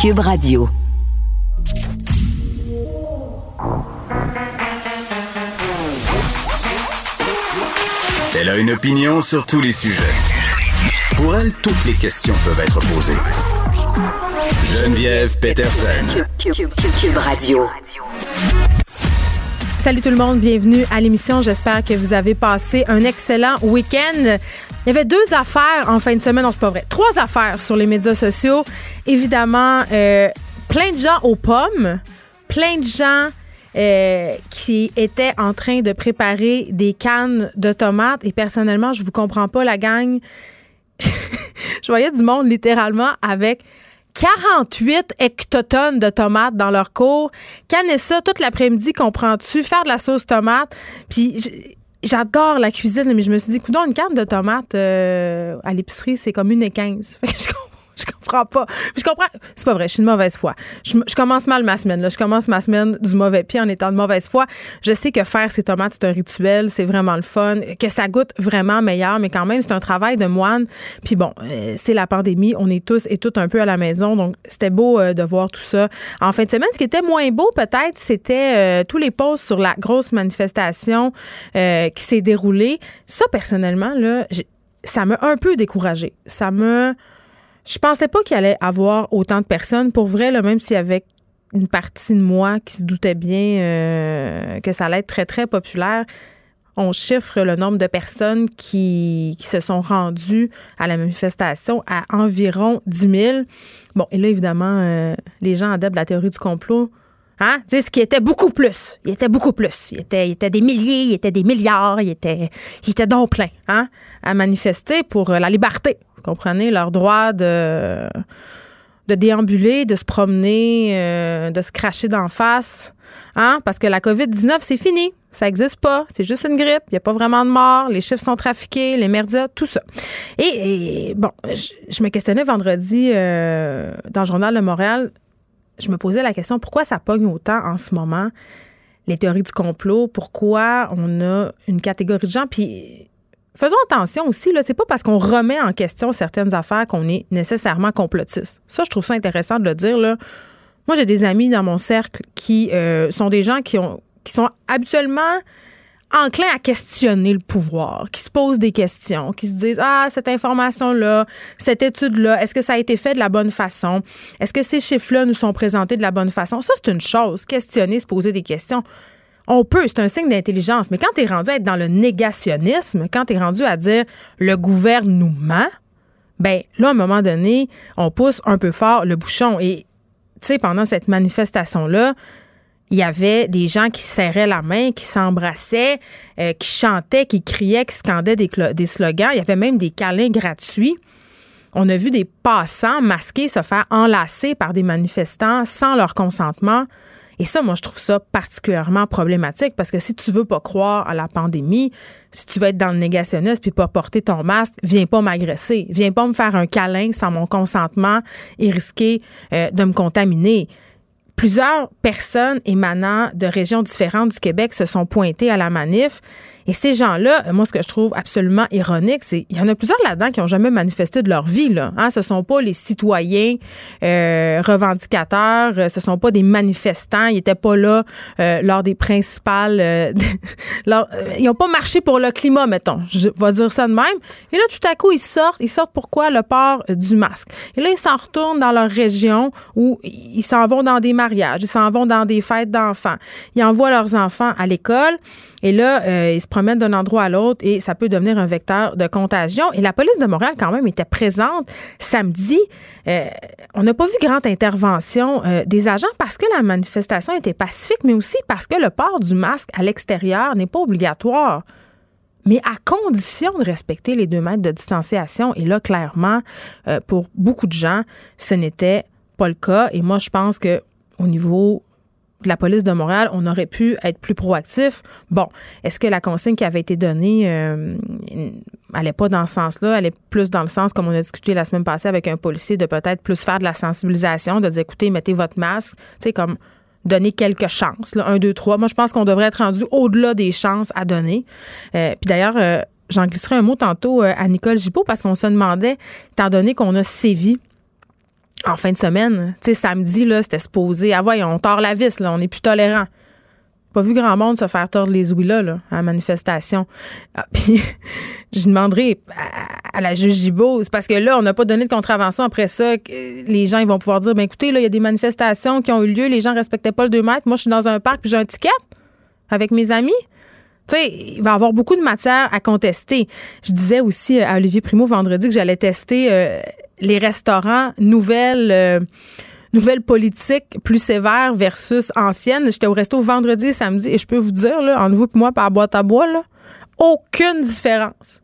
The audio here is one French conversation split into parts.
Cube Radio. Elle a une opinion sur tous les sujets. Pour elle, toutes les questions peuvent être posées. Geneviève Peterson. Cube, Radio. Salut tout le monde, bienvenue à l'émission. J'espère que vous avez passé un excellent week-end. Il y avait deux affaires en fin de semaine, non c'est pas vrai, trois affaires sur les médias sociaux. Évidemment, euh, plein de gens aux pommes, plein de gens euh, qui étaient en train de préparer des cannes de tomates. Et personnellement, je vous comprends pas la gang. je voyais du monde littéralement avec 48 hectotonnes de tomates dans leur cours. Canner ça toute l'après-midi, comprends-tu? Faire de la sauce tomate. Puis j'adore la cuisine, mais je me suis dit, écoute, une canne de tomates euh, à l'épicerie, c'est comme une et quinze. Je comprends pas. Je comprends. C'est pas vrai. Je suis de mauvaise foi. Je, commence mal ma semaine. Là. Je commence ma semaine du mauvais pied en étant de mauvaise foi. Je sais que faire ces tomates, c'est un rituel. C'est vraiment le fun. Que ça goûte vraiment meilleur, mais quand même, c'est un travail de moine. Puis bon, euh, c'est la pandémie. On est tous et toutes un peu à la maison. Donc, c'était beau euh, de voir tout ça. En fin de semaine, ce qui était moins beau, peut-être, c'était euh, tous les posts sur la grosse manifestation qui s'est déroulée. Ça, personnellement, là, ça m'a un peu découragé. Ça m'a je pensais pas qu'il allait avoir autant de personnes. Pour vrai, même s'il y avait une partie de moi qui se doutait bien euh, que ça allait être très, très populaire, on chiffre le nombre de personnes qui, se sont rendues à la manifestation à environ 10 000. Bon, et là, évidemment, euh, les gens adeptes de la théorie du complot Hein? Tu sais, ce qui était beaucoup plus. Il était beaucoup plus. Il était, était des milliers, il était des milliards, il était, il était donc plein hein, à manifester pour euh, la liberté. Comprenez? Leur droit de, de déambuler, de se promener, euh, de se cracher d'en face. Hein? Parce que la COVID-19, c'est fini. Ça n'existe pas. C'est juste une grippe. Il n'y a pas vraiment de morts. Les chiffres sont trafiqués, les merdias, tout ça. Et, bon, je, me questionnais vendredi euh, dans le Journal de Montréal je me posais la question pourquoi ça pogne autant en ce moment les théories du complot, pourquoi on a une catégorie de gens? Puis faisons attention aussi là, c'est pas parce qu'on remet en question certaines affaires qu'on est nécessairement complotiste. Ça je trouve ça intéressant de le dire là. Moi j'ai des amis dans mon cercle qui euh, sont des gens qui ont qui sont habituellement enclin à questionner le pouvoir, qui se posent des questions, qui se disent ah cette information là, cette étude là, est-ce que ça a été fait de la bonne façon? Est-ce que ces chiffres là nous sont présentés de la bonne façon? Ça c'est une chose, questionner, se poser des questions. On peut, c'est un signe d'intelligence, mais quand tu es rendu à être dans le négationnisme, quand tu es rendu à dire le gouvernement, ben là à un moment donné, on pousse un peu fort le bouchon et tu sais pendant cette manifestation là, il y avait des gens qui serraient la main, qui s'embrassaient, euh, qui chantaient, qui criaient, qui scandaient des slogans. Il y avait même des câlins gratuits. On a vu des passants masqués se faire enlacer par des manifestants sans leur consentement. Et ça, moi, je trouve ça particulièrement problématique parce que si tu veux pas croire à la pandémie, si tu veux être dans le négationnisme puis pas porter ton masque, viens pas m'agresser, viens pas me faire un câlin sans mon consentement et risquer euh, de me contaminer. Plusieurs personnes émanant de régions différentes du Québec se sont pointées à la manif. Et ces gens-là, moi, ce que je trouve absolument ironique, c'est qu'il y en a plusieurs là-dedans qui n'ont jamais manifesté de leur vie. Là. Hein? Ce ne sont pas les citoyens euh, revendicateurs, euh, ce ne sont pas des manifestants. Ils n'étaient pas là euh, lors des principales... ils n'ont pas marché pour le climat, mettons. Je vais dire ça de même. Et là, tout à coup, ils sortent. Ils sortent pourquoi? Le port du masque. Et là, ils s'en retournent dans leur région où ils s'en vont dans des mariages, ils s'en vont dans des fêtes d'enfants. Ils envoient leurs enfants à l'école. Et là, euh, ils promènent d'un endroit à l'autre et ça peut devenir un vecteur de contagion. Et la police de Montréal, quand même, était présente samedi. Euh, on n'a pas vu grande intervention euh, des agents parce que la manifestation était pacifique, mais aussi parce que le port du masque à l'extérieur n'est pas obligatoire mais à condition de respecter les deux mètres de distanciation. Et là, clairement, pour beaucoup de gens, ce n'était pas le cas. Et moi, je pense que au niveau la police de Montréal, on aurait pu être plus proactif. Bon, est-ce que la consigne qui avait été donnée euh, allait pas dans ce sens-là, elle est plus dans le sens, comme on a discuté la semaine passée avec un policier, de peut-être plus faire de la sensibilisation, de dire, écoutez, mettez votre masque, tu sais, comme donner quelques chances, un, deux, trois. Moi, je pense qu'on devrait être rendu au-delà des chances à donner. Euh, puis d'ailleurs, euh, j'en glisserai un mot tantôt euh, à Nicole Gibault parce qu'on se demandait, étant donné qu'on a sévi en fin de semaine. Tu sais, samedi, là, c'était supposé. Ah, voyons, on tord la vis, là, on est plus tolérant. Pas vu grand monde se faire tordre les ouïes là, là à la manifestation. Ah, puis, je demanderai à, la juge Gibault, parce que là, on n'a pas donné de contravention après ça. Les gens, ils vont pouvoir dire, ben écoutez, là, il y a des manifestations qui ont eu lieu, les gens respectaient pas le 2 mètres. Moi, je suis dans un parc, puis j'ai un ticket avec mes amis. Tu sais, il va y avoir beaucoup de matière à contester. Je disais aussi à Olivier Primo vendredi que j'allais tester euh, les restaurants nouvelles. Euh, nouvelle politique plus sévère versus ancienne. J'étais au resto vendredi et samedi et je peux vous dire, en vous et moi, par boîte à bois, aucune différence.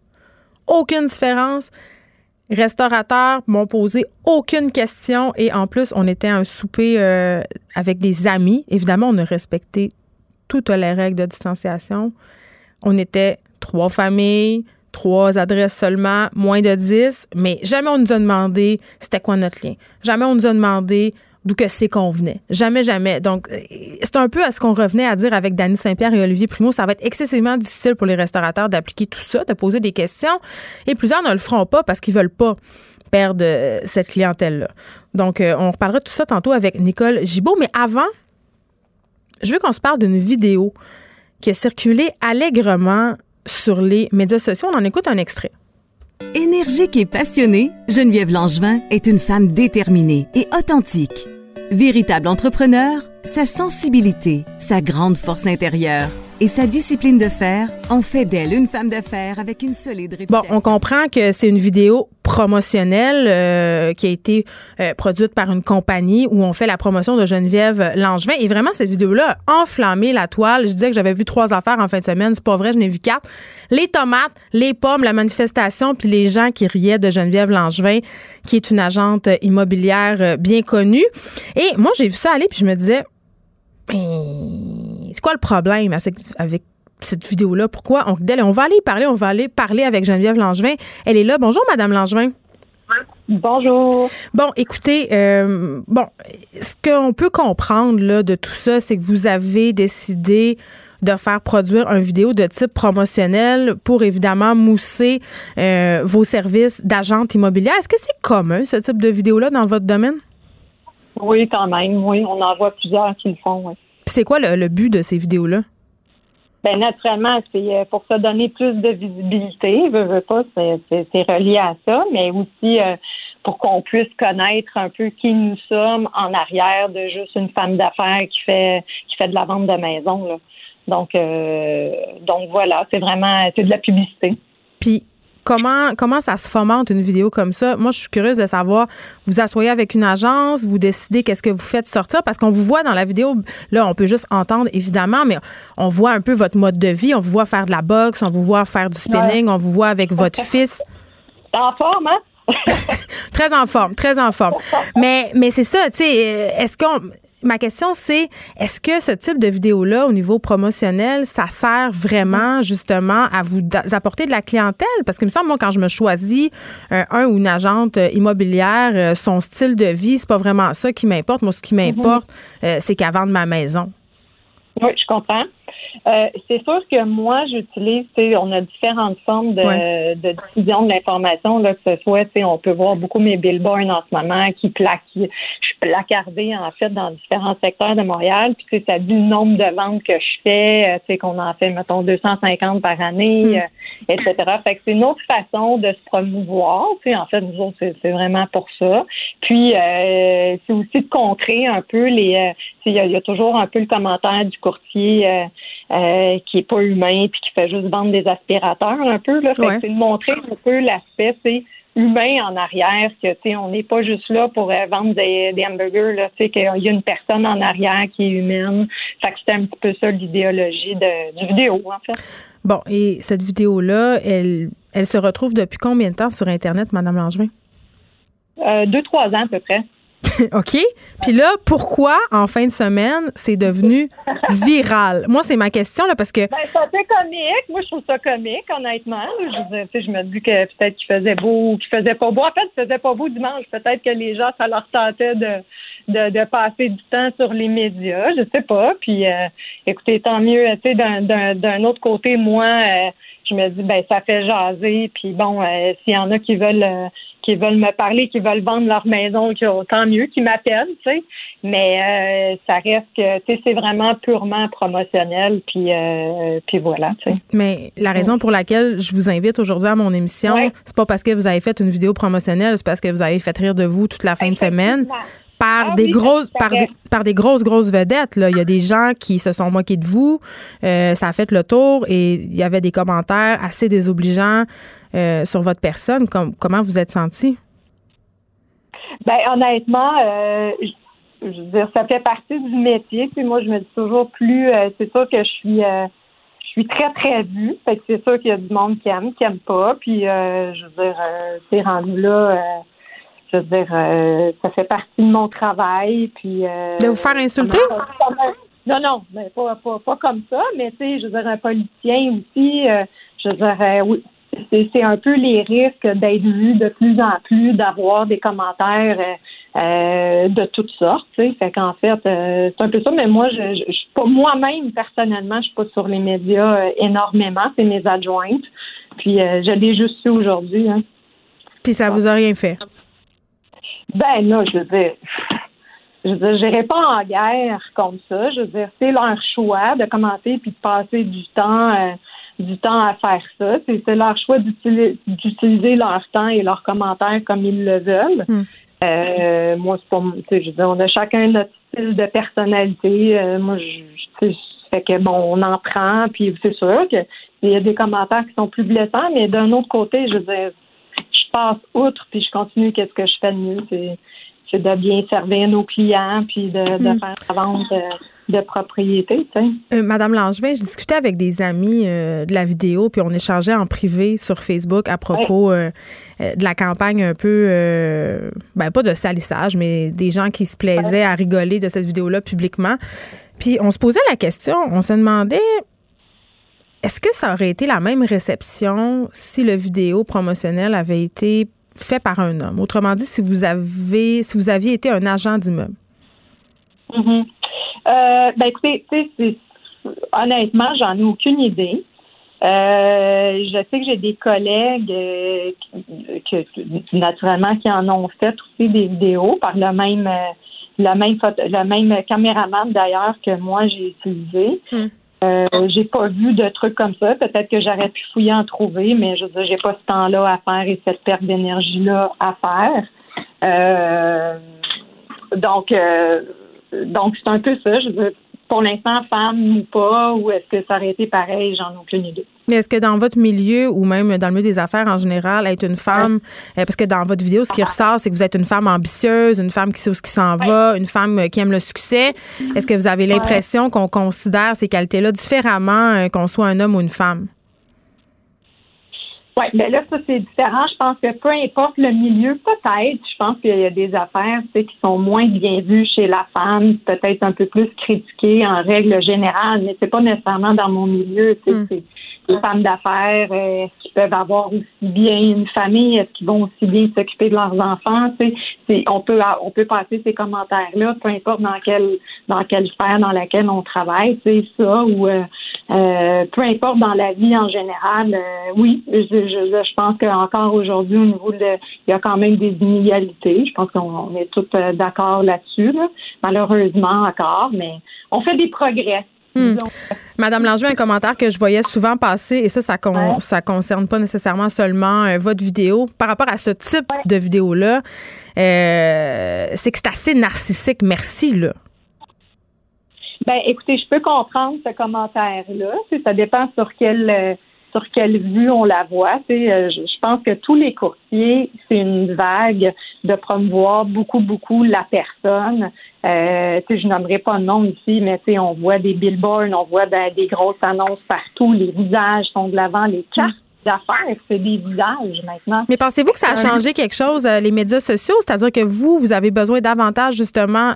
Aucune différence. Restaurateurs m'ont posé aucune question et en plus, on était à un souper euh, avec des amis. Évidemment, on a respecté toutes les règles de distanciation. On était trois familles, trois adresses seulement, moins de dix, mais jamais on nous a demandé c'était quoi notre lien. Jamais on nous a demandé d'où que c'est qu'on venait. Jamais, jamais. Donc, euh, c'est un peu à ce qu'on revenait à dire avec Danny Saint-Pierre et Olivier Primo. Ça va être excessivement difficile pour les restaurateurs d'appliquer tout ça, de poser des questions. Et plusieurs ne le feront pas parce qu'ils veulent pas perdre euh, cette clientèle-là. Donc, euh, on reparlera de tout ça tantôt avec Nicole Gibault. Mais avant, je veux qu'on se parle d'une vidéo qui a circulé allègrement sur les médias sociaux. On en écoute un extrait. Énergique et passionnée, Geneviève Langevin est une femme déterminée et authentique. Véritable entrepreneur, sa sensibilité, sa grande force intérieure et sa discipline de fer ont fait d'elle une femme d'affaires avec une solide réputation. Bon, on comprend que c'est une vidéo promotionnelle euh, qui a été euh, produite par une compagnie où on fait la promotion de Geneviève Langevin. Et vraiment, cette vidéo-là a enflammé la toile. Je disais que j'avais vu trois affaires en fin de semaine. C'est pas vrai, je n'ai vu quatre. Les tomates, les pommes, la manifestation, puis les gens qui riaient de Geneviève Langevin, qui est une agente immobilière euh, bien connue. Et moi, j'ai vu ça aller, puis je me disais, c'est quoi le problème avec cette vidéo-là? Pourquoi? On, on va aller parler, on va aller parler avec Geneviève Langevin. Elle est là. Bonjour, Madame Langevin. Bonjour. Bon, écoutez, euh, bon, ce qu'on peut comprendre là, de tout ça, c'est que vous avez décidé de faire produire une vidéo de type promotionnel pour évidemment mousser euh, vos services d'agente immobilière. Est-ce que c'est commun, ce type de vidéo-là, dans votre domaine? Oui, quand même. Oui, on en voit plusieurs qui le font. Oui. C'est quoi le, but de ces vidéos-là? Bien, naturellement, c'est euh, pour se donner plus de visibilité. Veux, veux pas, c'est relié à ça, mais aussi euh, pour qu'on puisse connaître un peu qui nous sommes en arrière de juste une femme d'affaires qui fait qui fait de la vente de maison. Donc, euh, donc voilà, c'est vraiment c'est de la publicité. Puis Comment, comment ça se fomente une vidéo comme ça? Moi, je suis curieuse de savoir, vous asseyez avec une agence, vous décidez qu'est-ce que vous faites sortir, parce qu'on vous voit dans la vidéo, là, on peut juste entendre, évidemment, mais on voit un peu votre mode de vie, on vous voit faire de la boxe, on vous voit faire du spinning, on vous voit avec votre fils. en forme, hein? très en forme, très en forme. Mais, mais c'est ça, tu sais, est-ce qu'on ma question, c'est est-ce que ce type de vidéo-là, au niveau promotionnel, ça sert vraiment justement à vous apporter de la clientèle? Parce que me semble, moi, quand je me choisis euh, un ou une agente euh, immobilière, euh, son style de vie, c'est pas vraiment ça qui m'importe. Moi, ce qui m'importe, c'est qu'elle vende ma maison. Oui, je comprends. Euh, c'est sûr que moi, j'utilise, on a différentes formes de, de diffusion de l'information, là, que ce soit, on peut voir beaucoup mes billboards en ce moment qui plaquent, je suis placardée en fait dans différents secteurs de Montréal, puis ça dit le nombre de ventes que je fais, euh, sais qu'on en fait, mettons, 250 par année, mm. euh, etc. Fait que c'est une autre façon de se promouvoir, en fait, nous autres, c'est vraiment pour ça. Puis, c'est aussi de contrer un peu les, il y, y, a toujours un peu le commentaire du courtier euh, qui est pas humain puis qui fait juste vendre des aspirateurs un peu là. c'est de montrer un peu l'aspect c'est humain en arrière que tu sais on n'est pas juste là pour euh, vendre des, hamburgers là. Tu sais qu'il y a une personne en arrière qui est humaine. Fait que c'était un petit peu ça l'idéologie de du vidéo en fait. Bon et cette vidéo là elle elle se retrouve depuis combien de temps sur internet madame Langevin? Euh, deux trois ans à peu près OK? Puis là, pourquoi en fin de semaine, c'est devenu viral? Moi, c'est ma question, là, parce que. Ben, c'est comique. Moi, je trouve ça comique, honnêtement. Je, je me dis que peut-être qu'il faisait beau ou qu'il faisait pas beau. En fait, il faisait pas beau dimanche. Peut-être que les gens, ça leur tentait de, de, passer du temps sur les médias. Je sais pas. Puis, euh, écoutez, tant mieux. Tu sais, d'un autre côté, moi, euh, je me dis, ben, ça fait jaser. Puis bon, euh, s'il y en a qui veulent qui veulent me parler, qui veulent vendre leur maison, tant mieux, qui m'appellent, tu sais. Mais euh, ça reste que, tu sais, c'est vraiment purement promotionnel, puis, euh, puis voilà, tu sais. Mais la raison pour laquelle je vous invite aujourd'hui à mon émission, c'est pas parce que vous avez fait une vidéo promotionnelle, c'est parce que vous avez fait rire de vous toute la fin de semaine. Par ah des grosses par des, par des grosses grosses vedettes là. Il y a des gens qui se sont moqués de vous euh, ça a fait le tour et il y avait des commentaires assez désobligeants euh, sur votre personne comment vous êtes senti ben honnêtement euh, je, veux dire ça fait partie du métier puis moi je me dis toujours plus c'est sûr que je suis je suis très très vue. Fait que c'est sûr qu'il y a du monde qui aime qui aime pas. Puis je veux dire c'est rendu là je veux dire, euh, ça fait partie de mon travail. Puis, euh, de vous faire insulter? Non, non, mais pas, pas, pas comme ça, mais tu sais, je veux dire, un politicien aussi, euh, je veux dire, oui, c'est un peu les risques d'être vu de plus en plus, d'avoir des commentaires de toutes sortes, tu sais. Fait qu'en fait, c'est un peu ça, mais moi, je, je, suis pas moi-même, personnellement, je suis pas sur les médias énormément, c'est mes adjointes. Puis je l'ai juste su aujourd'hui. Hein. Puis ça vous a rien fait? Ben là, je veux dire, je veux dire, j'irai pas en guerre comme ça. Je veux dire, c'est leur choix de commenter puis de passer du temps, euh, du temps à faire ça. C'est leur choix d'utiliser leur temps et leurs commentaires comme ils le veulent. Hmm. Euh, moi, c'est pas, je veux dire, on a chacun notre style de personnalité. Euh, moi, je, fait que bon, on en prend, puis c'est sûr qu'il y a des commentaires qui sont plus blessants, mais d'un autre côté, je veux dire, passe outre, puis je continue, qu'est-ce que je fais de mieux, c'est, de bien servir nos clients, puis de, hmm. faire la vente de, propriété. Euh, Madame Langevin, je discutais avec des amis euh, de la vidéo, puis on échangeait en privé sur Facebook à propos euh, de la campagne un peu, ben pas de salissage, mais des gens qui se plaisaient à rigoler de cette vidéo-là publiquement. Puis on se posait la question, on se demandait est-ce que ça aurait été la même réception si le vidéo promotionnel avait été fait par un homme? Autrement dit, si vous avez si vous aviez été un agent d'immeuble. Mm-hmm. Euh, ben écoutez, honnêtement, j'en ai aucune idée. Euh, je sais que j'ai des collègues euh, naturellement qui en ont fait aussi des vidéos par le même le même le même caméraman d'ailleurs que moi j'ai utilisé. Mm. Euh, j'ai pas vu de trucs comme ça. Peut-être que j'aurais pu fouiller en trouver, mais je veux dire, j'ai pas ce temps-là à faire et cette perte d'énergie-là à faire. Euh, donc, euh, donc c'est un peu ça. Je veux pour l'instant, femme ou pas, ou est-ce que ça aurait été pareil, j'en ai aucune idée. Est-ce que dans votre milieu ou même dans le milieu des affaires en général, être une femme, euh, parce que dans votre vidéo, ce qui ressort, c'est que vous êtes une femme ambitieuse, une femme qui sait où ce qui s'en va, une femme euh, qui aime le succès. Est-ce que vous avez l'impression qu'on considère ces qualités-là différemment euh, qu'on soit un homme ou une femme? Oui, mais là, ça, c'est différent. Je pense que peu importe le milieu, peut-être, je pense qu'il y a des affaires qui sont moins bien vues chez la femme, peut-être un peu plus critiquées en règle générale, mais c'est pas nécessairement dans mon milieu. Mm. C'est les femmes d'affaires, euh, est-ce qu'ils peuvent avoir aussi bien une famille, est-ce qu'ils vont aussi bien s'occuper de leurs enfants? C'est, on peut on peut passer ces commentaires-là, peu importe dans quelle dans quelle sphère dans laquelle on travaille, c'est ça, ou euh, euh, peu importe dans la vie en général, oui, je, je, je pense qu'encore aujourd'hui, au niveau de il y a quand même des inégalités. Je pense qu'on est tous d'accord là-dessus, malheureusement encore, mais on fait des progrès. Hmm. Madame Langevin, un commentaire que je voyais souvent passer, et ça, ça, ça concerne pas nécessairement seulement euh, votre vidéo. Par rapport à ce type de vidéo-là, euh, c'est que c'est assez narcissique. Merci, là. Ben, écoutez, je peux comprendre ce commentaire-là. Ça dépend sur quel euh, sur quelle vue on la voit. Euh, je, pense que tous les courtiers, c'est une vague de promouvoir beaucoup, beaucoup la personne. Euh, je nommerai pas de nom ici, mais on voit des billboards, on voit des, grosses annonces partout, les visages sont de l'avant, les cartes d'affaires, c'est des visages maintenant. Mais pensez-vous que ça a changé quelque chose, euh, les médias sociaux? C'est-à-dire que vous, vous avez besoin davantage, justement,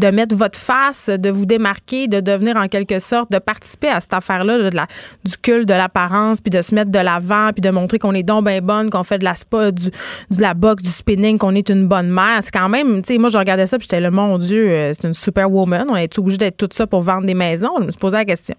de mettre votre face, de vous démarquer, de devenir en quelque sorte, de participer à cette affaire-là, de la, du culte de l'apparence, puis de se mettre de l'avant, puis de montrer qu'on est donc bien bonne, qu'on fait de la spa, du, de la boxe, du spinning, qu'on est une bonne mère. C'est quand même, tu sais, moi, je regardais ça, puis j'étais le mon Dieu, euh, c'est une superwoman. On est obligé d'être tout ça pour vendre des maisons? Je me suis posé la question.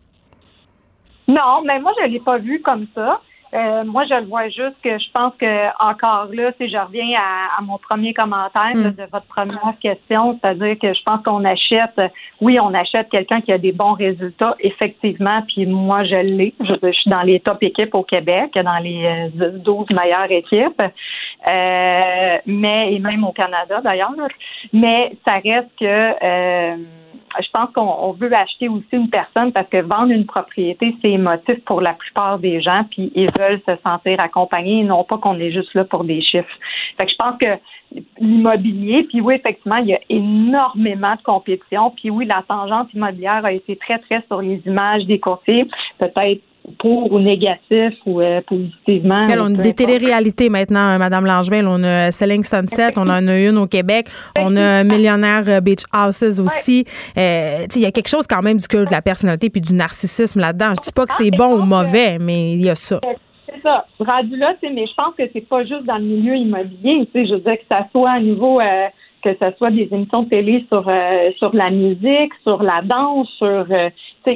Non, mais moi, je ne l'ai pas vu comme ça. Euh, moi, je le vois juste que je pense que encore là, si je reviens à, mon premier commentaire mm. de votre première question, c'est-à-dire que je pense qu'on achète, oui, on achète quelqu'un qui a des bons résultats, effectivement, puis moi, je l'ai. Je, suis dans les top équipes au Québec, dans les 12 euh, meilleures équipes, euh, mais et même au Canada d'ailleurs. Mais ça reste que je pense qu'on veut acheter aussi une personne parce que vendre une propriété, c'est émotif pour la plupart des gens, puis ils veulent se sentir accompagnés, non pas qu'on est juste là pour des chiffres. Fait que je pense que l'immobilier, puis oui, effectivement, il y a énormément de compétition, puis oui, la tangente immobilière a été très, très sur les images des courtiers, peut-être pour ou négatif ou euh, positivement. on a des téléréalités maintenant, Madame Langevin. On a Selling Sunset, on en a une au Québec, on a Millionnaire euh, Beach Houses aussi. Euh, il y a quelque chose quand même du cœur de la personnalité puis du narcissisme là-dedans. Je dis pas que c'est bon ou mauvais, mais il y a ça. C'est ça. Rendu là, mais je pense que c'est pas juste dans le milieu immobilier. Je veux dire que ça soit à niveau que ce soit des émissions de télé sur euh, sur la musique, sur la danse, sur euh,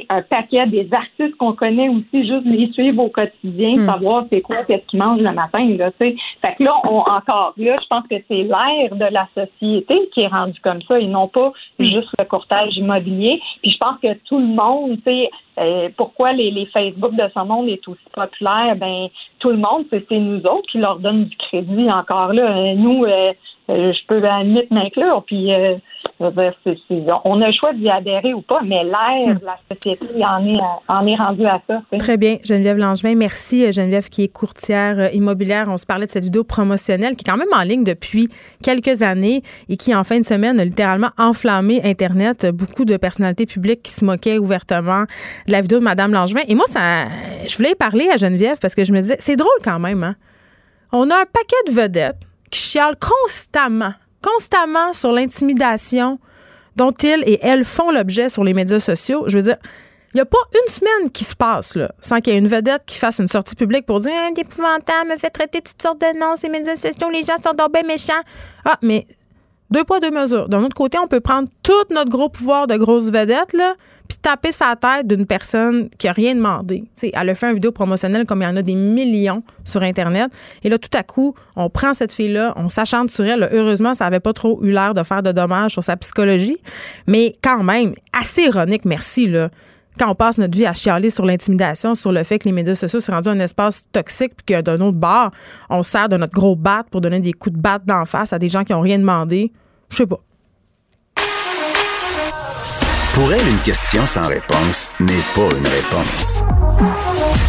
un paquet des artistes qu'on connaît aussi, juste les suivre au quotidien, hmm. savoir c'est quoi, qu'est-ce qu'ils mangent le matin, là, tu sais. Fait que là, on, encore là, je pense que c'est l'air de la société qui est rendu comme ça et non pas hmm. juste le courtage immobilier. Puis je pense que tout le monde, tu sais, euh, pourquoi les, les Facebook de ce monde est aussi populaire? Ben, tout le monde, c'est nous autres qui leur donnent du crédit encore là. Nous, euh, je peux à limite m'inclure. Puis euh, on a le choix d'y adhérer ou pas, mais l'air la société en est, en est rendu à ça. Très bien. Geneviève Langevin, merci. Euh, Geneviève qui est courtière immobilière. On se parlait de cette vidéo promotionnelle qui est quand même en ligne depuis quelques années et qui, en fin de semaine, a littéralement enflammé Internet. Beaucoup de personnalités publiques qui se moquaient ouvertement de la vidéo de Mme Langevin. Et moi, ça, je voulais parler à Geneviève parce que je me disais, c'est drôle quand même, hein? On a un paquet de vedettes qui chialent constamment, constamment sur l'intimidation dont ils et elles font l'objet sur les médias sociaux. Je veux dire, il n'y a pas une semaine qui se passe là, sans qu'il y ait une vedette qui fasse une sortie publique pour dire ah, épouvantable, me fait traiter toutes sortes de noms, ces médias sociaux, les gens sont donc méchants. Ah, mais deux poids, deux mesures. D'un autre côté, on peut prendre tout notre gros pouvoir de grosse vedette, là, puis taper sa tête d'une personne qui a rien demandé. elle a fait une vidéo promotionnelle comme il y en a des millions sur Internet. Et là, tout à coup, on prend cette fille-là, on s'achante sur elle. Heureusement, ça n'avait pas trop eu l'air de faire de dommages sur sa psychologie. Mais quand même, assez ironique, merci, là quand on passe notre vie à chialer sur l'intimidation, sur le fait que les médias sociaux sont rendus un espace toxique, puis que d'un autre bord, on sert de notre gros bat pour donner des coups de batte d'en face à des gens qui n'ont rien demandé, je sais pas. Pour elle, une question sans réponse n'est pas une réponse.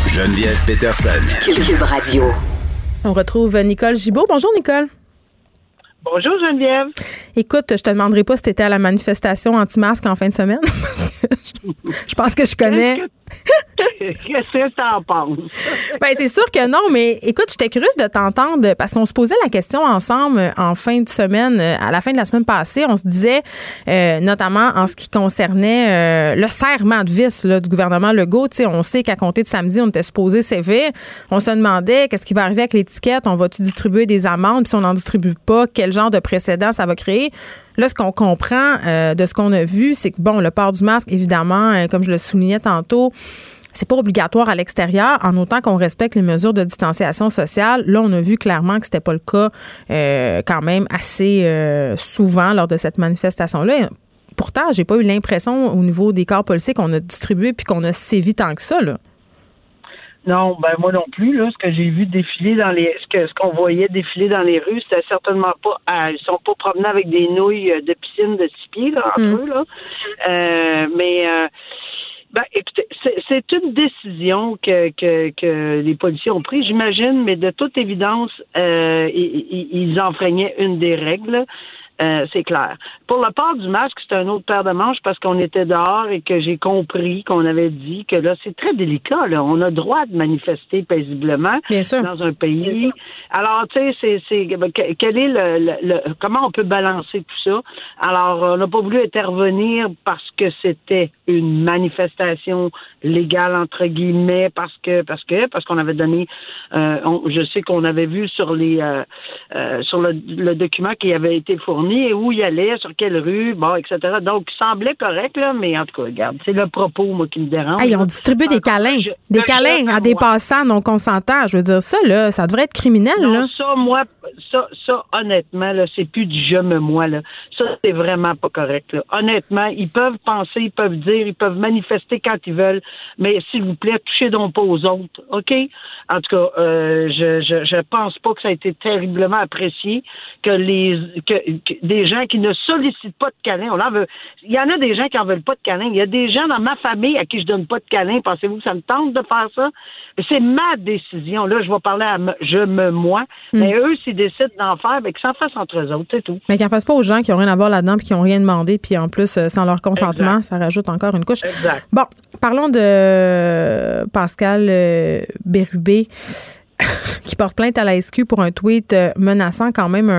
Geneviève Peterson. Cube Radio. On retrouve Nicole Gibault. Bonjour, Nicole. Bonjour Geneviève. Écoute, je te demanderai pas si tu étais à la manifestation anti-masque en fin de semaine. je pense que je connais. Qu'est-ce que tu en penses? ben, c'est sûr que non, mais écoute, j'étais curieuse de t'entendre parce qu'on se posait la question ensemble en fin de semaine, à la fin de la semaine passée. On se disait, euh, notamment en ce qui concernait euh, le serrement de vis du gouvernement Legault. on sait qu'à compter de samedi, on était supposé sévir. On se demandait qu'est-ce qui va arriver avec l'étiquette? On va-tu distribuer des amendes? Si on n'en distribue pas, quel genre de précédent ça va créer? Là, ce qu'on comprend euh, de ce qu'on a vu, c'est que, bon, le port du masque, évidemment, euh, comme je le soulignais tantôt, c'est pas obligatoire à l'extérieur, en autant qu'on respecte les mesures de distanciation sociale. Là, on a vu clairement que c'était pas le cas euh, quand même assez souvent lors de cette manifestation-là. Pourtant, j'ai pas eu l'impression au niveau des corps policiers qu'on a distribué puis qu'on a sévi tant que ça. Là. Non, ben moi non plus. Là, ce que j'ai vu défiler dans les, ce que ce qu'on voyait défiler dans les rues, c'était certainement pas. Ah, ils sont pas promenés avec des nouilles de piscine de six pieds là entre mm. eux là. Euh, mais euh, ben, écoutez, c'est une décision que, que, que les policiers ont prise, j'imagine, mais de toute évidence, euh, ils, ils enfreignaient une des règles. Euh, c'est clair. Pour le port du masque, c'est un autre paire de manches parce qu'on était dehors et que j'ai compris qu'on avait dit que là, c'est très délicat. Là. On a droit de manifester paisiblement dans un pays. Alors, tu sais, c'est, ben, quel est le, le, comment on peut balancer tout ça? Alors, on n'a pas voulu intervenir parce que c'était une manifestation légale entre guillemets parce que parce que parce qu'on avait donné. Euh, je sais qu'on avait vu sur les euh, sur le, le document qui avait été fourni et où il allait, sur quelle rue, bon, etc. Donc, il semblait correct, là, mais en tout cas, regarde, c'est le propos, moi, qui me dérange. ils ont distribué des câlins. des câlins à des passants non consentants. Je veux dire, ça, là, ça devrait être criminel, non, Ça, moi, ça, ça, honnêtement, là, c'est plus du je me moi, là. Ça, c'est vraiment pas correct, là. Honnêtement, ils peuvent penser, ils peuvent dire, ils peuvent manifester quand ils veulent, mais s'il vous plaît, touchez donc pas aux autres, OK? En tout cas, euh, je, je, je pense pas que ça a été terriblement apprécié que les que, des gens qui ne sollicitent pas de câlin, on en veut. Il y en a des gens qui en veulent pas de câlin. Il y a des gens dans ma famille à qui je donne pas de câlin. Pensez-vous que ça me tente de faire ça? C'est ma décision. Là, je vais parler à je me moi. Hmm. Mais eux, s'ils décident d'en faire, ben, qu'ils s'en fassent entre eux autres, c'est tout. Mais qu'ils n'en fassent pas aux gens qui n'ont rien à voir là-dedans puis qui n'ont rien demandé, puis en plus, euh, sans leur consentement, ça rajoute encore une couche. Exact. Bon, parlons de Pascal euh, Bérubé. Qui porte plainte à la SQ pour un tweet euh, menaçant quand même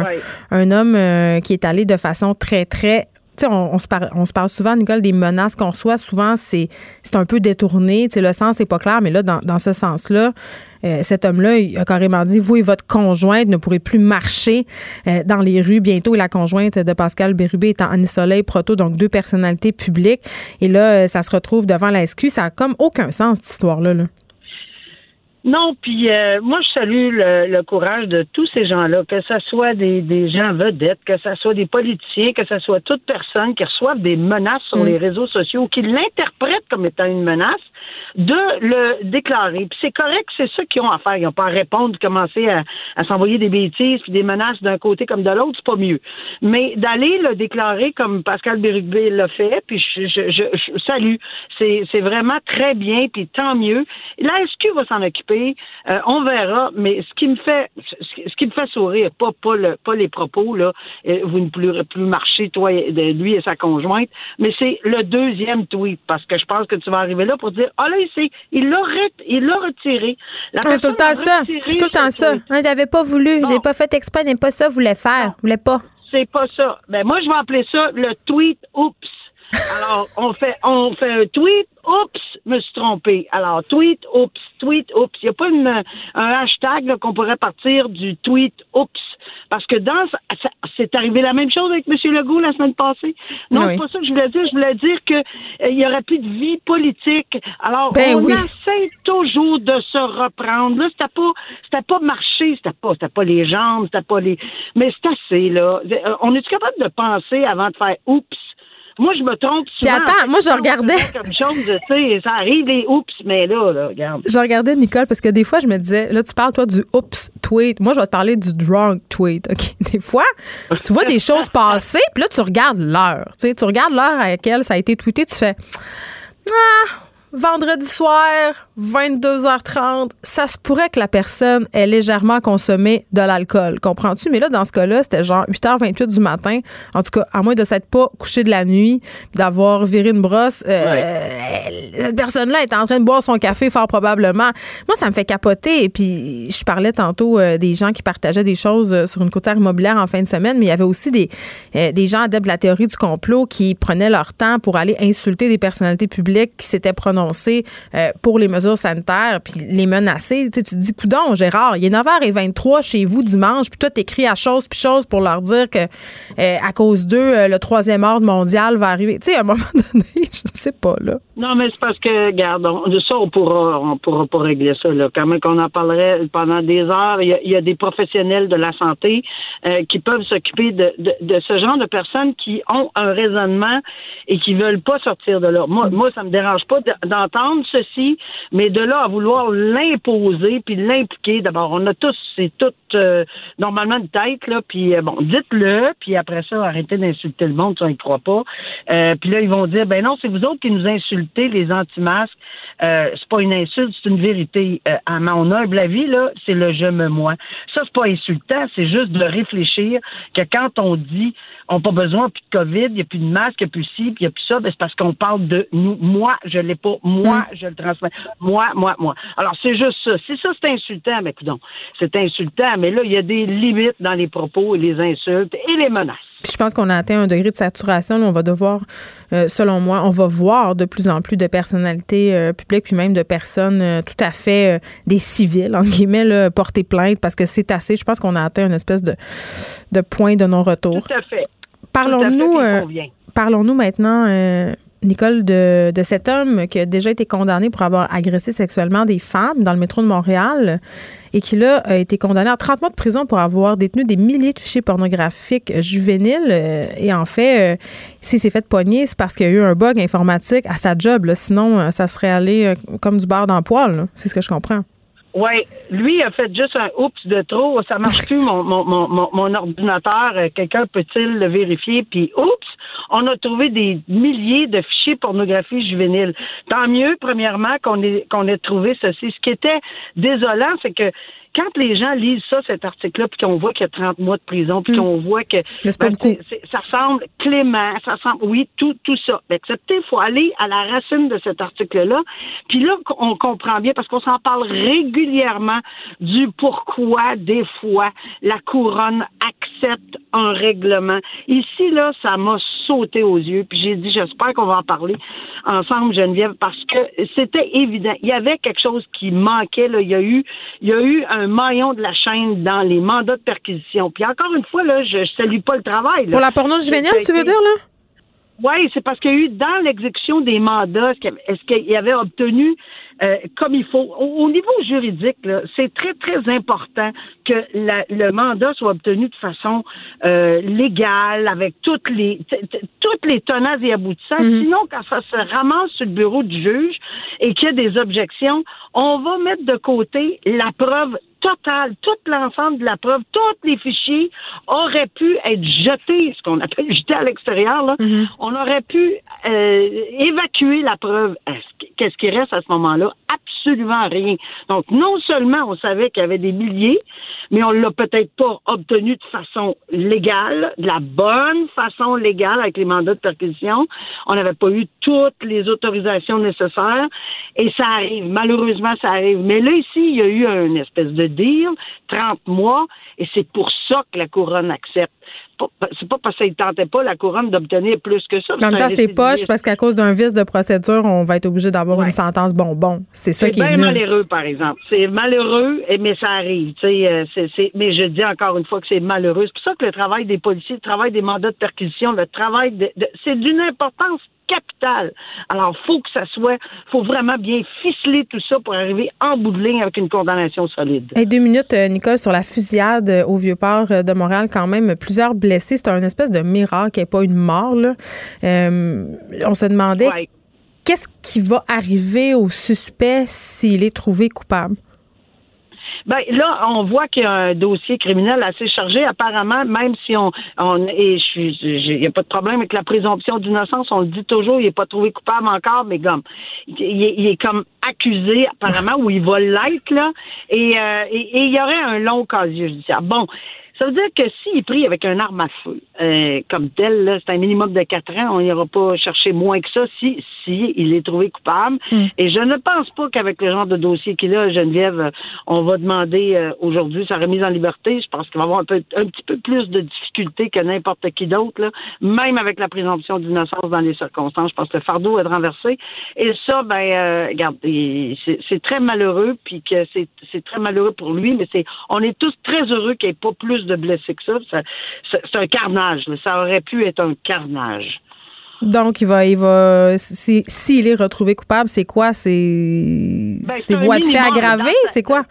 un, homme euh, qui est allé de façon très, très on, on, se parle, on se parle souvent, Nicole, des menaces qu'on reçoit. Souvent, c'est un peu détourné. le sens n'est pas clair, mais là, dans, ce sens-là, euh, cet homme-là il a carrément dit Vous et votre conjointe ne pourrez plus marcher dans les rues bientôt. Et la conjointe de Pascal Bérubé est Annie Soleil Proto, donc deux personnalités publiques. Et là, ça se retrouve devant la SQ. Ça n'a comme aucun sens, cette histoire-là. là. Non, puis euh, moi, je salue le, courage de tous ces gens-là, que ce soit des, des gens vedettes, que ce soit des politiciens, que ce soit toute personne qui reçoivent des menaces sur mm. les réseaux sociaux, qui l'interprètent comme étant une menace, de le déclarer. Puis c'est correct, c'est ça qu'ils ont à faire. Ils n'ont pas à répondre, commencer à, s'envoyer des bêtises, puis des menaces d'un côté comme de l'autre, c'est pas mieux. Mais d'aller le déclarer comme Pascal Bérugvé l'a fait, puis je, je, je, salue. C'est, c'est vraiment très bien, puis tant mieux. La SQ va s'en occuper. Euh, on verra. Mais ce qui me fait ce qui me fait sourire, pas, pas, le, pas les propos, là, euh, vous ne pourrez plus marcher, toi, lui et sa conjointe, mais c'est le deuxième tweet, parce que je pense que tu vas arriver là pour dire là, il, il l'a il l'a retiré. Ah, c'est tout le temps ça. C'est tout le temps ça. On n'avait pas voulu. J'ai pas fait exprès, n'est pas ça, voulait faire. Voulait pas. C'est pas ça. Ben moi, je vais appeler ça le tweet oups. Alors, on fait, on fait un tweet, oups, me suis trompé. Alors, tweet, oups, tweet, oups. Il n'y a pas une, un hashtag qu'on pourrait partir du tweet, oups. Parce que dans, c'est arrivé la même chose avec M. Legault la semaine passée. Non, c'est pas ça que je voulais dire. Je voulais dire qu'il euh, il y aurait plus de vie politique. Alors, ben on essaie toujours de se reprendre. Là, c'était pas, c'était pas marcher, c'était pas, c'était pas les jambes, c'était pas les, mais c'est assez, là. Euh, on est capable de penser avant de faire oups? Moi, je me trompe souvent. Puis attends, moi, je regardais. Comme chose, tu sais, ça arrive des oups, mais là, là, regarde. Je regardais Nicole parce que des fois, je me disais, là, tu parles, toi, du oups tweet. Moi, je vais te parler du drunk tweet. OK? Des fois, tu vois des choses passer, puis là, tu regardes l'heure. Tu sais, tu regardes l'heure à laquelle ça a été tweeté, tu fais, ah, vendredi soir, 22h30, ça se pourrait que la personne ait légèrement consommé de l'alcool. Comprends-tu? Mais là, dans ce cas-là, c'était genre 8h28 du matin. En tout cas, à moins de s'être pas couché de la nuit, d'avoir viré une brosse, euh, cette personne-là est en train de boire son café fort probablement. Moi, ça me fait capoter. Et puis, je parlais tantôt euh, des gens qui partageaient des choses euh, sur une côtière immobilière en fin de semaine, mais il y avait aussi des, des gens adeptes de la théorie du complot qui prenaient leur temps pour aller insulter des personnalités publiques qui s'étaient prononcées pour les mesures sanitaires, puis les menacer. Tu te dis, coudon, Gérard, il est 9h23 chez vous dimanche, puis toi, t'écris à chose puis chose pour leur dire que euh, à cause d'eux, euh, le troisième ordre mondial va arriver. Tu sais, à un moment donné, je sais pas, là. Non, mais c'est parce que, regarde, de ça, on pourra, on pourra pas régler ça, là. Quand même qu'on en parlerait pendant des heures, il y a, des professionnels de la santé qui peuvent s'occuper de, de, ce genre de personnes qui ont un raisonnement et qui veulent pas sortir de là. Moi, moi ça me dérange pas d'entendre ceci, mais de là à vouloir l'imposer puis l'impliquer, d'abord, on a tous, c'est tout euh, normalement une tête, là, puis euh, bon, dites-le, puis après ça, arrêtez d'insulter le monde, ça, ils croient pas. Euh, puis là, ils vont dire, ben non, c'est vous autres qui nous insultez, les anti-masques. c'est pas une insulte, c'est une vérité. à mon humble avis, là, c'est le je me moi. Ça, c'est pas insultant, c'est juste de réfléchir que quand on dit on n'a pas besoin plus de COVID, il n'y a plus de masque, il n'y a plus ci, puis il n'y a plus ça, ben c'est parce qu'on parle de nous. Moi, je l'ai pas. Moi, mm. je le transmets. Moi, moi, moi. Alors, c'est juste ça. Si ça, c'est insultant, mais non, c'est insultant, mais là, il y a des limites dans les propos et les insultes et les menaces. je pense qu'on a atteint un degré de saturation. on va devoir, euh, selon moi, on va voir de plus en plus de personnalités euh, publiques, puis même de personnes euh, tout à fait des civils, en guillemets, porter plainte parce que c'est assez. Je pense qu'on a atteint une espèce de, de point de non-retour. Tout à fait. Parlons-nous parlons-nous maintenant Nicole, de, de, cet homme qui a déjà été condamné pour avoir agressé sexuellement des femmes dans le métro de Montréal et qui, là, a été condamné à 30 mois de prison pour avoir détenu des milliers de fichiers pornographiques juvéniles. Euh, et en fait, euh, s'il s'est fait pogner, c'est parce qu'il y a eu un bug informatique à sa job. Sinon, euh, ça serait allé comme du beurre dans le poil. C'est ce que je comprends. Oui, lui a fait juste un oups de trop. Ça marche plus mon, mon, mon, mon ordinateur. Quelqu'un peut-il le vérifier? Puis oups, on a trouvé des milliers de fichiers pornographie juvénile. Tant mieux, premièrement, qu'on ait qu'on ait trouvé ceci. Ce qui était désolant, c'est que quand les gens lisent ça, cet article-là, puis qu'on voit qu'il y a 30 mois de prison, puis hmm. qu'on voit que ben, ça semble clément, ça semble, oui, tout, tout ça. Mais excepté, il faut aller à la racine de cet article-là. Puis là, on comprend bien, parce qu'on s'en parle régulièrement du pourquoi, des fois, la couronne accepte un règlement. Ici, là, ça m'a sauté aux yeux, puis j'ai dit, j'espère qu'on va en parler ensemble, Geneviève, parce que c'était évident. Il y avait quelque chose qui manquait, là. Il y a eu, il y a eu un maillon de la chaîne dans les mandats de perquisition. Puis encore une fois, là, je salue pas le travail. Pour la porno juvénile, tu veux dire, là? Oui, c'est parce qu'il y a eu dans l'exécution des mandats, est-ce qu'il y avait obtenu euh, comme il faut. Au, niveau juridique, c'est très, très important que le mandat soit obtenu de façon euh, légale, avec toutes les toutes les tenants et aboutissants. Mm-hmm. Sinon, quand ça se ramasse sur le bureau du juge et qu'il y a des objections, on va mettre de côté la preuve total, tout l'ensemble de la preuve, tous les fichiers auraient pu être jetés, ce qu'on appelle jetés à l'extérieur. Là. Mm-hmm. On aurait pu euh, évacuer la preuve. Qu'est-ce qui reste à ce moment-là? Absolument rien. Donc, non seulement on savait qu'il y avait des milliers, mais on l'a peut-être pas obtenu de façon légale, de la bonne façon légale avec les mandats de perquisition. On n'avait pas eu toutes les autorisations nécessaires et ça arrive. Malheureusement, ça arrive. Mais là, ici, il y a eu une espèce de deal, 30 mois, et c'est pour ça que la couronne accepte c'est pas parce qu'il ne tentait pas la couronne d'obtenir plus que ça. En même temps, c'est poche parce qu'à cause d'un vice de procédure, on va être obligé d'avoir une sentence bonbon. C'est ça qui est. C'est bien malheureux, par exemple. C'est malheureux, mais ça arrive. Euh, mais je dis encore une fois que c'est malheureux. C'est pour ça que le travail des policiers, le travail des mandats de perquisition, le travail de c'est d'une importance capital. Alors, faut que ça soit, faut vraiment bien ficeler tout ça pour arriver en bout de ligne avec une condamnation solide. Et deux minutes, euh, Nicole, sur la fusillade euh, au Vieux-Port euh, de Montréal, quand même, plusieurs blessés. C'est un espèce de miracle ait pas une mort, là. on se demandait qu'est-ce qui va arriver au suspect s'il est trouvé coupable? Ben là, on voit qu'il y a un dossier criminel assez chargé. Apparemment, même si on, on et je suis, il n'y a pas de problème avec la présomption d'innocence, on le dit toujours, il n'est pas trouvé coupable encore, mais comme il, est, comme accusé apparemment ou il va l'être là, et, euh, et, il y aurait un long casier judiciaire. Bon, ça veut dire que s'il est pris avec un arme à feu, euh, comme tel, c'est un minimum de quatre ans, on n'ira pas chercher moins que ça si, si il est trouvé coupable. Hmm. Et je ne pense pas qu'avec le genre de dossier qu'il a, Geneviève, on va demander euh, aujourd'hui sa remise en liberté. Je pense qu'il va avoir un, peu, un petit peu plus de difficultés que n'importe qui d'autre, même avec la présomption d'innocence dans les circonstances. Je pense que le fardeau est renversé. Et ça, ben, euh, regarde, c'est très malheureux, puis que c'est très malheureux pour lui, mais c'est on est tous très heureux qu'il n'y ait pas plus de blessés que ça. c'est un carnage. Ça aurait pu être un carnage. Donc, il va, il va, s'il est retrouvé coupable, c'est quoi? C'est, ben, c'est voie de fait aggravée? C'est quoi?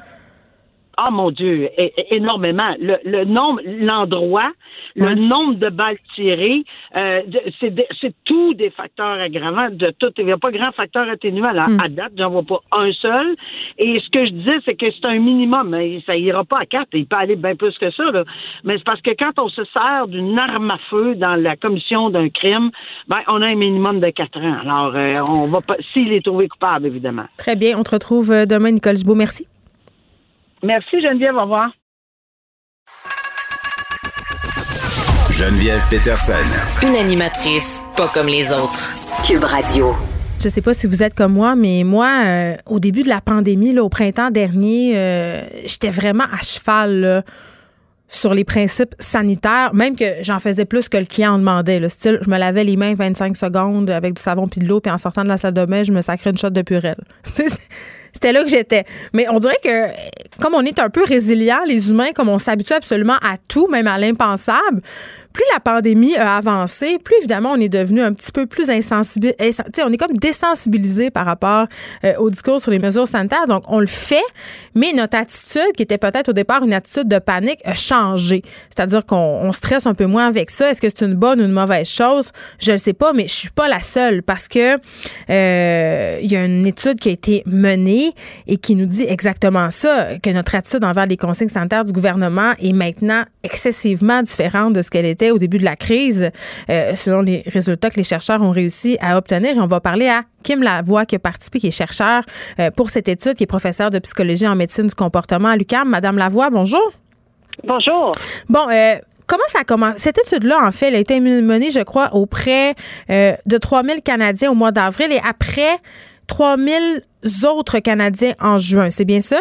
Ah mon Dieu, énormément. Le, le nombre, l'endroit, le nombre de balles tirées, euh, c'est tous des facteurs aggravants. De tout, il n'y a pas grand facteur atténuant. Là. Hmm. À date, j'en vois pas un seul. Et ce que je disais, c'est que c'est un minimum. Mais ça ira pas à quatre. Il peut aller bien plus que ça. Là. Mais c'est parce que quand on se sert d'une arme à feu dans la commission d'un crime, ben on a un minimum de quatre ans. Alors, euh, on va pas, s'il est trouvé coupable, évidemment. Très bien. On te retrouve euh, demain, Nicole Gibault. Merci. Merci Geneviève, au revoir. Geneviève Peterson. Une animatrice pas comme les autres. Cube Radio. Je sais pas si vous êtes comme moi, mais moi, euh, au début de la pandémie, là, au printemps dernier, euh, j'étais vraiment à cheval sur les principes sanitaires, même que j'en faisais plus que le client en demandait. Le style, je me lavais les mains 25 secondes avec du savon puis de l'eau, puis en sortant de la salle de bain, je me sacrais une shot de purelle. C'était là que j'étais. Mais on dirait que, comme on est un peu résilient, les humains, comme on s'habitue absolument à tout, même à l'impensable, plus la pandémie a avancé, plus évidemment on est devenu un petit peu plus insensible. On est comme désensibilisé par rapport euh, au discours sur les mesures sanitaires. Donc on le fait, mais notre attitude, qui était peut-être au départ une attitude de panique, a changé. C'est-à-dire qu'on stresse un peu moins avec ça. Est-ce que c'est une bonne ou une mauvaise chose? Je ne sais pas, mais je suis pas la seule parce que euh, il y a une étude qui a été menée et qui nous dit exactement ça, que notre attitude envers les consignes sanitaires du gouvernement est maintenant excessivement différente de ce qu'elle était au début de la crise, euh, selon les résultats que les chercheurs ont réussi à obtenir. Et on va parler à Kim Lavoie, qui a participé, qui est chercheur euh, pour cette étude, qui est professeur de psychologie en médecine du comportement à l'UQAM. Madame Lavoie, bonjour. Bonjour. Bon, euh, comment ça commence? Cette étude-là, en fait, elle a été menée, je crois, auprès de 3000 Canadiens au mois d'avril et après 3000 autres Canadiens en juin. C'est bien ça?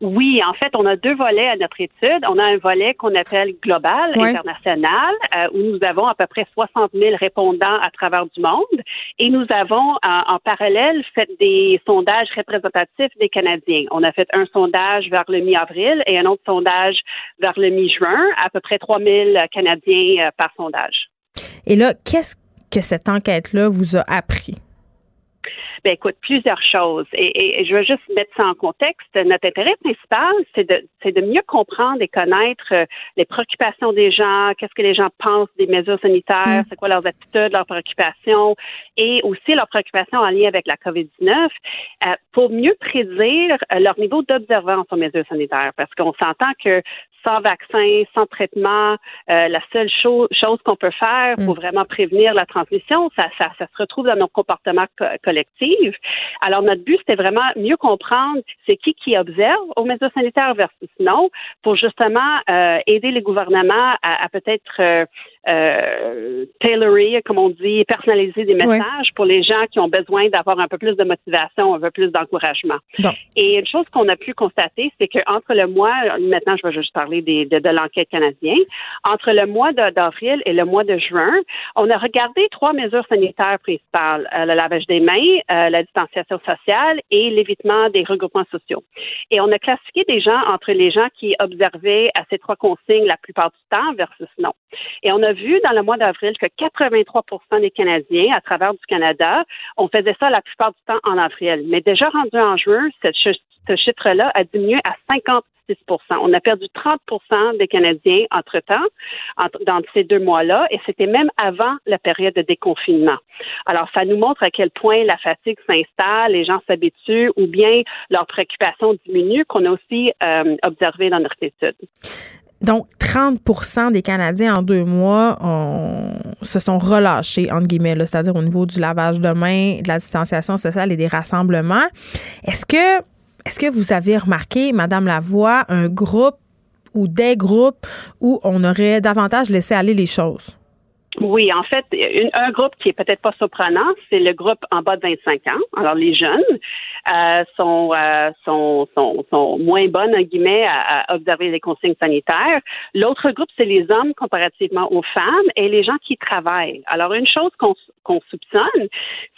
Oui, en fait, on a deux volets à notre étude. On a un volet qu'on appelle global, international, euh, où nous avons à peu près 60 000 répondants à travers du monde. Et nous avons en, parallèle fait des sondages représentatifs des Canadiens. On a fait un sondage vers le mi-avril et un autre sondage vers le mi-juin, à peu près 3 000 Canadiens euh, par sondage. Et là, qu'est-ce que cette enquête-là vous a appris? Ben écoute, plusieurs choses. Et, je veux juste mettre ça en contexte. Notre intérêt principal, c'est de, c'est de mieux comprendre et connaître euh, les préoccupations des gens, qu'est-ce que les gens pensent des mesures sanitaires, mm. c'est quoi leurs attitudes, leurs préoccupations, et aussi leurs préoccupations en lien avec la COVID-19, euh, pour mieux prédire euh, leur niveau d'observance aux mesures sanitaires. Parce qu'on s'entend que sans vaccin, sans traitement, euh, la seule chose, chose qu'on peut faire pour mm. vraiment prévenir la transmission, ça, ça, ça, se retrouve dans nos comportements collectifs. Alors, notre but, c'était vraiment mieux comprendre c'est qui qui observe aux mesures sanitaires versus non, pour justement euh, aider les gouvernements à, à peut-être euh, euh, tailorer, comme on dit, personnaliser des messages pour les gens qui ont besoin d'avoir un peu plus de motivation, un peu plus d'encouragement. Et une chose qu'on a pu constater, c'est qu'entre le mois, maintenant je vais juste parler des, de, de l'enquête canadienne, entre le mois d'avril et le mois de juin, on a regardé trois mesures sanitaires principales, euh, le lavage des mains, euh, la distanciation sociale et l'évitement des regroupements sociaux. Et on a classifié des gens entre les gens qui observaient à ces trois consignes la plupart du temps versus non. Et on a vu dans le mois d'avril que 83 des Canadiens à travers du Canada, on faisait ça la plupart du temps en avril. Mais déjà rendu en juin, ce chiffre-là a diminué à 56 on a perdu 30 des Canadiens entre-temps, dans ces deux mois-là, et c'était même avant la période de déconfinement. Alors, ça nous montre à quel point la fatigue s'installe, les gens s'habituent, ou bien leur préoccupation diminue, qu'on a aussi euh, observé dans notre étude. Donc, 30% des Canadiens en deux mois se sont relâchés, entre guillemets, c'est-à-dire au niveau du lavage de mains, de la distanciation sociale et des rassemblements. Est-ce que, est-ce que vous avez remarqué, Madame Lavoie, un groupe ou des groupes où on aurait davantage laissé aller les choses? Oui, en fait, un groupe qui est peut-être pas surprenant, c'est le groupe en bas de 25 ans. Alors, les jeunes euh, sont, euh, sont, sont, sont, moins bonnes, en guillemets, à, observer les consignes sanitaires. L'autre groupe, c'est les hommes comparativement aux femmes et les gens qui travaillent. Alors, une chose qu'on qu'on soupçonne,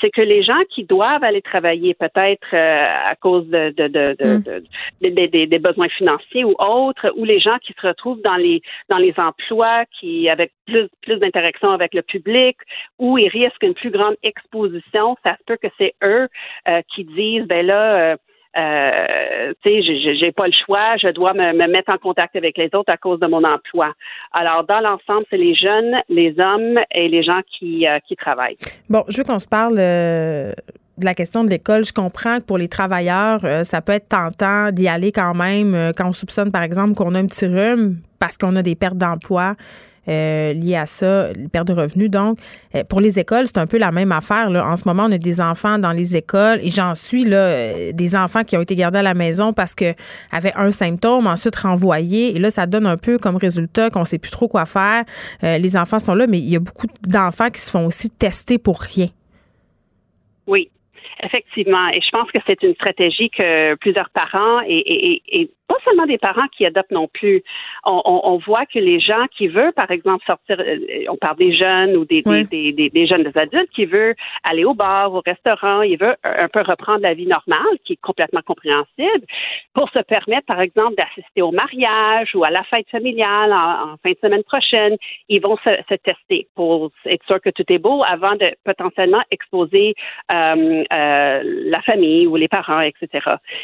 c'est que les gens qui doivent aller travailler, peut-être euh, à cause de, de, de, de, mm. des besoins financiers ou autres, ou les gens qui se retrouvent dans les dans les emplois qui avec plus plus d'interaction avec le public, où ils risquent une plus grande exposition, ça se peut que c'est eux euh, qui disent ben là. Euh, euh, tu sais, j'ai pas le choix, je dois me, mettre en contact avec les autres à cause de mon emploi. Alors, dans l'ensemble, c'est les jeunes, les hommes et les gens qui travaillent. Bon, je veux qu'on se parle de la question de l'école. Je comprends que pour les travailleurs, ça peut être tentant d'y aller quand même quand on soupçonne, par exemple, qu'on a un petit rhume parce qu'on a des pertes d'emploi. Euh, liées à ça, perte de revenus. Donc, euh, pour les écoles, c'est un peu la même affaire. Là. En ce moment, on a des enfants dans les écoles et j'en suis là, euh, des enfants qui ont été gardés à la maison parce que avaient un symptôme, ensuite renvoyés. Et là, ça donne un peu comme résultat qu'on sait plus trop quoi faire. les enfants sont là, mais il y a beaucoup d'enfants qui se font aussi tester pour rien. Oui, Effectivement, et je pense que c'est une stratégie que plusieurs parents et, pas seulement des parents qui adoptent non plus. On, voit que les gens qui veulent, par exemple, sortir, euh, on parle des jeunes ou des, des, des, des, jeunes des adultes qui veulent aller au bar, au restaurant, ils veulent un peu reprendre la vie normale, qui est complètement compréhensible, pour se permettre, par exemple, d'assister au mariage ou à la fête familiale en, fin de semaine prochaine. Ils vont se, se, tester pour être sûr que tout est beau avant de potentiellement exposer euh, euh, la famille ou les parents, etc.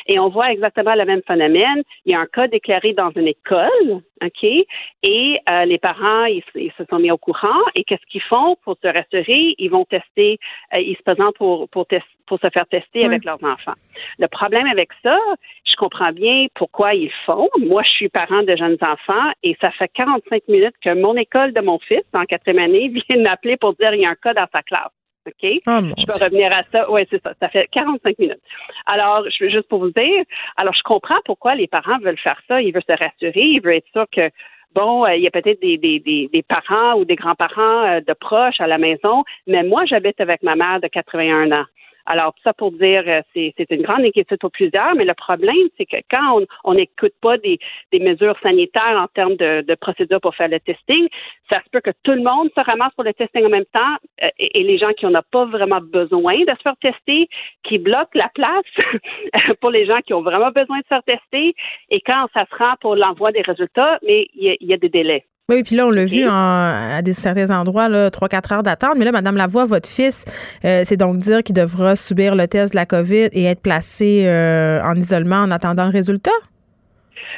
Et on voit exactement le même phénomène il y a un cas déclaré dans une école, OK, et euh, les parents, ils, se sont mis au courant, et qu'est-ce qu'ils font pour se rassurer? Ils vont tester, euh, ils se présentent pour, pour, pour se faire tester avec leurs enfants. Le problème avec ça, je comprends bien pourquoi ils font. Moi, je suis parent de jeunes enfants, et ça fait 45 minutes que mon école de mon fils, en quatrième année, vient m'appeler pour dire qu'il y a un cas dans sa classe. OK? Oh, je peux revenir à ça. Oui, c'est ça. Ça fait 45 minutes. Alors, je veux juste pour vous dire, alors je comprends pourquoi les parents veulent faire ça. Ils veulent se rassurer. Ils veulent être sûrs que bon, euh, il y a peut-être des, des, des, parents ou des grands-parents euh, de proches à la maison, mais moi, j'habite avec ma mère de 81 ans. Alors, ça pour dire, euh, c'est, une grande inquiétude pour plusieurs, mais le problème, c'est que quand on n'écoute pas des, mesures sanitaires en termes de, de procédures pour faire le testing, ça se peut que tout le monde se ramasse pour le testing en même temps euh, et, les gens qui n'ont pas vraiment besoin de se faire tester, qui bloquent la place pour les gens qui ont vraiment besoin de se faire tester. Et quand ça se rend pour l'envoi des résultats, mais il y a des délais. Oui, puis là, on l'a vu à des, certains endroits, là, 3-4 heures d'attente. Mais là, Madame Lavoie, votre fils, euh, c'est donc dire qu'il devra subir le test de la COVID et être placé euh, en isolement en attendant le résultat?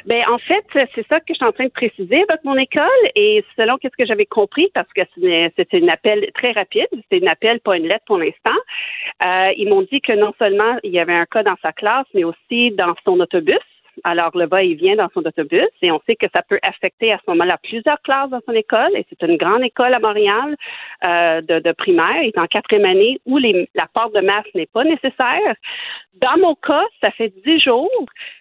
Ben en fait, c'est ça que je suis en train de préciser avec mon école et selon qu'est-ce que j'avais compris, parce que c'était un appel très rapide, c'était un appel, pas une lettre pour l'instant. Euh, ils m'ont dit que non seulement il y avait un cas dans sa classe, mais aussi dans son autobus. Alors, le va-et-vient dans son autobus et on sait que ça peut affecter à ce moment-là plusieurs classes dans son école et c'est une grande école à Montréal euh, de, de, primaire. Est en quatrième année où les, la porte de masque n'est pas nécessaire. Dans mon cas, ça fait dix jours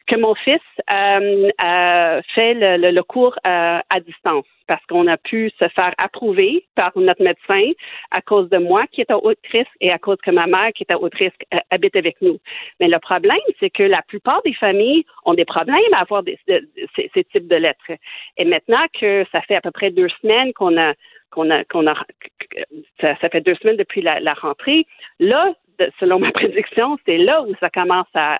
que mon fils euh, euh, fait le, le, cours euh, à distance parce qu'on a pu se faire approuver par notre médecin à cause de moi qui est à haut risque et à cause que ma mère qui est à haut risque euh, habite avec nous. Mais le problème, c'est que la plupart des familles ont des problèmes à avoir des, ces, types de lettres. Et maintenant que ça fait à peu près deux semaines qu'on a qu'on a qu'on a ça, fait deux semaines depuis la, la rentrée, là selon ma prédiction, c'est là où ça commence à.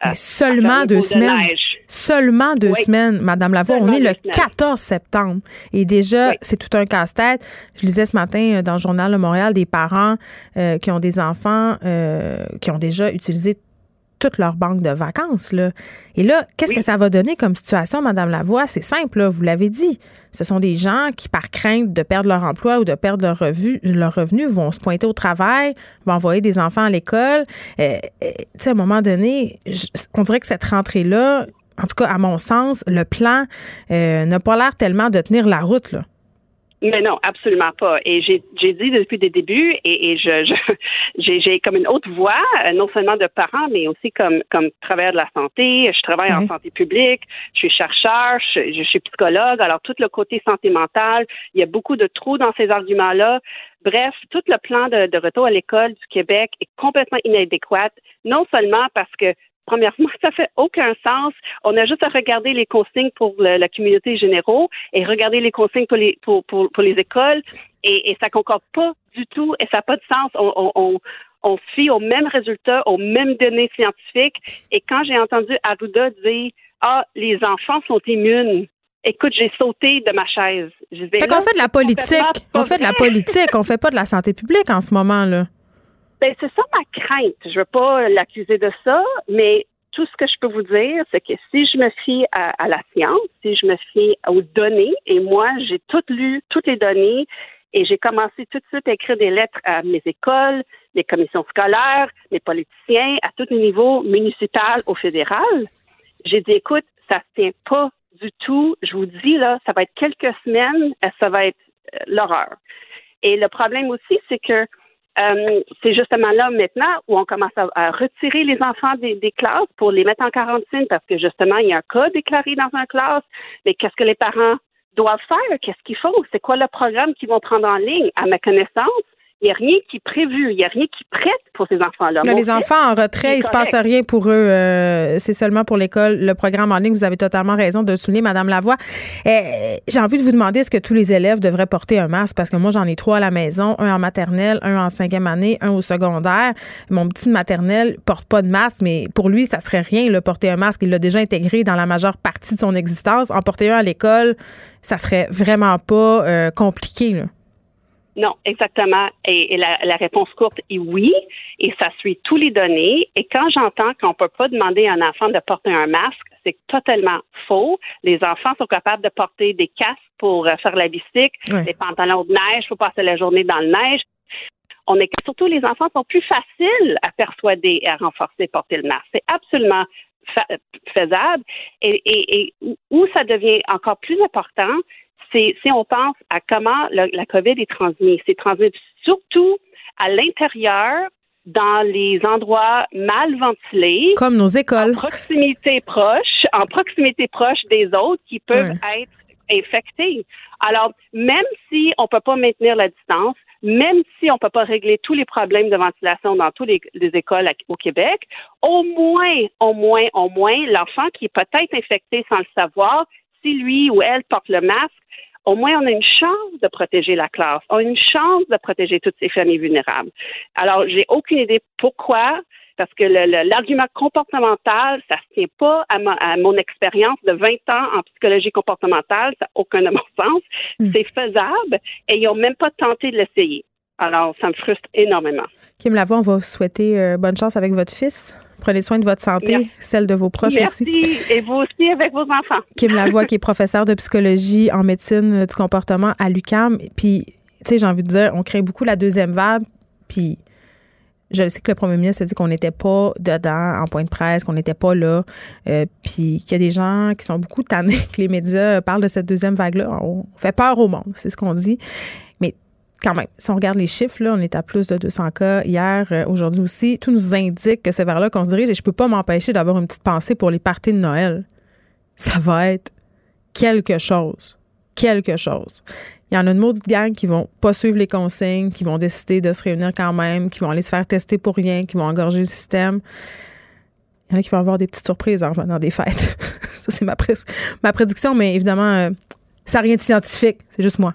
à, seulement deux semaines. Seulement deux semaines, Madame Lavoie. on est le 14 septembre. Et déjà, c'est tout un casse-tête. Je lisais ce matin euh, dans le journal de Montréal des parents euh, qui ont des enfants euh, qui ont déjà utilisé toute leur banque de vacances. Là. Et là, qu'est-ce que ça va donner comme situation, Madame Lavoie? C'est simple, vous l'avez dit. Ce sont des gens qui, par crainte de perdre leur emploi ou de perdre leur, revue, leur revenu, vont se pointer au travail, vont envoyer des enfants à l'école. Euh, euh à un moment donné, on dirait que cette rentrée-là, en tout cas, à mon sens, le plan euh, n'a pas l'air tellement de tenir la route. Là. Mais non, absolument pas. Et j'ai dit depuis le début, et, et je j'ai comme une haute voix, euh, non seulement de parents, mais aussi comme comme travailleur de la santé. Je travaille en santé publique, je suis chercheur, je, je, suis psychologue. Alors tout le côté santé mentale, il y a beaucoup de trous dans ces arguments-là. Bref, tout le plan de, de retour à l'école du Québec est complètement inadéquat, non seulement parce que Premièrement, ça fait aucun sens. On a juste à regarder les consignes pour la communauté généraux et regarder les consignes pour les pour, pour, pour les écoles et, et ça concorde pas du tout et ça n'a pas de sens. On, on, on se fie aux mêmes résultats, aux mêmes données scientifiques. Et quand j'ai entendu Arruda dire Ah, les enfants sont immunes, écoute, j'ai sauté de ma chaise. fait qu'on fait de la politique. On fait de la politique. On fait pas de la santé publique en ce moment, là. Ben, c'est ça ma crainte. Je veux pas l'accuser de ça, mais tout ce que je peux vous dire, c'est que si je me fie à, la science, si je me fie aux données, et moi, j'ai tout lu, toutes les données, et j'ai commencé tout de suite à écrire des lettres à mes écoles, mes commissions scolaires, mes politiciens, à tous les niveaux, municipal au fédéral. J'ai dit, écoute, ça ne tient pas du tout. Je vous dis, là, ça va être quelques semaines, ça va être euh, l'horreur. Et le problème aussi, c'est que euh, c'est justement là maintenant où on commence à, retirer les enfants des, classes pour les mettre en quarantaine parce que justement, il y a un cas déclaré dans une classe. Mais qu'est-ce que les parents doivent faire? Qu'est-ce qu'ils font? C'est quoi le programme qu'ils vont prendre en ligne? À ma connaissance, n'y a rien qui est prévu, il n'y a rien qui prête pour ces enfants-là. les enfants en retrait, il ne se passe rien pour eux. Euh, c'est seulement pour l'école, le programme en ligne. Vous avez totalement raison de le souligner, Madame Lavoie. Eh, j'ai envie de vous demander est-ce que tous les élèves devraient porter un masque? Parce que moi, j'en ai trois à la maison, un en maternelle, un en cinquième année, un au secondaire. Mon petit de maternelle porte pas de masque, mais pour lui, ça serait rien, le porter un masque. Il l'a déjà intégré dans la majeure partie de son existence. En porter un à l'école, ça serait vraiment pas euh, compliqué. Là. Non, exactement. Et, la, réponse courte est oui, et ça suit tous les données. Et quand j'entends qu'on ne peut pas demander à un enfant de porter un masque, c'est totalement faux. Les enfants sont capables de porter des casques pour euh, faire la bicycle, des pantalons de neige pour passer la journée dans le neige. On est surtout les enfants sont plus faciles à persuader et à renforcer porter le masque. C'est absolument faisable. Et, et, où ça devient encore plus important, c'est si on pense à comment la COVID est transmise. C'est transmis surtout à l'intérieur, dans les endroits mal ventilés. Comme nos écoles. En proximité proche, en proximité proche des autres qui peuvent être infectés. Alors, même si on ne peut pas maintenir la distance, même si on ne peut pas régler tous les problèmes de ventilation dans toutes les, les écoles au Québec, au moins, au moins, au moins, l'enfant qui est peut-être infecté sans le savoir, si lui ou elle porte le masque, au moins on a une chance de protéger la classe, on a une chance de protéger toutes ces familles vulnérables. Alors, j'ai aucune idée pourquoi, parce que l'argument comportemental, ça ne tient pas à, mon expérience de 20 ans en psychologie comportementale, ça n'a aucun de mon sens. Hmm. C'est faisable et ils n'ont même pas tenté de l'essayer. Alors, ça me frustre énormément. Kim Lavoie, on va vous souhaiter euh, bonne chance avec votre fils. Prenez soin de votre santé, celle de vos proches aussi. Merci. Et vous aussi avec vos enfants. Kim Lavoie, qui est professeur de psychologie en médecine du comportement à l'UCAM. Puis, tu sais, j'ai envie de dire, on crée beaucoup la deuxième vague. Puis, je sais que le premier ministre a dit qu'on n'était pas dedans en point de presse, qu'on n'était pas là, euh, puis qu'il y a des gens qui sont beaucoup tannés que les médias parlent de cette deuxième vague-là. On fait peur au monde, c'est ce qu'on dit quand même, si on regarde les chiffres, là, on est à plus de 200 cas hier, euh, aujourd'hui aussi. Tout nous indique que c'est vers là qu'on se dirige et je peux pas m'empêcher d'avoir une petite pensée pour les parties de Noël. Ça va être quelque chose. Quelque chose. Il y en a une maudite gang qui vont pas suivre les consignes, qui vont décider de se réunir quand même, qui vont aller se faire tester pour rien, qui vont engorger le système. Il y en a qui vont avoir des petites surprises en revenant des fêtes. ça, c'est ma, ma prédiction, mais évidemment, euh, ça n'a rien de scientifique. C'est juste moi.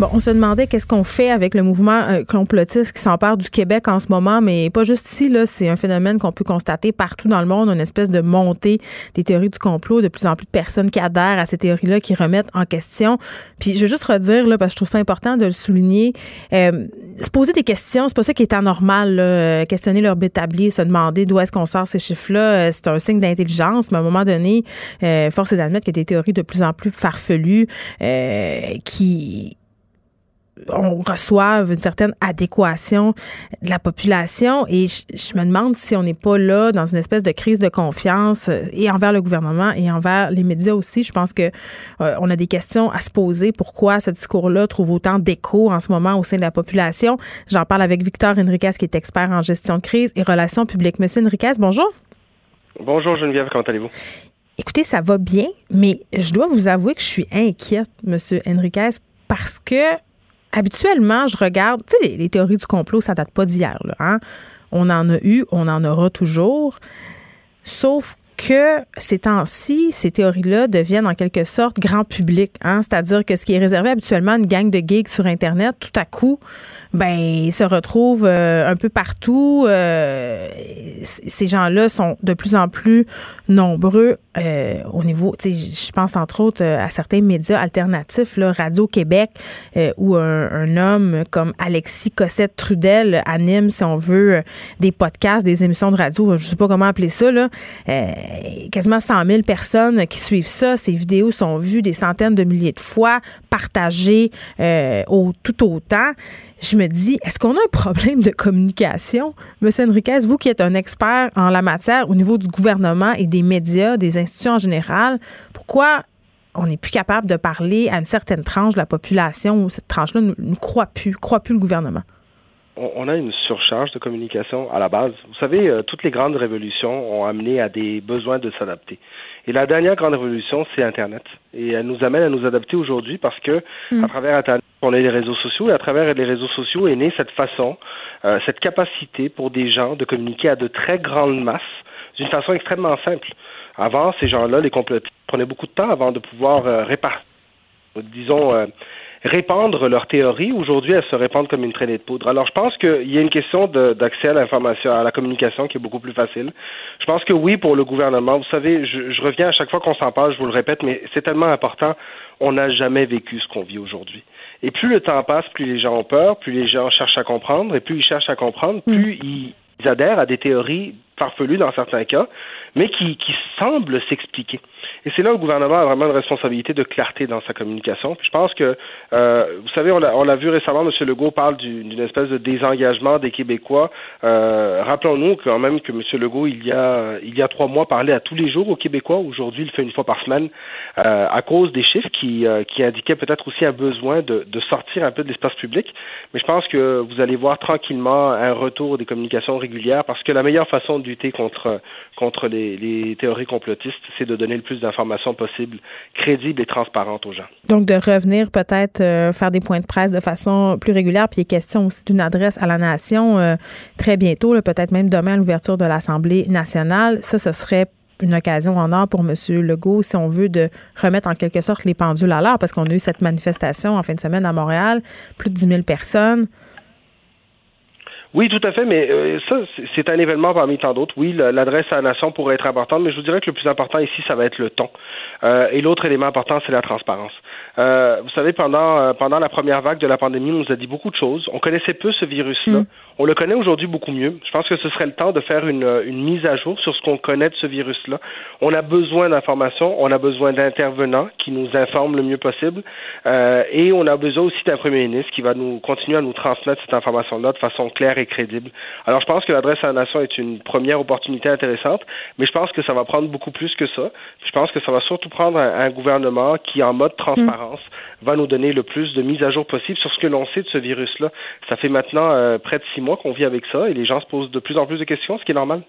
Bon, on se demandait qu'est-ce qu'on fait avec le mouvement euh, complotiste qui s'empare du Québec en ce moment, mais pas juste ici, là. C'est un phénomène qu'on peut constater partout dans le monde, une espèce de montée des théories du complot, de plus en plus de personnes qui adhèrent à ces théories-là, qui remettent en question. Puis je veux juste redire, là, parce que je trouve ça important de le souligner, euh, se poser des questions, c'est pas ça qui est anormal, là. questionner leur établi, se demander d'où est-ce qu'on sort ces chiffres-là, euh, c'est un signe d'intelligence, mais à un moment donné, euh, force est d'admettre qu'il y a des théories de plus en plus farfelues euh, qui on reçoive une certaine adéquation de la population et je, me demande si on n'est pas là dans une espèce de crise de confiance euh, et envers le gouvernement et envers les médias aussi. Je pense que euh, on a des questions à se poser. Pourquoi ce discours-là trouve autant d'écho en ce moment au sein de la population? J'en parle avec Victor Enriquez qui est expert en gestion de crise et relations publiques. Monsieur Enriquez, bonjour. Bonjour Geneviève, comment allez-vous? Écoutez, ça va bien, mais je dois vous avouer que je suis inquiète, Monsieur Enriquez, parce que habituellement, je regarde, tu sais, les, théories du complot, ça date pas d'hier, là. Hein? On en a eu, on en aura toujours. Sauf que ces temps-ci, ces théories-là deviennent en quelque sorte grand public. Hein? C'est-à-dire que ce qui est réservé habituellement à une gang de geeks sur Internet, tout à coup, ben, se retrouve euh, un peu partout. Euh, ces gens-là sont de plus en plus nombreux euh, au niveau, je pense entre autres à certains médias alternatifs, là, Radio-Québec, où un, homme comme Alexis Cossette-Trudel anime, si on veut, des podcasts, des émissions de radio, je sais pas comment appeler ça, là, quasiment 100 000 personnes qui suivent ça. Ces vidéos sont vues des centaines de milliers de fois, partagées au, tout autant je me dis, est-ce qu'on a un problème de communication? Monsieur Enriquez, vous qui êtes un expert en la matière au niveau du gouvernement et des médias, des institutions en général, pourquoi on n'est plus capable de parler à une certaine tranche de la population où cette tranche-là ne, croit plus, croit plus le gouvernement? on, a une surcharge de communication à la base. Vous savez, euh, toutes les grandes révolutions ont amené à des besoins de s'adapter. Et la dernière grande révolution, c'est Internet. Et elle nous amène à nous adapter aujourd'hui parce que mm. à travers Internet, on a les réseaux sociaux et à travers les réseaux sociaux est née cette façon, euh, cette capacité pour des gens de communiquer à de très grandes masses d'une façon extrêmement simple. Avant, ces gens-là, les complotistes, prenaient beaucoup de temps avant de pouvoir euh, répartir, disons, euh, répandre leurs théories. Aujourd'hui, elles se répandent comme une traînée de poudre. Alors, je pense qu'il y a une question d'accès à l'information, à la communication qui est beaucoup plus facile. Je pense que oui, pour le gouvernement, vous savez, je, je reviens à chaque fois qu'on s'en parle, je vous le répète, mais c'est tellement important. On n'a jamais vécu ce qu'on vit aujourd'hui. Et plus le temps passe, plus les gens ont peur, plus les gens cherchent à comprendre, et plus ils cherchent à comprendre, plus mm. ils adhèrent à des théories farfelues dans certains cas, mais qui, semblent s'expliquer. Et c'est là où le gouvernement a vraiment une responsabilité de clarté dans sa communication. Je pense que, euh, vous savez, on l'a vu récemment, M. Legault parle d'une espèce de désengagement des Québécois. Euh, rappelons-nous quand même que M. Legault, il y a trois mois, parlait à tous les jours aux Québécois. Aujourd'hui, il le fait une fois par semaine euh, à cause des chiffres qui, qui indiquaient peut-être aussi un besoin de, de sortir un peu de l'espace public. Mais je pense que vous allez voir tranquillement un retour des communications régulières parce que la meilleure façon de lutter contre les, théories complotistes, c'est de donner le plus d'informations possibles, crédibles et transparentes aux gens. Donc, de revenir peut-être euh, faire des points de presse de façon plus régulière, puis il est question aussi d'une adresse à la nation euh, très bientôt, peut-être même demain à l'ouverture de l'Assemblée nationale. Ça, ce serait une occasion en or pour M. Legault, si on veut, de remettre en quelque sorte les pendules à l'heure, parce qu'on a eu cette manifestation en fin de semaine à Montréal, plus de 10 000 personnes. Oui, tout à fait, mais euh, ça, c'est un événement parmi tant d'autres. Oui, l'adresse à la nation pourrait être importante, mais je vous dirais que le plus important ici, ça va être le ton. Euh, et l'autre élément important, c'est la transparence. Euh, vous savez, pendant euh, pendant la première vague de la pandémie, on nous a dit beaucoup de choses. On connaissait peu ce virus-là. Mm. On le connaît aujourd'hui beaucoup mieux. Je pense que ce serait le temps de faire une, une mise à jour sur ce qu'on connaît de ce virus-là. On a besoin d'informations, on a besoin d'intervenants qui nous informent le mieux possible, euh, et on a besoin aussi d'un premier ministre qui va nous continuer à nous transmettre cette information-là de façon claire et crédible. Alors, je pense que l'adresse à la nation est une première opportunité intéressante, mais je pense que ça va prendre beaucoup plus que ça. Je pense que ça va surtout prendre un, gouvernement qui, en mode transparent, va nous donner le plus de mise à jour possible sur ce que l'on sait de ce virus-là. Ça fait maintenant euh, près de six mois qu'on vit avec ça et les gens se posent de plus en plus de questions, ce qui est normal.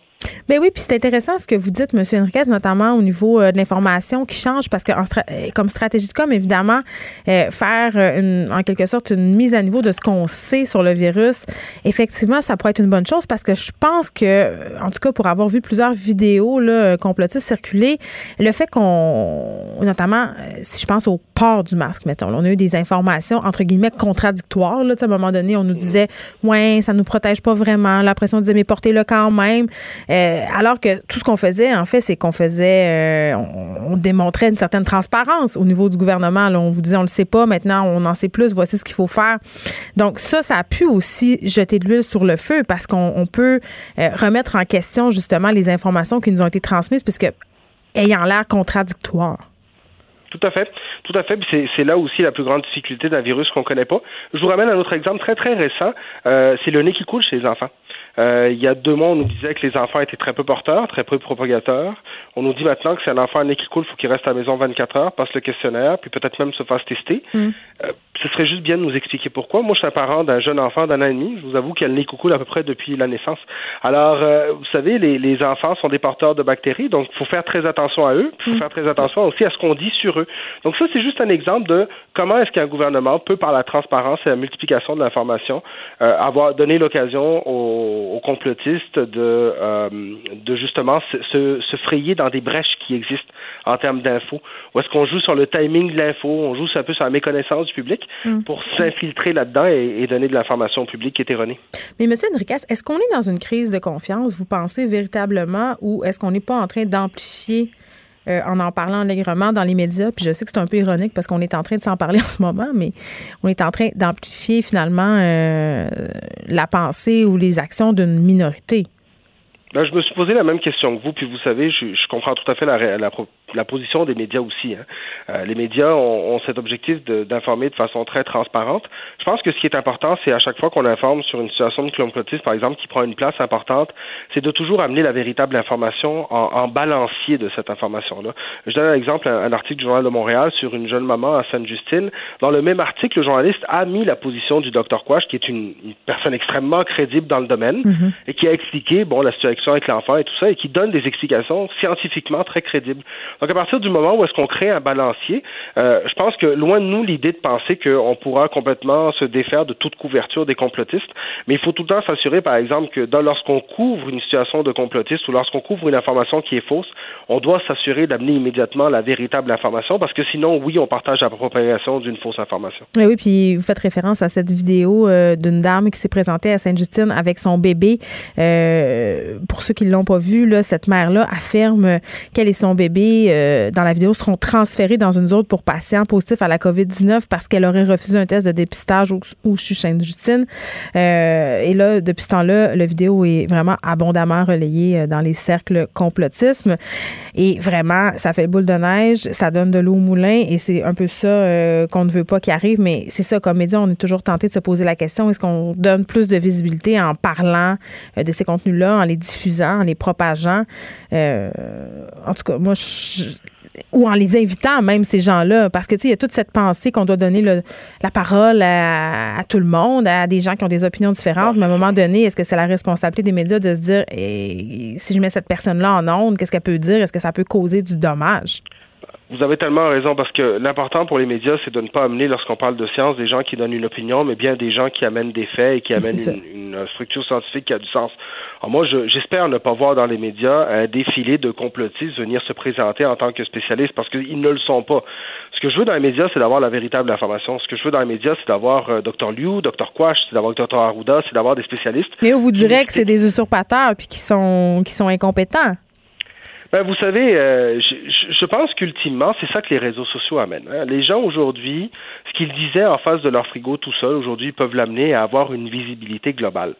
Ben oui, puis c'est intéressant ce que vous dites, M. Enriquez, notamment au niveau euh, de l'information qui change, parce que euh, comme stratégie de com, évidemment, faire une, en quelque sorte une mise à niveau de ce qu'on sait sur le virus, effectivement, ça pourrait être une bonne chose parce que je pense que, en tout cas, pour avoir vu plusieurs vidéos là, complotistes circuler, le fait qu'on, notamment, si je pense au port du masque, mettons, on a eu des informations, entre guillemets, contradictoires. Là, à un moment donné, on nous disait, ouais, ça nous protège pas vraiment. La pression disait, mais portez-le quand même. Euh, alors que tout ce qu'on faisait, en fait, c'est qu'on faisait, euh, on, démontrait une certaine transparence au niveau du gouvernement. On vous disait, on le sait pas, maintenant, on en sait plus, voici ce qu'il faut faire. Donc, ça, ça a pu aussi jeter de l'huile sur le feu parce qu'on peut euh, remettre en question, justement, les informations qui nous ont été transmises, puisque ayant l'air contradictoires. Tout à fait. Tout à fait. C'est là aussi la plus grande difficulté d'un virus qu'on connaît pas. Je vous ramène un autre exemple très très récent. Euh, c'est le nez qui coule chez les enfants. Euh, il y a deux mois, on nous disait que les enfants étaient très peu porteurs, très peu propagateurs. On nous dit maintenant que c'est un enfant un nez qui coule, il faut qu'il reste à la maison 24 heures, passe le questionnaire, puis peut-être même se fasse tester. Mm. Euh, ce serait juste bien de nous expliquer pourquoi. Moi, je suis un parent d'un jeune enfant d'un an et demi. Je vous avoue qu'il a le nez qui coule à peu près depuis la naissance. Alors, vous savez, les, les, enfants sont des porteurs de bactéries, donc il faut faire très attention à eux. Il faut mm. faire très attention aussi à ce qu'on dit sur eux. Donc ça, c'est juste un exemple de comment est-ce qu'un gouvernement peut, par la transparence et la multiplication de l'information, euh, avoir donné l'occasion aux, complotistes de, euh, de justement se, se, frayer dans des brèches qui existent en termes d'infos. Ou est-ce qu'on joue sur le timing de l'info, on joue un peu sur la méconnaissance du public mm. pour s'infiltrer là-dedans et, donner de l'information au public qui est erronée. Mais M. Enriquez, est-ce qu'on est dans une crise de confiance, vous pensez véritablement, ou est-ce qu'on n'est pas en train d'amplifier euh, en en parlant allègrement dans les médias? Puis je sais que c'est un peu ironique parce qu'on est en train de s'en parler en ce moment, mais on est en train d'amplifier finalement euh, la pensée ou les actions d'une minorité. Ben, je me suis posé la même question que vous, puis vous savez, je, comprends tout à fait la, la position des médias aussi. Hein. Euh, les médias ont, cet objectif d'informer de, façon très transparente. Je pense que ce qui est important, c'est à chaque fois qu'on informe sur une situation de complotisme, par exemple, qui prend une place importante, c'est de toujours amener la véritable information en, balancier de cette information-là. Je donne un exemple, un, article du Journal de Montréal sur une jeune maman à Sainte-Justine. Dans le même article, le journaliste a mis la position du docteur Quash, qui est une, personne extrêmement crédible dans le domaine, mm-hmm. et qui a expliqué, bon, la situation avec l'enfant et tout ça, et qui donne des explications scientifiquement très crédibles. Donc, à partir du moment où est-ce qu'on crée un balancier, euh, je pense que loin de nous l'idée de penser qu'on pourra complètement se défaire de toute couverture des complotistes, mais il faut tout le temps s'assurer, par exemple, que lorsqu'on couvre une situation de complotiste ou lorsqu'on couvre une information qui est fausse, on doit s'assurer d'amener immédiatement la véritable information parce que sinon, oui, on partage la propagation d'une fausse information. Oui, puis vous faites référence à cette vidéo euh, d'une dame qui s'est présentée à Sainte-Justine avec son bébé. Euh, pour ceux qui ne l'ont pas vu, là, cette mère-là affirme qu'elle et son bébé, euh, dans la vidéo, seront transférés dans une zone pour patients positifs à la COVID-19 parce qu'elle aurait refusé un test de dépistage au, au Sainte-Justine. et là, depuis ce temps-là, la vidéo est vraiment abondamment relayée dans les cercles complotisme. Et vraiment, ça fait boule de neige, ça donne de l'eau au moulin et c'est un peu ça euh, qu'on ne veut pas qu'il arrive. Mais c'est ça, comme média, on est toujours tenté de se poser la question est-ce qu'on donne plus de visibilité en parlant euh, de ces contenus-là, en les diffusant, en les propageant? Euh, En tout cas, moi, je, ou en les invitant même ces gens-là parce que tu sais il y a toute cette pensée qu'on doit donner la parole à, tout le monde à des gens qui ont des opinions différentes. Mais à un moment donné est-ce que c'est la responsabilité des médias de se dire eh, si je mets cette personne-là en onde qu'est-ce qu'elle peut dire? Est-ce que ça peut causer du dommage? Vous avez tellement raison parce que l'important pour les médias, c'est de ne pas amener, lorsqu'on parle de science, des gens qui donnent une opinion, mais bien des gens qui amènent des faits et qui amènent une, structure scientifique qui a du sens. Alors moi, j'espère ne pas voir dans les médias un défilé de complotistes venir se présenter en tant que spécialistes parce qu'ils ne le sont pas. Ce que je veux dans les médias, c'est d'avoir la véritable information. Ce que je veux dans les médias, c'est d'avoir euh, Dr Liu, Dr Quash, c'est d'avoir Dr Arruda, c'est d'avoir des spécialistes. Mais vous direz que c'est des usurpateurs puis qui sont qui sont incompétents. Ben, vous savez, euh, je, pense qu'ultimement, c'est ça que les réseaux sociaux amènent. Hein. Les gens aujourd'hui, ce qu'ils disaient en face de leur frigo tout seul, aujourd'hui, peuvent l'amener à avoir une visibilité globale.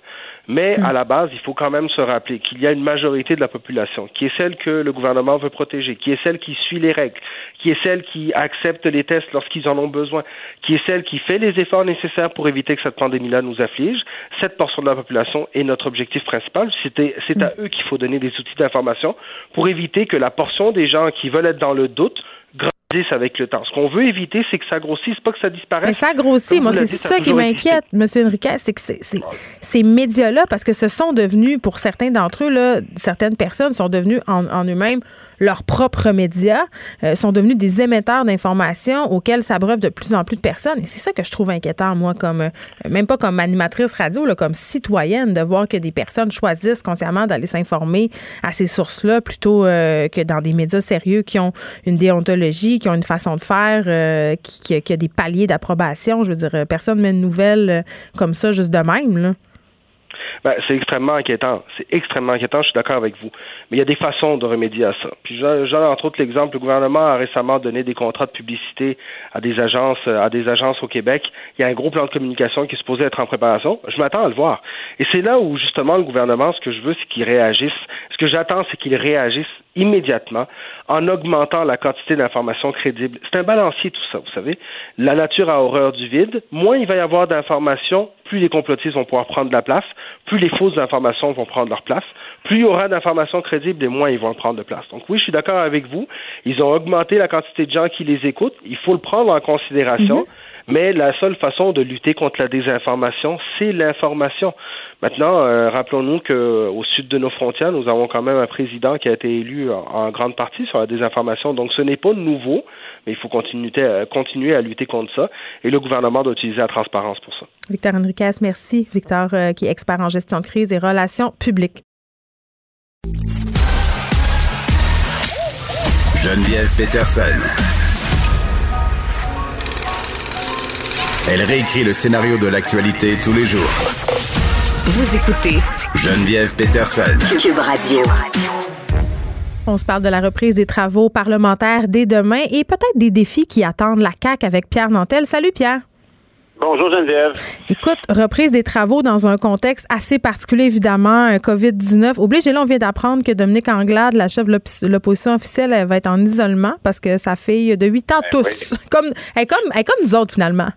Mais mm. à la base, il faut quand même se rappeler qu'il y a une majorité de la population qui est celle que le gouvernement veut protéger, qui est celle qui suit les règles, qui est celle qui accepte les tests lorsqu'ils en ont besoin, qui est celle qui fait les efforts nécessaires pour éviter que cette pandémie-là nous afflige. Cette portion de la population est notre objectif principal. C'est à mm. eux qu'il faut donner des outils d'information pour éviter que la portion des gens qui veulent être dans le doute avec le temps. Ce qu'on veut éviter, c'est que ça grossisse, pas que ça disparaisse. Mais ça grossit. Moi, c'est ça, qui m'inquiète, M. Enriquez, c'est que ces médias-là, parce que ce sont devenus, pour certains d'entre eux, là, certaines personnes sont devenues en eux-mêmes leurs propres médias, euh, sont devenus des émetteurs d'informations auxquels s'abreuvent de plus en plus de personnes. Et c'est ça que je trouve inquiétant, moi, comme euh, même pas comme animatrice radio, là, comme citoyenne, de voir que des personnes choisissent consciemment d'aller s'informer à ces sources-là plutôt euh, que dans des médias sérieux qui ont une déontologie, qui ont une façon de faire, qui, qui, qui, a des paliers d'approbation. Je veux dire, personne ne met une nouvelle comme ça juste de même. Là. Ben, c'est extrêmement inquiétant. C'est extrêmement inquiétant, je suis d'accord avec vous. Mais il y a des façons de remédier à ça. Puis j'ai entre autres l'exemple, le gouvernement a récemment donné des contrats de publicité à des agences, à des agences au Québec. Il y a un gros plan de communication qui est supposé être en préparation. Je m'attends à le voir. Et c'est là où justement le gouvernement, ce que je veux, c'est qu'il réagisse. Ce que j'attends, c'est qu'il réagisse immédiatement en augmentant la quantité d'informations crédibles. C'est un balancier tout ça, vous savez. La nature a horreur du vide. Moins il va y avoir d'informations, plus les complotistes vont pouvoir prendre de la place, plus les fausses informations vont prendre leur place, plus il y aura d'informations crédibles et moins ils vont prendre de place. Donc oui, je suis d'accord avec vous. Ils ont augmenté la quantité de gens qui les écoutent. Il faut le prendre en considération. Mhm. Mais la seule façon de lutter contre la désinformation, c'est l'information. Maintenant, euh, rappelons-nous qu'au sud de nos frontières, nous avons quand même un président qui a été élu en, grande partie sur la désinformation. Donc, ce n'est pas nouveau, mais il faut continuer, euh, continuer à lutter contre ça. Et le gouvernement doit utiliser la transparence pour ça. Victor Enriquez, merci. Victor, euh, qui est expert en gestion de crise et relations publiques. Geneviève Peterson. Elle réécrit le scénario de l'actualité tous les jours. Vous écoutez Geneviève Peterson. Cube Radio. On se parle de la reprise des travaux parlementaires dès demain et peut-être des défis qui attendent la CAQ avec Pierre Nantel. Salut Pierre. Bonjour Geneviève. Écoute, reprise des travaux dans un contexte assez particulier, évidemment, COVID-19. Oblige, et là, on vient d'apprendre que Dominique Anglade, la chef de l'opposition officielle, elle va être en isolement parce que sa fille de 8 ans ben tous. Comme, elle, comme, elle est comme nous autres, finalement.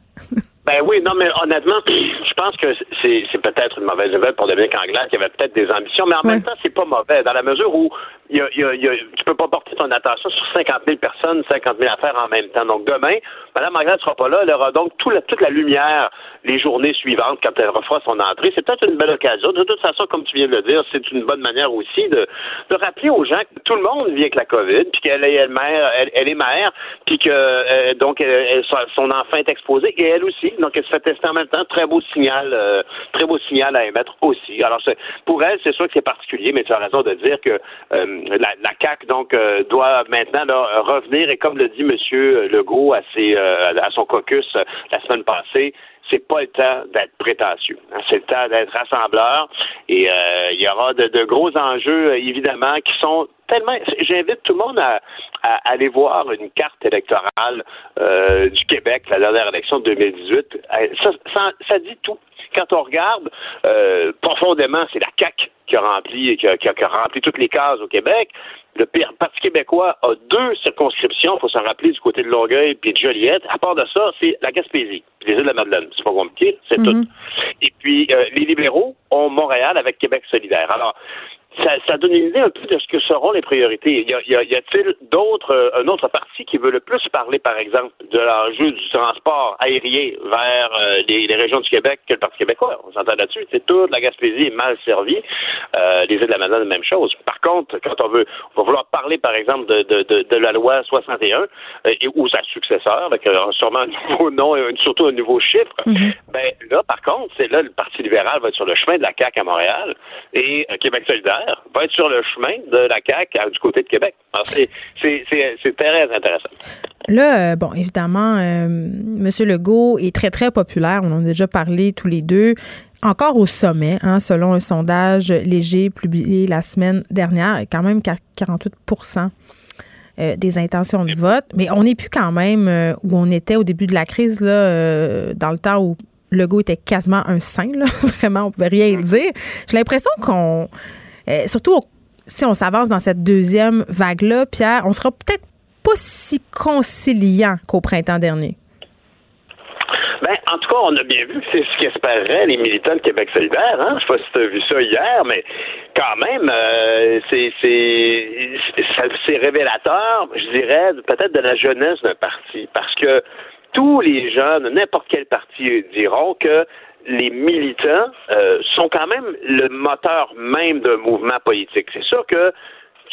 Ben oui, non, mais honnêtement, je pense que c'est peut-être une mauvaise nouvelle pour Dominique Anglade qui avait peut-être des ambitions, mais en même temps, c'est pas mauvais. Dans la mesure où y a, tu peux pas porter ton attention sur 50 000 personnes, 50 000 affaires en même temps. Donc demain, Mme Anglade sera pas là, elle aura donc tout toute la lumière les journées suivantes quand elle refera son entrée. C'est peut-être une belle occasion. De toute façon, comme tu viens de le dire, c'est une bonne manière aussi de, rappeler aux gens que tout le monde vit avec la COVID, puis qu'elle est mère, elle, est mère, puis que euh, donc son enfant est exposé et elle aussi. Donc elle se fait tester en même temps. Très beau signal, euh, très beau signal à émettre aussi. Alors pour elle, c'est sûr que c'est particulier, mais tu as raison de dire que euh, la, la CAC donc doit maintenant revenir et comme le dit Monsieur Legault à ses à son caucus la semaine passée c'est pas le temps d'être prétentieux. Hein. C'est le temps d'être rassembleur. Et euh, il y aura de, gros enjeux, euh, évidemment, qui sont tellement. J'invite tout le monde à, aller voir une carte électorale euh, du Québec, la dernière élection de 2018. Ça, dit tout. Quand on regarde profondément, c'est la CAC qui a rempli qui a, qui a rempli toutes les cases au Québec. Le Parti québécois a deux circonscriptions, il faut s'en rappeler, du côté de Longueuil et de Joliette. À part de ça, c'est la Gaspésie, puis les îles de la Madeleine. C'est pas compliqué, c'est tout. Mhm. Et puis, euh, les libéraux ont Montréal avec Québec solidaire. Alors, ça, donne une idée un peu de ce que seront les priorités. Y, a, y, a, t il d'autres, euh, un autre parti qui veut le plus parler, par exemple, de l'enjeu du transport aérien vers euh, les, régions du Québec que le Parti québécois? On s'entend là-dessus. C'est toute la Gaspésie est mal servie. Euh, les îles de la Madeleine, même chose. Par contre, quand on veut, on va vouloir parler, par exemple, de, de, de, de la loi 61 et, ou sa successeur, avec sûrement un nouveau nom et surtout un nouveau chiffre, mm-hmm. ben là, par contre, c'est là le Parti libéral va être sur le chemin de la CAQ à Montréal et Québec solidaire va être sur le chemin de la CAQ du côté de Québec. C'est très intéressant. Là, euh, bon, évidemment, euh, M. Legault est très, très populaire. On en a déjà parlé tous les deux. Encore au sommet, hein, selon un sondage léger publié la semaine dernière, quand même 48% euh, des intentions de vote. Mais on n'est plus quand même où on était au début de la crise, là, dans le temps où Legault était quasiment un saint. Là. Vraiment, on ne pouvait rien dire. J'ai l'impression qu'on euh, surtout si on s'avance dans cette deuxième vague-là, Pierre, on sera peut-être pas si conciliant qu'au printemps dernier. Ben, en tout cas, on a bien vu, c'est ce qu'espéraient les militants de Québec solidaire. Hein? Je sais pas si tu as vu ça hier, mais quand même, euh, c'est c'est révélateur, je dirais, peut-être de la jeunesse d'un parti. Parce que tous les jeunes, n'importe quel parti, diront que les militants euh, sont quand même le moteur même d'un mouvement politique. C'est sûr que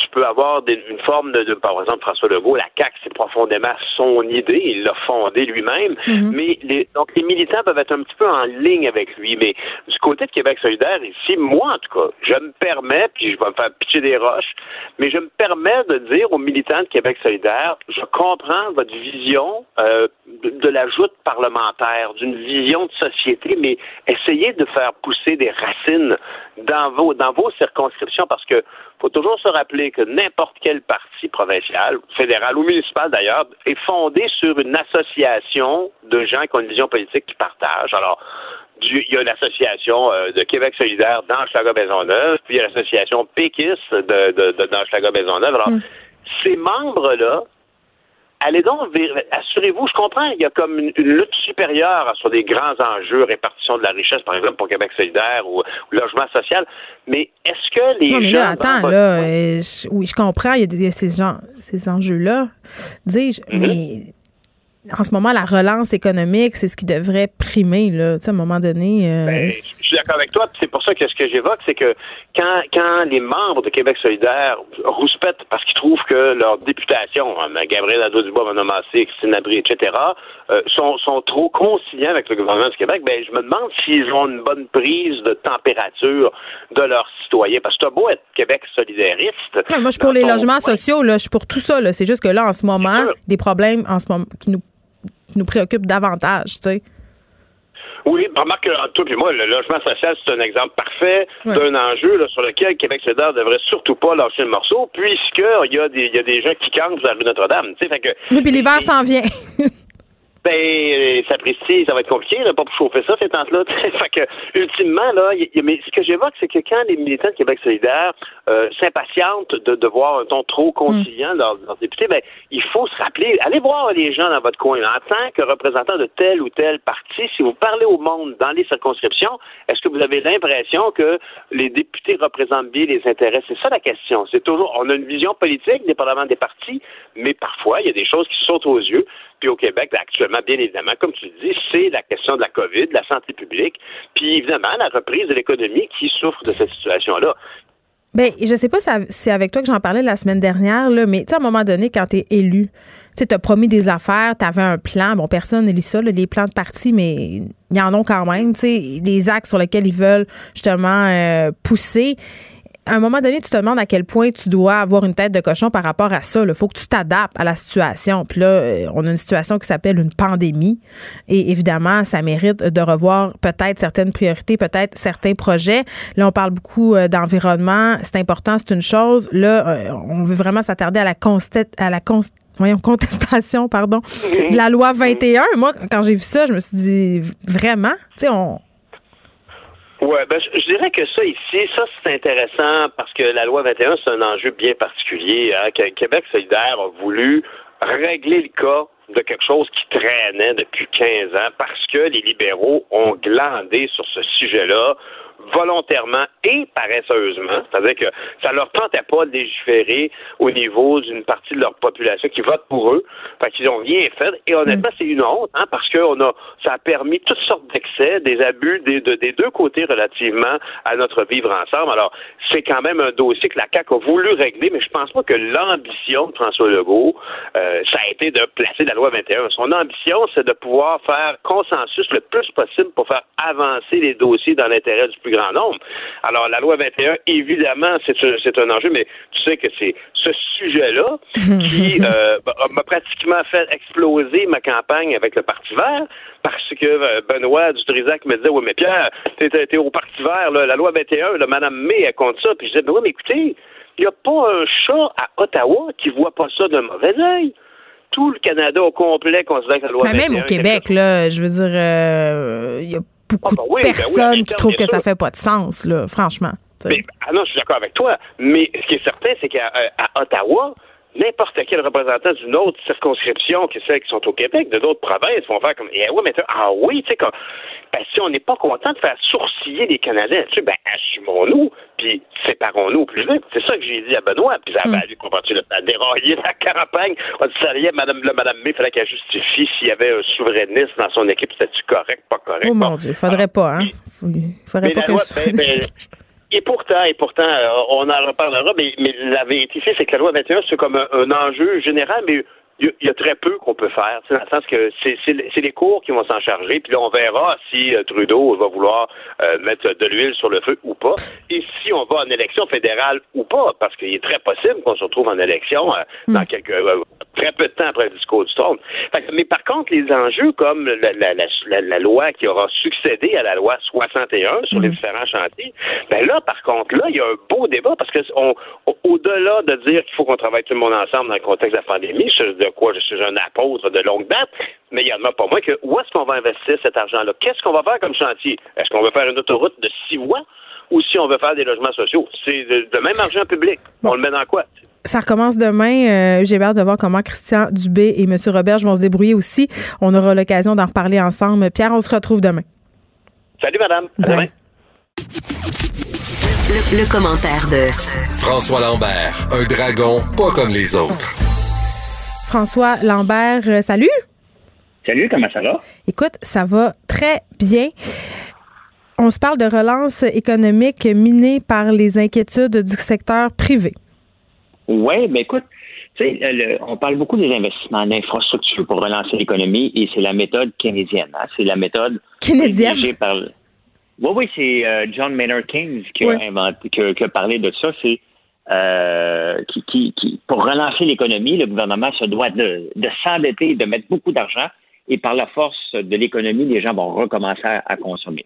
tu peux avoir une forme de, par exemple, François Legault, la CAQ, c'est profondément son idée, il l'a fondée lui-même, mhm. mais les, donc les militants peuvent être un petit peu en ligne avec lui, mais du côté de Québec solidaire, ici, moi en tout cas, je me permets, puis je vais me faire pitcher des roches, mais je me permets de dire aux militants de Québec solidaire, je comprends votre vision euh, de, de la joute parlementaire, d'une vision de société, mais essayez de faire pousser des racines dans vos, dans vos circonscriptions parce que faut toujours se rappeler que n'importe quel parti provincial, fédéral ou municipal d'ailleurs, est fondé sur une association de gens qui ont une vision politique qui partagent. Alors, il y a l'association euh, de Québec solidaire dans Schlager-Maisonneuve, puis il y a l'association péquiste de, de, de. Alors, mm. ces membres-là allez donc, assurez-vous, je comprends, il y a comme une, lutte supérieure sur des grands enjeux, répartition de la richesse, par exemple, pour Québec solidaire ou, logement social, mais est-ce que les non, mais gens... Là, attends, là, euh, oui, je comprends, il y a, ces, gens, ces enjeux-là, dis-je, mm-hmm. mais en ce moment, la relance économique, c'est ce qui devrait primer, là, à un moment donné. Euh, ben, je suis d'accord avec toi. C'est pour ça que ce que j'évoque, c'est que quand, quand les membres de Québec solidaire rouspètent parce qu'ils trouvent que leur députation, hein, Gabriel Nadeau-Dubois, Manon Massé, Christine Abri, etc., euh, sont, sont trop conciliants avec le gouvernement du Québec, ben, je me demande s'ils ont une bonne prise de température de leurs citoyens. Parce que c'est beau être Québec solidariste. moi, je suis pour les logements sociaux, là, je suis pour tout ça. C'est juste que là, en ce moment, des problèmes en ce moment qui nous nous préoccupe davantage, tu sais. Oui, remarque que toi et moi, le logement social, c'est un exemple parfait d'un enjeu sur lequel Québec solidaire devrait surtout pas lâcher le morceau, puisqu'il y, a des, y a des gens qui campent vers la rue Notre-Dame. Oui, puis l'hiver s'en vient. Ben, ça précise, ça va être compliqué, là, pas pour chauffer ça, ces tentes-là. fait que, ultimement, là, y, y, mais ce que j'évoque, c'est que quand les militants de Québec solidaire euh, s'impatientent de, de voir un ton trop conciliant dans leurs députés, ben, il faut se rappeler, allez voir les gens dans votre coin. En tant que représentant de tel ou tel parti, si vous parlez au monde dans les circonscriptions, est-ce que vous avez l'impression que les députés représentent bien les intérêts? C'est ça la question. C'est toujours, on a une vision politique, dépendamment des partis, mais parfois, il y a des choses qui sautent aux yeux. Puis au Québec, ben, actuellement, bien évidemment, comme tu dis, c'est la question de la COVID, de la santé publique, puis évidemment la reprise de l'économie qui souffre de cette situation-là. Bien, je sais pas si c'est avec toi que j'en parlais la semaine dernière, là, mais à un moment donné, quand tu es élu, tu as promis des affaires, tu avais un plan. Bon, personne ne lit ça, les plans de parti, mais il y en a quand même, tu sais, des axes sur lesquels ils veulent justement euh, pousser à un moment donné, tu te demandes à quel point tu dois avoir une tête de cochon par rapport à ça. Il faut que tu t'adaptes à la situation. Puis là, euh, on a une situation qui s'appelle une pandémie. Et évidemment, ça mérite de revoir peut-être certaines priorités, peut-être certains projets. Là, on parle beaucoup euh, d'environnement. C'est important, c'est une chose. Là, euh, on veut vraiment s'attarder à la à la voyons, contestation, pardon, de la loi 21. Moi, quand j'ai vu ça, je me suis dit, vraiment, tu sais, on, oui, ben, je, dirais que ça ici, ça c'est intéressant parce que la loi 21, c'est un enjeu bien particulier. Hein, Québec solidaire a voulu régler le cas de quelque chose qui traînait depuis 15 ans parce que les libéraux ont glandé sur ce sujet-là volontairement et paresseusement, c'est-à-dire que ça leur tentait pas de légiférer au niveau d'une partie de leur population qui vote pour eux, fait qu'ils ont rien fait. Et honnêtement, mm. c'est une honte, hein, parce que on a, ça a permis toutes sortes d'excès, des abus des, des deux côtés relativement à notre vivre ensemble. Alors, c'est quand même un dossier que la CAQ a voulu régler, mais je pense pas que l'ambition de François Legault, euh, ça a été de placer la loi 21. Son ambition, c'est de pouvoir faire consensus le plus possible pour faire avancer les dossiers dans l'intérêt du plus grand nombre. Alors, la loi 21, évidemment, c'est un, c'est un enjeu, mais tu sais que c'est ce sujet-là qui euh, m'a pratiquement fait exploser ma campagne avec le Parti vert parce que euh, Benoît Dutrisac me disait, oui, mais Pierre, t'es, au Parti vert, la loi 21, là, Mme May, elle compte ça. Puis je disais, ben oui, mais écoutez, il n'y a pas un chat à Ottawa qui voit pas ça d'un mauvais œil tout le Canada au complet considère que la loi 21... Ben, même au Québec, là, je veux dire, il euh, y a beaucoup ah, ben de ben personnes qui trouvent que ça fait pas de sens, là, franchement. Mais, ah non, je suis d'accord avec toi. Mais ce qui est certain, c'est qu'à Ottawa, n'importe quel représentant d'une autre circonscription que celles qui sont au Québec, de d'autres provinces, vont faire comme eh ouais, mais ah oui, tu sais, ben, si on n'est pas content de faire sourciller les Canadiens, sais, ben assumons-nous, puis séparons-nous plus vite. C'est ça que j'ai dit à Benoît, puis ça a mm. comprends-tu, a déraillé la campagne. On dit ça Madame, le, Madame May, il fallait qu'elle justifie s'il y avait un souverainiste dans son équipe, c'était-tu correct, pas correct? Oh mon Dieu, faudrait pas, hein? Il faudrait pas que ben, ben, et pourtant, et pourtant, euh, on en reparlera, mais, mais la vérité c'est que la loi 21, c'est comme un, enjeu général, mais il y, a très peu qu'on peut faire, dans le sens que c'est les cours qui vont s'en charger, puis là, on verra si euh, Trudeau va vouloir euh, mettre de l'huile sur le feu ou pas, et si on va en élection fédérale ou pas, parce qu'il est très possible qu'on se retrouve en élection hmm. dans quelques très peu de temps après le discours du trône. Mais par contre, les enjeux comme la, la, la, la, loi qui aura succédé à la loi 61 sur les mm. différents chantiers, ben là, par contre, là, il y a un beau débat parce que on, au-delà de dire qu'il faut qu'on travaille tout le monde ensemble dans le contexte de la pandémie, de quoi je suis un apôtre de longue date, mais il y en a pas moins que où est-ce qu'on va investir cet argent-là? Qu'est-ce qu'on va faire comme chantier? Est-ce qu'on va faire une autoroute de six voies? ou si on veut faire des logements sociaux? C'est de, même argent public. On le met dans quoi? Ça recommence demain. Euh, j'ai hâte de voir comment Christian Dubé et M. Roberge vont se débrouiller aussi. On aura l'occasion d'en reparler ensemble. Pierre, on se retrouve demain. Salut, madame. À demain. Le, commentaire de François Lambert, un dragon pas comme les autres. François Lambert, euh, salut. Salut, comment ça va? Écoute, ça va très bien. On se parle de relance économique minée par les inquiétudes du secteur privé. Oui, mais écoute, on parle beaucoup des investissements en infrastructure pour relancer l'économie et c'est la méthode keynésienne. Hein. C'est la méthode keynésienne. Par... Oui, oui, c'est euh, John Maynard Keynes qui, a inventé, qui, a, parlé de ça. C'est euh, pour relancer l'économie, le gouvernement se doit de, de s'endetter, de mettre beaucoup d'argent et par la force de l'économie, les gens vont recommencer à, consommer.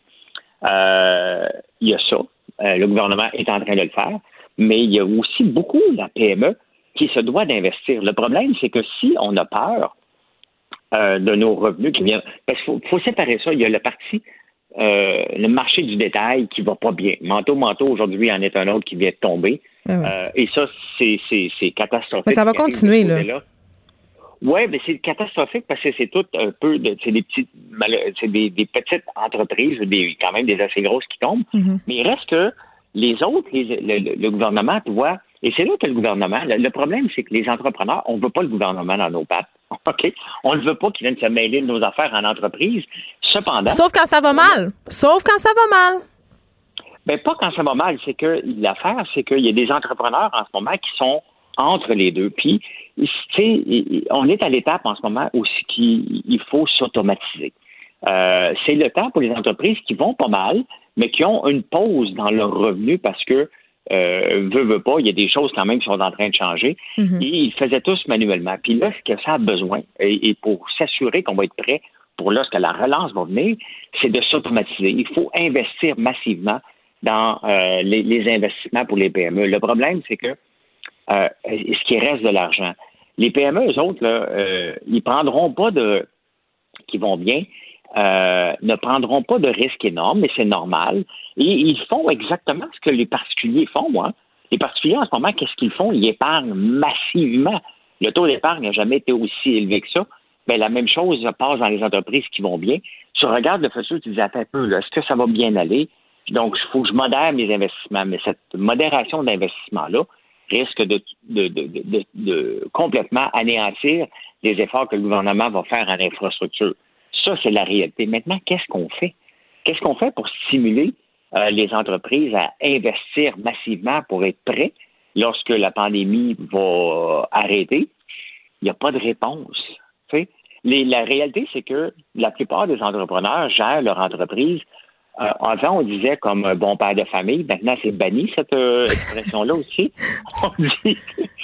Euh, il y a ça. le gouvernement est en train de le faire mais il y a aussi beaucoup la PME qui se doit d'investir. Le problème, c'est que si on a peur euh, de nos revenus qui viennent. Parce qu'il faut, séparer ça. Il y a le parti, euh, le marché du détail qui va pas bien. Manteau, manteau, aujourd'hui, il en est un autre qui vient de tomber. Ah et ça, c'est catastrophique. Mais ça va continuer, là. Oui, mais c'est catastrophique parce que c'est tout un peu de, c'est des petites, c'est des, petites entreprises, des, quand même des assez grosses qui tombent. Mm-hmm. Mais il reste que les autres, le, gouvernement, tu vois, et c'est là que le gouvernement, le, problème, c'est que les entrepreneurs, on ne veut pas le gouvernement dans nos pattes. OK? On ne veut pas qu'ils viennent se mêler de nos affaires en entreprise. Cependant. Sauf quand ça va mal. Sauf quand ça va mal. Ben, pas quand ça va mal. C'est que l'affaire, c'est qu'il y a des entrepreneurs en ce moment qui sont entre les deux. Puis, tu sais, on est à l'étape en ce moment où il faut s'automatiser. Euh, c'est le temps pour les entreprises qui vont pas mal, mais qui ont une pause dans leur revenu parce que euh, veut, veut pas, il y a des choses quand même qui sont en train de changer. Mhm. Et ils faisaient tous manuellement. Puis là, ce que ça a besoin, et, pour s'assurer qu'on va être prêt pour lorsque la relance va venir, c'est de s'automatiser. Il faut investir massivement dans euh, les, investissements pour les PME. Le problème, c'est que euh, ce qui reste de l'argent, les PME, eux autres, euh, ils prendront pas de qui vont bien, ne prendront pas de risques énormes, mais c'est normal. Et ils font exactement ce que les particuliers font, moi. Les particuliers, en ce moment, qu'est-ce qu'ils font? Ils épargnent massivement. Le taux d'épargne n'a jamais été aussi élevé que ça. Mais la même chose passe dans les entreprises qui vont bien. Tu regardes le futur, tu dis, attends un peu, est-ce que ça va bien aller? Donc, il faut que je modère mes investissements. Mais cette modération d'investissement-là risque de, de, de, de, complètement anéantir les efforts que le gouvernement va faire en infrastructure. Ça, c'est la réalité. Maintenant, qu'est-ce qu'on fait? Qu'est-ce qu'on fait pour stimuler euh, les entreprises à investir massivement pour être prêts lorsque la pandémie va arrêter? Il n'y a pas de réponse. la réalité, c'est que la plupart des entrepreneurs gèrent leur entreprise. Euh, avant, on disait comme un bon père de famille. Maintenant, c'est banni, cette euh, expression-là aussi. On dit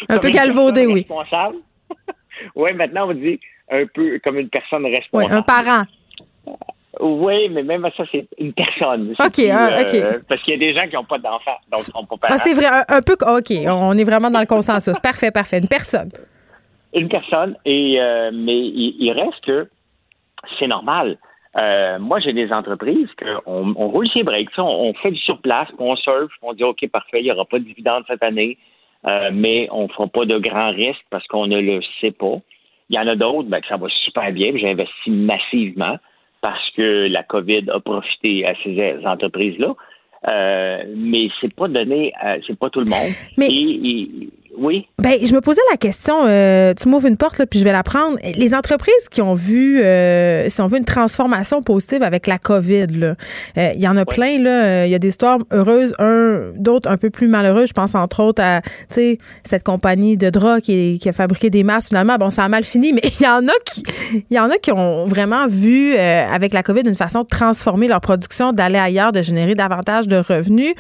un peu galvaudé, oui. oui, maintenant, on dit un peu comme une personne responsable. Oui, un parent. Oui, mais même ça, c'est une personne. OK, ah, OK. Parce qu'il y a des gens qui n'ont pas d'enfants, donc on peut pas. Ah, c'est vrai, un, peu. OK, on est vraiment dans le consensus. parfait, parfait. Une personne. Une personne, et euh, mais il, reste que c'est normal. Euh, moi, j'ai des entreprises qu'on on roule ses breaks, on, on, fait du surplace, on surfe, on dit OK, parfait, il n'y aura pas de dividendes cette année, euh, mais on ne fera pas de grands risques parce qu'on ne le sait pas. Il y en a d'autres, ben, que ça va super bien, j'ai investi massivement parce que la COVID a profité à ces entreprises-là. Euh, mais c'est pas donné, c'est pas tout le monde. Mais oui. Ben, je me posais la question. Euh, tu m'ouvres une porte là, puis je vais la prendre. Les entreprises qui ont vu, euh, si on veut, une transformation positive avec la COVID, euh, il y en a plein là. Il y a des histoires heureuses, un, d'autres un peu plus malheureuses. Je pense entre autres à, tu sais, cette compagnie de drogue qui, qui, a fabriqué des masques. Finalement, bon, ça a mal fini, mais il y en a qui, il y en a qui ont vraiment vu avec la COVID une façon de transformer leur production, d'aller ailleurs, de générer davantage de revenus.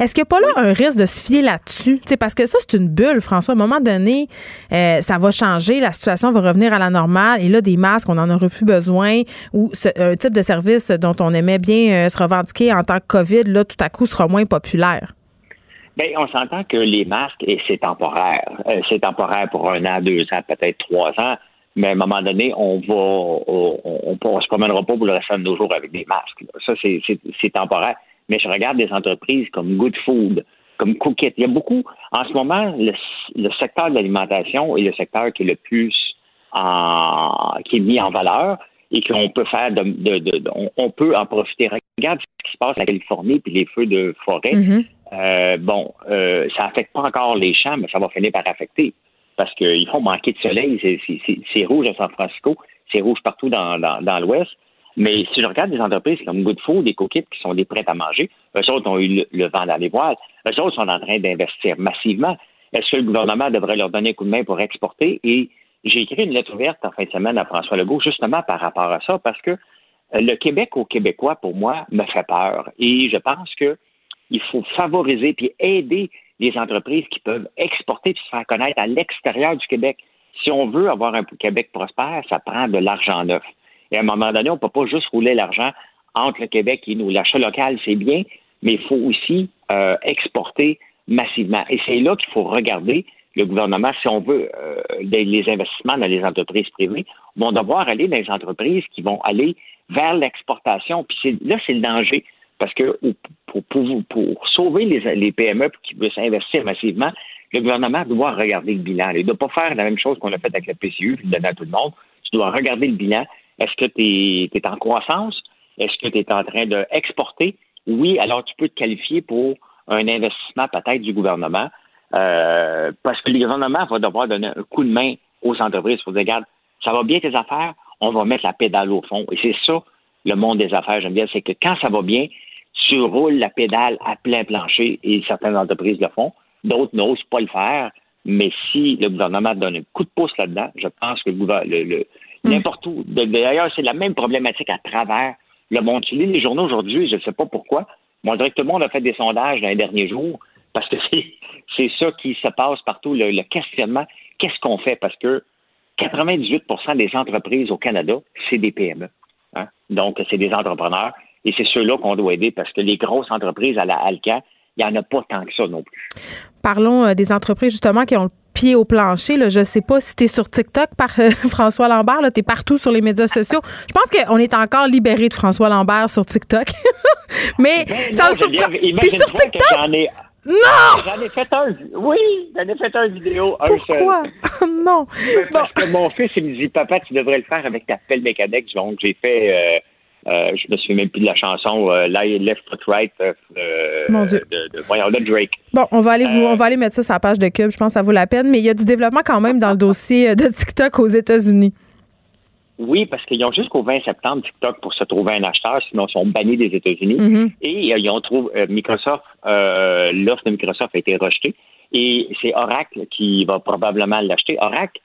Est-ce qu'il n'y a pas là un risque de se fier là-dessus, tu sais, parce que ça c'est une bulle François. À un moment donné, euh, ça va changer, la situation va revenir à la normale. Et là, des masques, on n'en aurait plus besoin. Ou un type de service dont on aimait bien euh, se revendiquer en tant que COVID, là, tout à coup, sera moins populaire. Bien, on s'entend que les masques, et c'est temporaire. Euh, c'est temporaire pour un an, deux ans, peut-être trois ans. Mais à un moment donné, on va, on, se promènera pas pour le reste de nos jours avec des masques. Ça, c'est temporaire. Mais je regarde des entreprises comme Good Food, comme Cookit. Il y a beaucoup, en ce moment, le, secteur de l'alimentation est le secteur qui est le plus en, qui est mis en valeur et qu'on peut faire de, de, on, peut en profiter. Regarde ce qui se passe à la Californie puis les feux de forêt. Mm-hmm. Euh, bon, euh, ça affecte pas encore les champs, mais ça va finir par affecter parce qu'ils vont manquer de soleil. C'est rouge à San Francisco, c'est rouge partout dans, dans, dans l'Ouest. Mais si je regarde des entreprises comme Good Food, des Cookit qui sont des prêts à manger, eux autres ont eu le, vent dans les voiles. Eux autres sont en train d'investir massivement. Est-ce que le gouvernement devrait leur donner un coup de main pour exporter? Et j'ai écrit une lettre ouverte en fin de semaine à François Legault justement par rapport à ça, parce que euh, le Québec aux Québécois, pour moi, me fait peur. Et je pense qu'il faut favoriser puis aider les entreprises qui peuvent exporter et se faire connaître à l'extérieur du Québec. Si on veut avoir un Québec prospère, ça prend de l'argent neuf. Et à un moment donné, on ne peut pas juste rouler l'argent entre le Québec et nous. L'achat local, c'est bien, mais il faut aussi euh, exporter massivement. Et c'est là qu'il faut regarder le gouvernement, si on veut euh, les, investissements dans les entreprises privées, vont devoir aller dans les entreprises qui vont aller vers l'exportation. Puis là, c'est le danger. Parce que pour, sauver les, les PME qui veulent s'investir massivement, le gouvernement doit regarder le bilan. Il ne doit pas faire la même chose qu'on a fait avec la PCU, puis le donner à tout le monde. Tu dois regarder le bilan. Est-ce que tu es, en croissance? Est-ce que tu es en train d'exporter? Oui, alors tu peux te qualifier pour un investissement peut-être du gouvernement, euh, parce que le gouvernement va devoir donner un coup de main aux entreprises pour dire, regarde, ça va bien tes affaires, on va mettre la pédale au fond. Et c'est ça, le monde des affaires, j'aime bien, c'est que quand ça va bien, tu roules la pédale à plein plancher et certaines entreprises le font. D'autres n'osent pas le faire. Mais si le gouvernement donne un coup de pouce là-dedans, je pense que le, le. N'importe où. D'ailleurs, c'est la même problématique à travers le monde. Tu lis les journaux aujourd'hui, je ne sais pas pourquoi. Moi, je dirais que tout le monde a fait des sondages dans les derniers jours parce que c'est ça qui se passe partout, le, questionnement. Qu'est-ce qu'on fait? Parce que 98% des entreprises au Canada, c'est des PME. Hein? Donc, c'est des entrepreneurs. Et c'est ceux-là qu'on doit aider parce que les grosses entreprises à la Alca, il n'y en a pas tant que ça non plus. Parlons euh, des entreprises justement qui ont le pied au plancher. Là. Je ne sais pas si tu es sur TikTok par euh, François Lambert. Tu es partout sur les médias sociaux. Je pense qu'on est encore libéré de François Lambert sur TikTok. Mais ben ça me surprend. T'es sur TikTok? Non! J'en ai fait un. Oui, j'en ai fait un vidéo. Pourquoi? non. Parce que mon fils, il me dit, papa, tu devrais le faire avec ta pelle mécanique. Donc, j'ai fait. Euh, euh, je me souviens même plus de la chanson euh, Left Foot Right euh, Mon Dieu. De, voyons, de Drake. Bon, on va aller vous, on va aller mettre ça sur la page de Cube. Je pense que ça vaut la peine. Mais il y a du développement quand même dans le dossier de TikTok aux États-Unis. Oui, parce qu'ils ont jusqu'au 20 septembre TikTok pour se trouver un acheteur, sinon ils sont bannis des États-Unis. Mm-hmm. Et ils ont trouvé Microsoft, l'offre de Microsoft a été rejetée. Et c'est Oracle qui va probablement l'acheter. Oracle,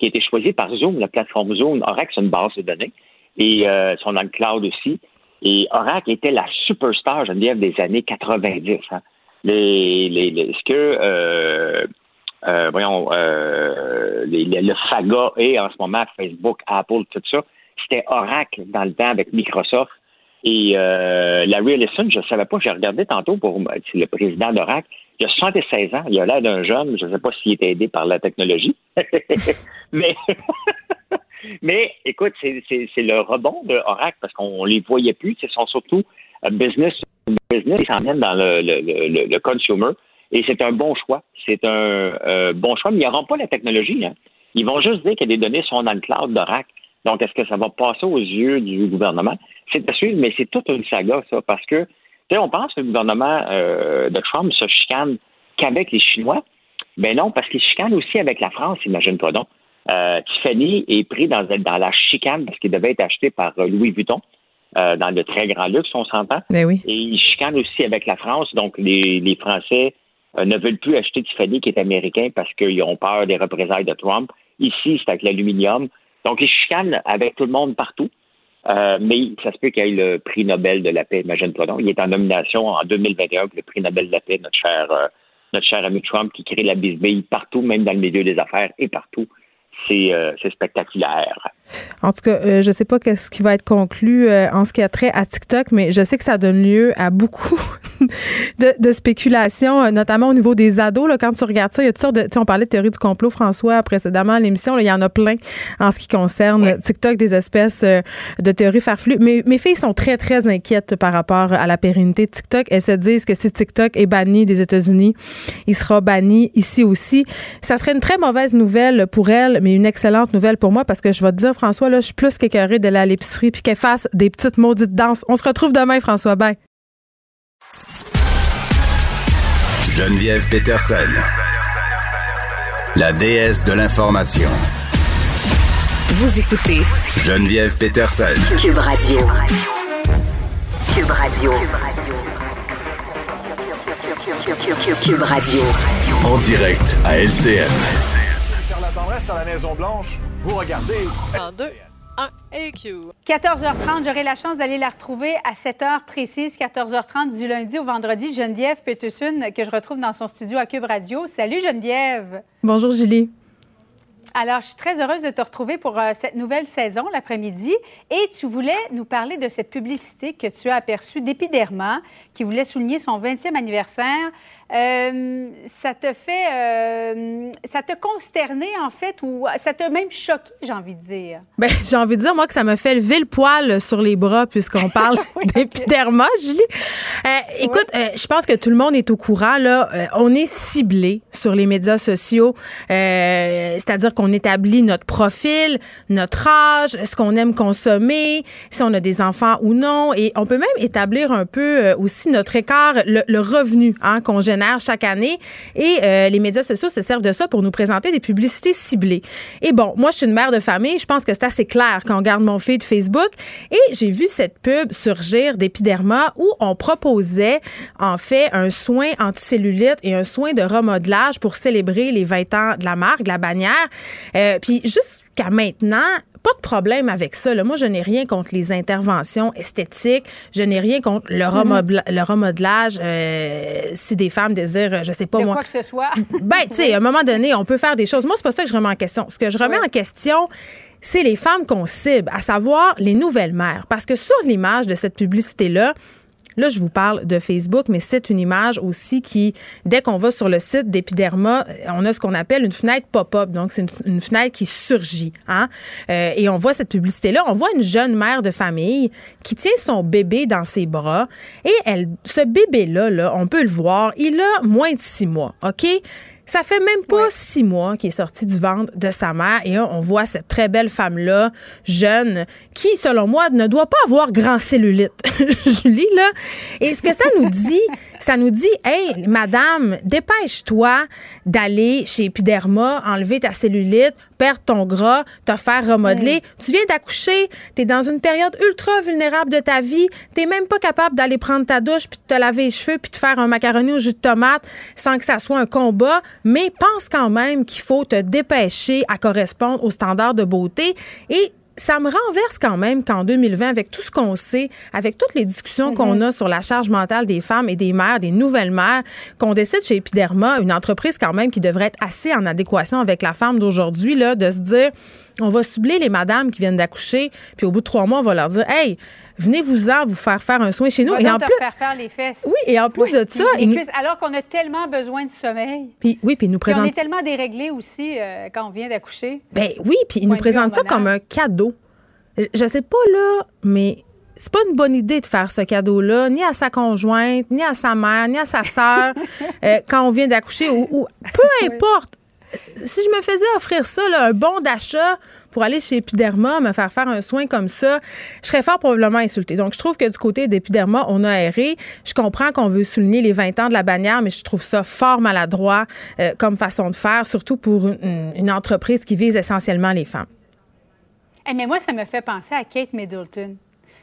qui a été choisi par Zoom, la plateforme Zoom. Oracle, c'est une base de données et euh, sont dans le cloud aussi. Et Oracle était la superstar, dire, des années 90. Hein. Les, les, ce que, euh, euh, voyons, euh, les, le saga et en ce moment Facebook, Apple, tout ça, c'était Oracle dans le temps avec Microsoft. Et euh, Larry Ellison, je ne savais pas, j'ai regardé tantôt pour le président d'Oracle. Il a 76 ans, il a l'air d'un jeune, je ne sais pas s'il est aidé par la technologie. Mais mais écoute, c'est le rebond de Oracle parce qu'on les voyait plus. Ce sont surtout euh, business, business, ils s'en dans le, le, le, consumer. Et c'est un bon choix. C'est un euh, bon choix, mais ils n'auront pas la technologie. Hein. Ils vont juste dire que les données sont dans le cloud d'Oracle. Donc, est-ce que ça va passer aux yeux du gouvernement? C'est à suivre, mais c'est toute une saga, ça, parce que, sais, on pense que le gouvernement euh, de Trump se chicane qu'avec les Chinois. Ben non, parce qu'il chicane aussi avec la France, imagine-toi donc. Euh, Tiffany est pris dans, dans la chicane parce qu'il devait être acheté par euh, Louis Vuitton. Euh, dans le très grand luxe, on s'entend. Ben oui. Et il chicane aussi avec la France. Donc, les, les Français ne veulent plus acheter Tiffany, qui est américain, parce qu'ils ont peur des représailles de Trump. Ici, c'est avec l'aluminium. Donc, ils chicanent avec tout le monde partout. Mais ça se peut qu'il y ait le prix Nobel de la paix, imagine-toi donc. Il est en nomination en 2021 pour le prix Nobel de la paix, notre cher, notre cher ami Trump, qui crée la bisbille partout, même dans le milieu des affaires et partout. Euh, c'est spectaculaire. En tout cas, euh, je ne sais pas ce qui va être conclu euh, en ce qui a trait à TikTok, mais je sais que ça donne lieu à beaucoup de, de spéculations, notamment au niveau des ados. Là, quand tu regardes ça, il y a toutes sortes de. On parlait de théorie du complot, François, précédemment à l'émission. Il y en a plein en ce qui concerne TikTok, des espèces de théories farfelues. Mais mes filles sont très, très inquiètes par rapport à la pérennité de TikTok. Elles se disent que si TikTok est banni des États-Unis, il sera banni ici aussi. Ça serait une très mauvaise nouvelle pour elles, mais une excellente nouvelle pour moi parce que je vais te dire, François, là, je suis plus qu'écœurée de à l'épicerie puis qu'elle fasse des petites maudites danses. On se retrouve demain, François. Bye. Geneviève Peterson, la déesse de l'information. Vous écoutez Geneviève Peterson, Cube Radio. Cube Radio. Cube Radio. En direct à À la Maison-Blanche, vous regardez. En 2, 1 et Q. 14h30, j'aurai la chance d'aller la retrouver à 7h précise, 14h30 du lundi au vendredi. Geneviève Peterson, que je retrouve dans son studio à Cube Radio. Salut Geneviève. Bonjour Julie. Alors, je suis très heureuse de te retrouver pour euh, cette nouvelle saison l'après-midi. Et tu voulais nous parler de cette publicité que tu as aperçue d'Epiderma, qui voulait souligner son 20e anniversaire euh, ça te fait, euh, ça te consterné en fait, ou ça t'a même choqué, j'ai envie de dire? Ben, j'ai envie de dire moi que ça me fait lever le poil sur les bras puisqu'on parle d'épiderma, Julie. Euh, écoute, je pense que tout le monde est au courant là. on est ciblé sur les médias sociaux, c'est-à-dire qu'on établit notre profil, notre âge, ce qu'on aime consommer, si on a des enfants ou non, et on peut même établir un peu aussi notre écart, le, le revenu hein, qu'on génère chaque année. Et euh, les médias sociaux se servent de ça pour nous présenter des publicités ciblées. Et bon, moi, je suis une mère de famille. Je pense que c'est assez clair quand on regarde mon feed Facebook. Et j'ai vu cette pub surgir d'Epiderma où on proposait, en fait, un soin anticellulite et un soin de remodelage pour célébrer les 20 ans de la marque, de la bannière. Euh, puis jusqu'à maintenant, pas de problème avec ça. Moi, je n'ai rien contre les interventions esthétiques. Je n'ai rien contre le, mhm. le remodelage. Euh, si des femmes désirent, je sais pas de moi. quoi que ce soit. ben, tu sais, à un moment donné, on peut faire des choses. Moi, c'est pas ça que je remets en question. Ce que je remets en question, c'est les femmes qu'on cible, à savoir les nouvelles mères. Parce que sur l'image de cette publicité-là, Là, je vous parle de Facebook, mais c'est une image aussi qui, dès qu'on va sur le site d'Epiderma, on a ce qu'on appelle une fenêtre pop-up. Donc, c'est une, fenêtre qui surgit. Hein? Euh, et on voit cette publicité-là. On voit une jeune mère de famille qui tient son bébé dans ses bras. Et elle, ce bébé-là, là, on peut le voir, il a moins de six mois. OK? Ça fait même pas six mois qu'il est sorti du ventre de sa mère et on voit cette très belle femme-là, jeune, qui, selon moi, ne doit pas avoir grand cellulite. Julie, là. Et ce que ça nous dit, ça nous dit, hey, madame, dépêche-toi d'aller chez Epiderma, enlever ta cellulite, perdre ton gras, te faire remodeler. Tu viens d'accoucher, tu es dans une période ultra vulnérable de ta vie, tu même pas capable d'aller prendre ta douche puis de te laver les cheveux puis de faire un macaroni au jus de tomate sans que ça soit un combat. Mais pense quand même qu'il faut te dépêcher à correspondre aux standards de beauté. Et ça me renverse quand même qu'en 2020, avec tout ce qu'on sait, avec toutes les discussions qu'on mhm. a sur la charge mentale des femmes et des mères, des nouvelles mères, qu'on décide chez Epiderma, une entreprise quand même qui devrait être assez en adéquation avec la femme d'aujourd'hui, là, de se dire, on va cibler les madames qui viennent d'accoucher, puis au bout de trois mois, on va leur dire, hey, venez-vous-en vous faire faire un soin chez nous. et en plus, faire faire les fesses. Oui, et en plus de ça, alors qu'on a tellement besoin de sommeil. Puis oui, puis nous présente. on est tellement déréglé aussi euh, quand on vient d'accoucher. Ben oui, puis ils nous présentent ça comme un cadeau. Je sais pas là, mais c'est pas une bonne idée de faire ce cadeau-là, ni à sa conjointe, ni à sa mère, ni à sa sœur, euh, quand on vient d'accoucher, ou, peu importe. Si je me faisais offrir ça, un bon d'achat pour aller chez Epiderma, me faire faire un soin comme ça, je serais fort probablement insultée. Donc, je trouve que du côté d'Epiderma, on a erré. Je comprends qu'on veut souligner les 20 ans de la bannière, mais je trouve ça fort maladroit euh, comme façon de faire, surtout pour une, entreprise qui vise essentiellement les femmes. Eh, mais moi, ça me fait penser à Kate Middleton.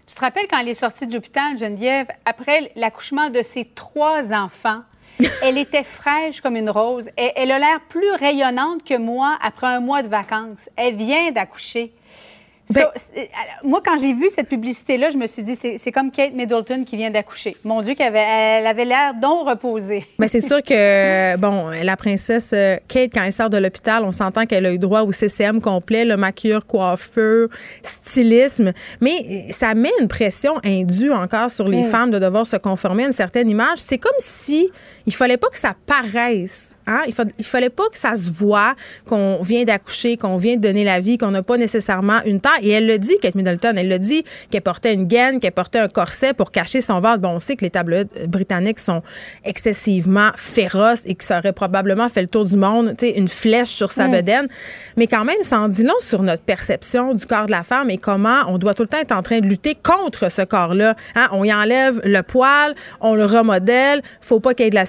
Tu te rappelles quand elle est sortie de l'hôpital, Geneviève, après l'accouchement de ses trois enfants? Elle était fraîche comme une rose. Et elle a l'air plus rayonnante que moi après un mois de vacances. Elle vient d'accoucher. Ben, euh, moi, quand j'ai vu cette publicité-là, je me suis dit, c'est comme Kate Middleton qui vient d'accoucher. Mon Dieu, qu'elle avait, elle avait l'air donc reposée. Mais ben, c'est sûr que, bon, la princesse euh, Kate, quand elle sort de l'hôpital, on s'entend qu'elle a eu droit au CCM complet, le maquilleur, coiffeur, stylisme. Mais ça met une pression indue encore sur les mm. femmes de devoir se conformer à une certaine image. C'est comme si il fallait pas que ça paraisse. Hein? Il, ne fallait pas que ça se voit qu'on vient d'accoucher, qu'on vient de donner la vie, qu'on n'a pas nécessairement une taille. Et elle le dit, Kate Middleton, elle le dit qu'elle portait une gaine, qu'elle portait un corset pour cacher son ventre. Bon, on sait que les tableaux britanniques sont excessivement féroces et que ça aurait probablement fait le tour du monde, tu sais, une flèche sur sa bedaine. Mais quand même, ça en dit long sur notre perception du corps de la femme et comment on doit tout le temps être en train de lutter contre ce corps-là. Hein? On y enlève le poil, on le remodèle, faut pas qu'il y ait de la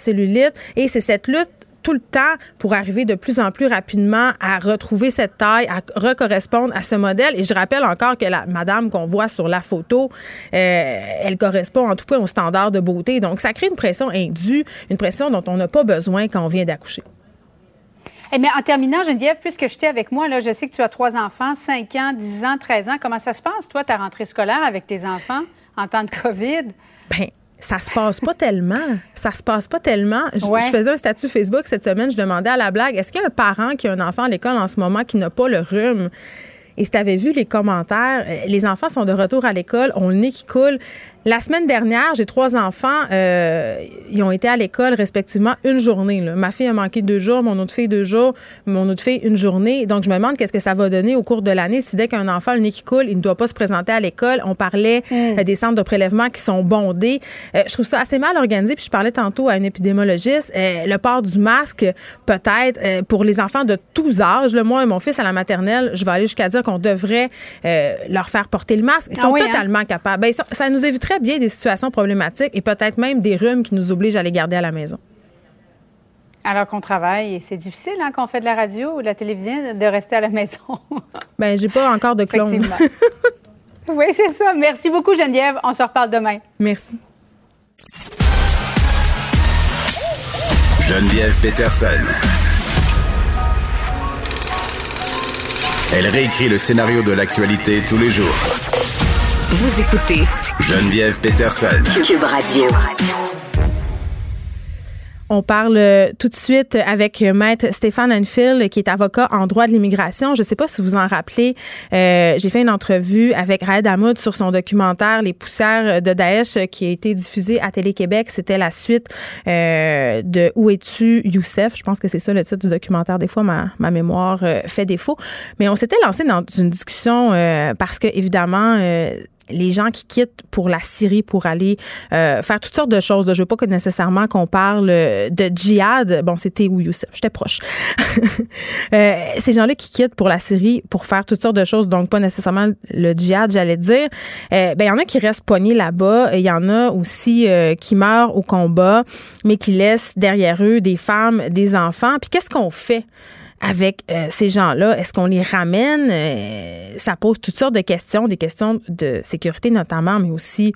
et c'est cette lutte tout le temps pour arriver de plus en plus rapidement à retrouver cette taille, à recorrespondre à ce modèle. Et je rappelle encore que la madame qu'on voit sur la photo, euh, elle correspond en tout point au standard de beauté. Donc, ça crée une pression indue, une pression dont on n'a pas besoin quand on vient d'accoucher. Eh mais en terminant, Geneviève, puisque j'étais avec moi, là, je sais que tu as trois enfants, 5 ans, 10 ans, 13 ans. Comment ça se passe, toi, ta rentrée scolaire avec tes enfants en temps de COVID? Bien, ça se passe pas tellement. Ça se passe pas tellement. Je, faisais un statut Facebook cette semaine, je demandais à la blague, est-ce qu'il y a un parent qui a un enfant à l'école en ce moment qui n'a pas le rhume? Et si tu avais vu les commentaires, euh, les enfants sont de retour à l'école, ont le nez qui coule. La semaine dernière, j'ai trois enfants. Euh, ils ont été à l'école respectivement une journée. Ma fille a manqué deux jours, mon autre fille deux jours, mon autre fille une journée. Donc, je me demande qu'est-ce que ça va donner au cours de l'année si dès qu'un enfant a le nez qui coule, il ne doit pas se présenter à l'école. On parlait mm. euh, des centres de prélèvement qui sont bondés. Euh, je trouve ça assez mal organisé. Puis je parlais tantôt à une épidémiologiste. le port du masque, peut-être, pour les enfants de tous âges. moi et mon fils à la maternelle, je vais aller jusqu'à dire qu'on devrait leur faire porter le masque. Ils ah sont hein? totalement capables. Ben, ça nous éviterait bien des situations problématiques et peut-être même des rhumes qui nous obligent à les garder à la maison. Alors qu'on travaille, et c'est difficile hein, quand on fait de la radio ou de la télévision de rester à la maison. ben, j'ai pas encore de clone. oui, c'est ça. Merci beaucoup, Geneviève. On se reparle demain. Merci. Geneviève Peterson. Elle réécrit le scénario de l'actualité tous les jours vous écoutez Geneviève Peterson. Cube Radio. On parle euh, tout de suite avec Maître Stéphane Anfield, qui est avocat en droit de l'immigration. Je ne sais pas si vous en rappelez, euh, j'ai fait une entrevue avec Raed Hamoud sur son documentaire Les poussières de Daesh qui a été diffusé à Télé-Québec. C'était la suite euh, de Où es-tu, Youssef? Je pense que c'est ça le titre du documentaire. Des fois, ma, ma mémoire fait défaut. Mais on s'était lancé dans une discussion parce que, évidemment, les gens qui quittent pour la Syrie pour aller euh, faire toutes sortes de choses. Je veux pas que nécessairement qu'on parle de djihad. Bon, c'était où Youssef? J'étais proche. euh, ces gens-là qui quittent pour la Syrie pour faire toutes sortes de choses, donc pas nécessairement le djihad, j'allais dire. Euh, ben il y en a qui restent poignés là-bas. Il y en a aussi euh, qui meurent au combat, mais qui laissent derrière eux des femmes, des enfants. Puis qu'est-ce qu'on fait? Avec euh, ces gens-là? Est-ce qu'on les ramène? Euh, ça pose toutes sortes de questions, des questions de sécurité notamment, mais aussi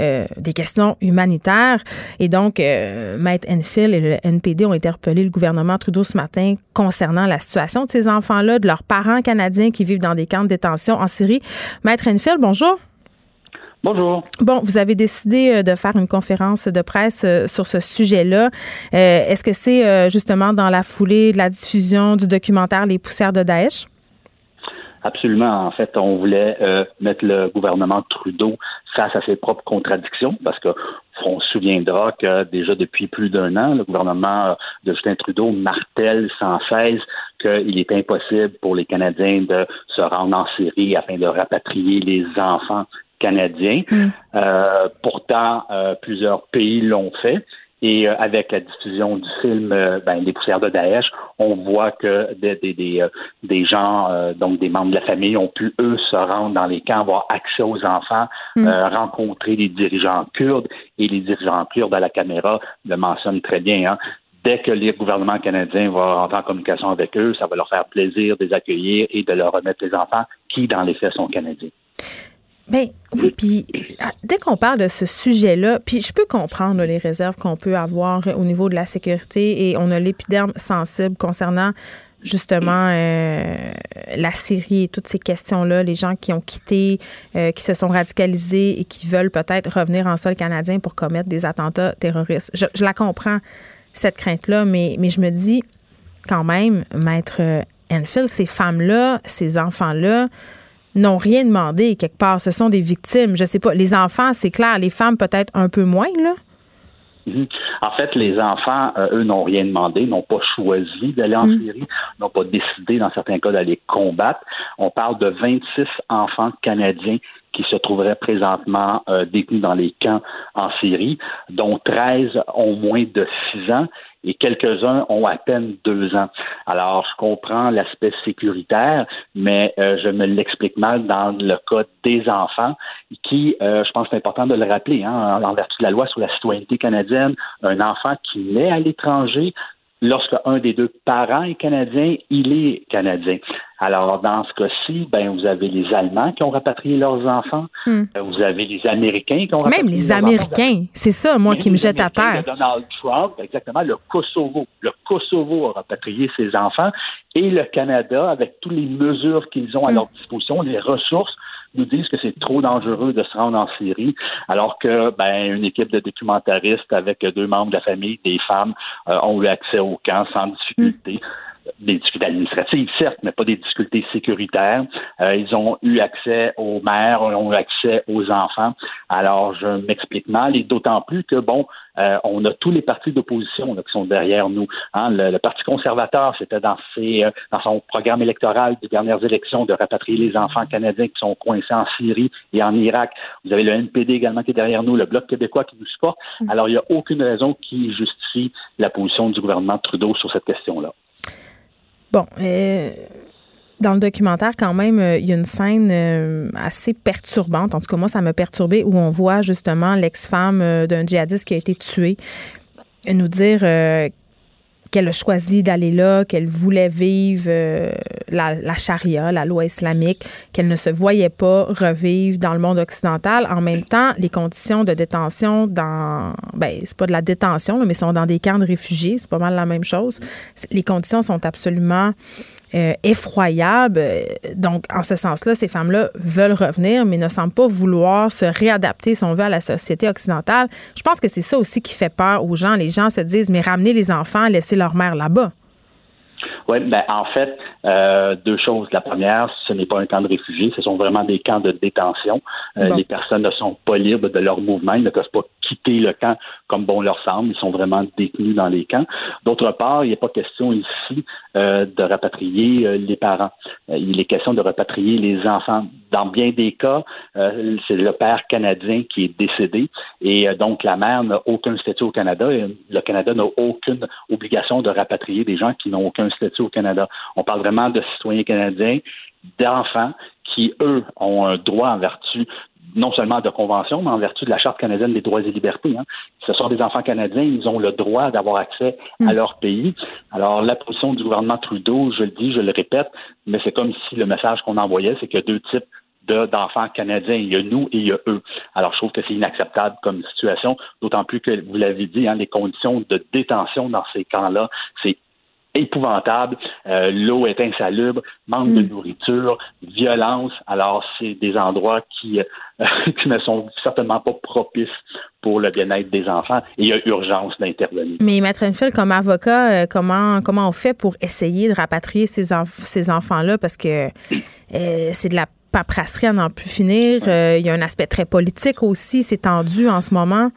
euh, des questions humanitaires. Et donc, Maître Enfield et le NPD ont interpellé le gouvernement Trudeau ce matin concernant la situation de ces enfants-là, de leurs parents canadiens qui vivent dans des camps de détention en Syrie. Maître Enfield, bonjour. Bonjour. Bon, vous avez décidé euh, de faire une conférence de presse euh, sur ce sujet-là. Euh, est-ce que c'est justement dans la foulée de la diffusion du documentaire Les poussières de Daesh? Absolument. En fait, on voulait mettre le gouvernement Trudeau face à ses propres contradictions parce que on se souviendra que déjà depuis plus d'un an, le gouvernement de Justin Trudeau martèle sans cesse qu'il est impossible pour les Canadiens de se rendre en Syrie afin de rapatrier les enfants canadien. Mm. Euh, pourtant, euh, plusieurs pays l'ont fait. Et euh, avec la diffusion du film ben, Les poussières de Daesh, on voit que des, des, des, gens, donc des membres de la famille, ont pu, eux, se rendre dans les camps, avoir accès aux enfants, mm. rencontrer les dirigeants kurdes. Et les dirigeants kurdes à la caméra le mentionnent très bien. Hein. Dès que les gouvernements canadiens vont rentrer en communication avec eux, ça va leur faire plaisir de les accueillir et de leur remettre les enfants qui, dans les faits, sont canadiens. Ben oui, puis ah, dès qu'on parle de ce sujet-là, puis je peux comprendre les réserves qu'on peut avoir au niveau de la sécurité et on a l'épiderme sensible concernant justement euh, la Syrie et toutes ces questions-là, les gens qui ont quitté, euh, qui se sont radicalisés et qui veulent peut-être revenir en sol canadien pour commettre des attentats terroristes. Je, je la comprends, cette crainte-là, mais, mais je me dis quand même, maître Enfield, ces femmes-là, ces enfants-là, n'ont rien demandé quelque part. Ce sont des victimes. Je sais pas. Les enfants, c'est clair. Les femmes, peut-être un peu moins, là. Mhm. En fait, les enfants, euh, eux, n'ont rien demandé, n'ont pas choisi d'aller en mhm. Syrie, n'ont pas décidé, dans certains cas, d'aller combattre. On parle de 26 enfants canadiens qui se trouveraient présentement euh, détenus dans les camps en Syrie, dont 13 ont moins de 6 ans et quelques-uns ont à peine deux ans. Alors, je comprends l'aspect sécuritaire, mais euh, je me l'explique mal dans le cas des enfants qui, euh, je pense c'est important de le rappeler, hein, en vertu de la loi sur la citoyenneté canadienne, un enfant qui naît à l'étranger lorsque un des deux parents est canadien, il est canadien. Alors, dans ce cas-ci, ben, vous avez les Allemands qui ont rapatrié leurs enfants. Hmm. Euh, vous avez les Américains qui ont rapatrié Même les Américains. C'est ça, moi, qui me jette à terre. Donald Trump, exactement, le Kosovo. Le Kosovo a rapatrié ses enfants et le Canada, avec toutes les mesures qu'ils ont à hmm. leur disposition, les ressources, nous disent que c'est trop dangereux de se rendre en Syrie, alors que ben, une équipe de documentaristes avec deux membres de la famille, des femmes, euh, ont eu accès au camp sans difficulté. Des difficultés administratives, certes, mais pas des difficultés sécuritaires. Euh, ils ont eu accès aux mères, ils ont eu accès aux enfants. Alors, je m'explique mal, et d'autant plus que, bon, euh, on a tous les partis d'opposition qui sont derrière nous. Hein. Le, Parti conservateur, c'était dans, ses, euh, dans son programme électoral des dernières élections de rapatrier les enfants canadiens qui sont coincés en Syrie et en Irak. Vous avez le NPD également qui est derrière nous, le Bloc québécois qui nous supporte. Mm. Alors, il n'y a aucune raison qui justifie la position du gouvernement Trudeau sur cette question-là. Bon, euh, dans le documentaire, quand même, euh, il y a une scène euh, assez perturbante. En tout cas, moi, ça m'a perturbé où on voit justement l'ex-femme d'un djihadiste qui a été tué nous dire qu'elle a choisi d'aller là, qu'elle voulait vivre euh, la, charia, la loi islamique, qu'elle ne se voyait pas revivre dans le monde occidental. En même temps, les conditions de détention dans, ben, c'est pas de la détention, mais sont dans des camps de réfugiés, c'est pas mal la même chose. Les conditions sont absolument euh, effroyables. Donc, en ce sens-là, ces femmes-là veulent revenir, mais ne semblent pas vouloir se réadapter, si on veut, à la société occidentale. Je pense que c'est ça aussi qui fait peur aux gens. Les gens se disent, mais ramener les enfants, laisser leur mère là-bas. Oui, ben en fait, euh, deux choses. La première, ce n'est pas un camp de réfugiés, ce sont vraiment des camps de détention. Euh, les personnes ne sont pas libres de leur mouvement, ils ne peuvent pas quitter le camp comme bon leur semble, ils sont vraiment détenus dans les camps. D'autre part, il n'est pas question ici euh, de rapatrier les parents. il est question de rapatrier les enfants. Dans bien des cas, c'est le père canadien qui est décédé et donc la mère n'a aucun statut au Canada. Et le Canada n'a aucune obligation de rapatrier des gens qui n'ont aucun statut au Canada. On parle vraiment de citoyens canadiens, d'enfants qui, eux, ont un droit en vertu non seulement de convention, mais en vertu de la Charte canadienne des droits et libertés. Hein. Ce sont des enfants canadiens, ils ont le droit d'avoir accès à mm. leur pays. Alors, la position du gouvernement Trudeau, je le dis, je le répète, mais c'est comme si le message qu'on envoyait, c'est qu'il y a deux types d'enfants canadiens. Il y a nous et il y a eux. Alors, je trouve que c'est inacceptable comme situation, d'autant plus que, vous l'avez dit, hein, les conditions de détention dans ces camps-là, c'est épouvantable. Euh, l'eau est insalubre, manque de mm. nourriture, violence. Alors, c'est des endroits qui, euh, qui ne sont certainement pas propices pour le bien-être des enfants et il y a urgence d'intervenir. Mais Maître Enfield, comme avocat, euh, comment, comment on fait pour essayer de rapatrier ces, ces enfants-là? Parce que c'est de la paperasserie à n'en plus finir. il y a un aspect très politique aussi. C'est tendu en ce moment.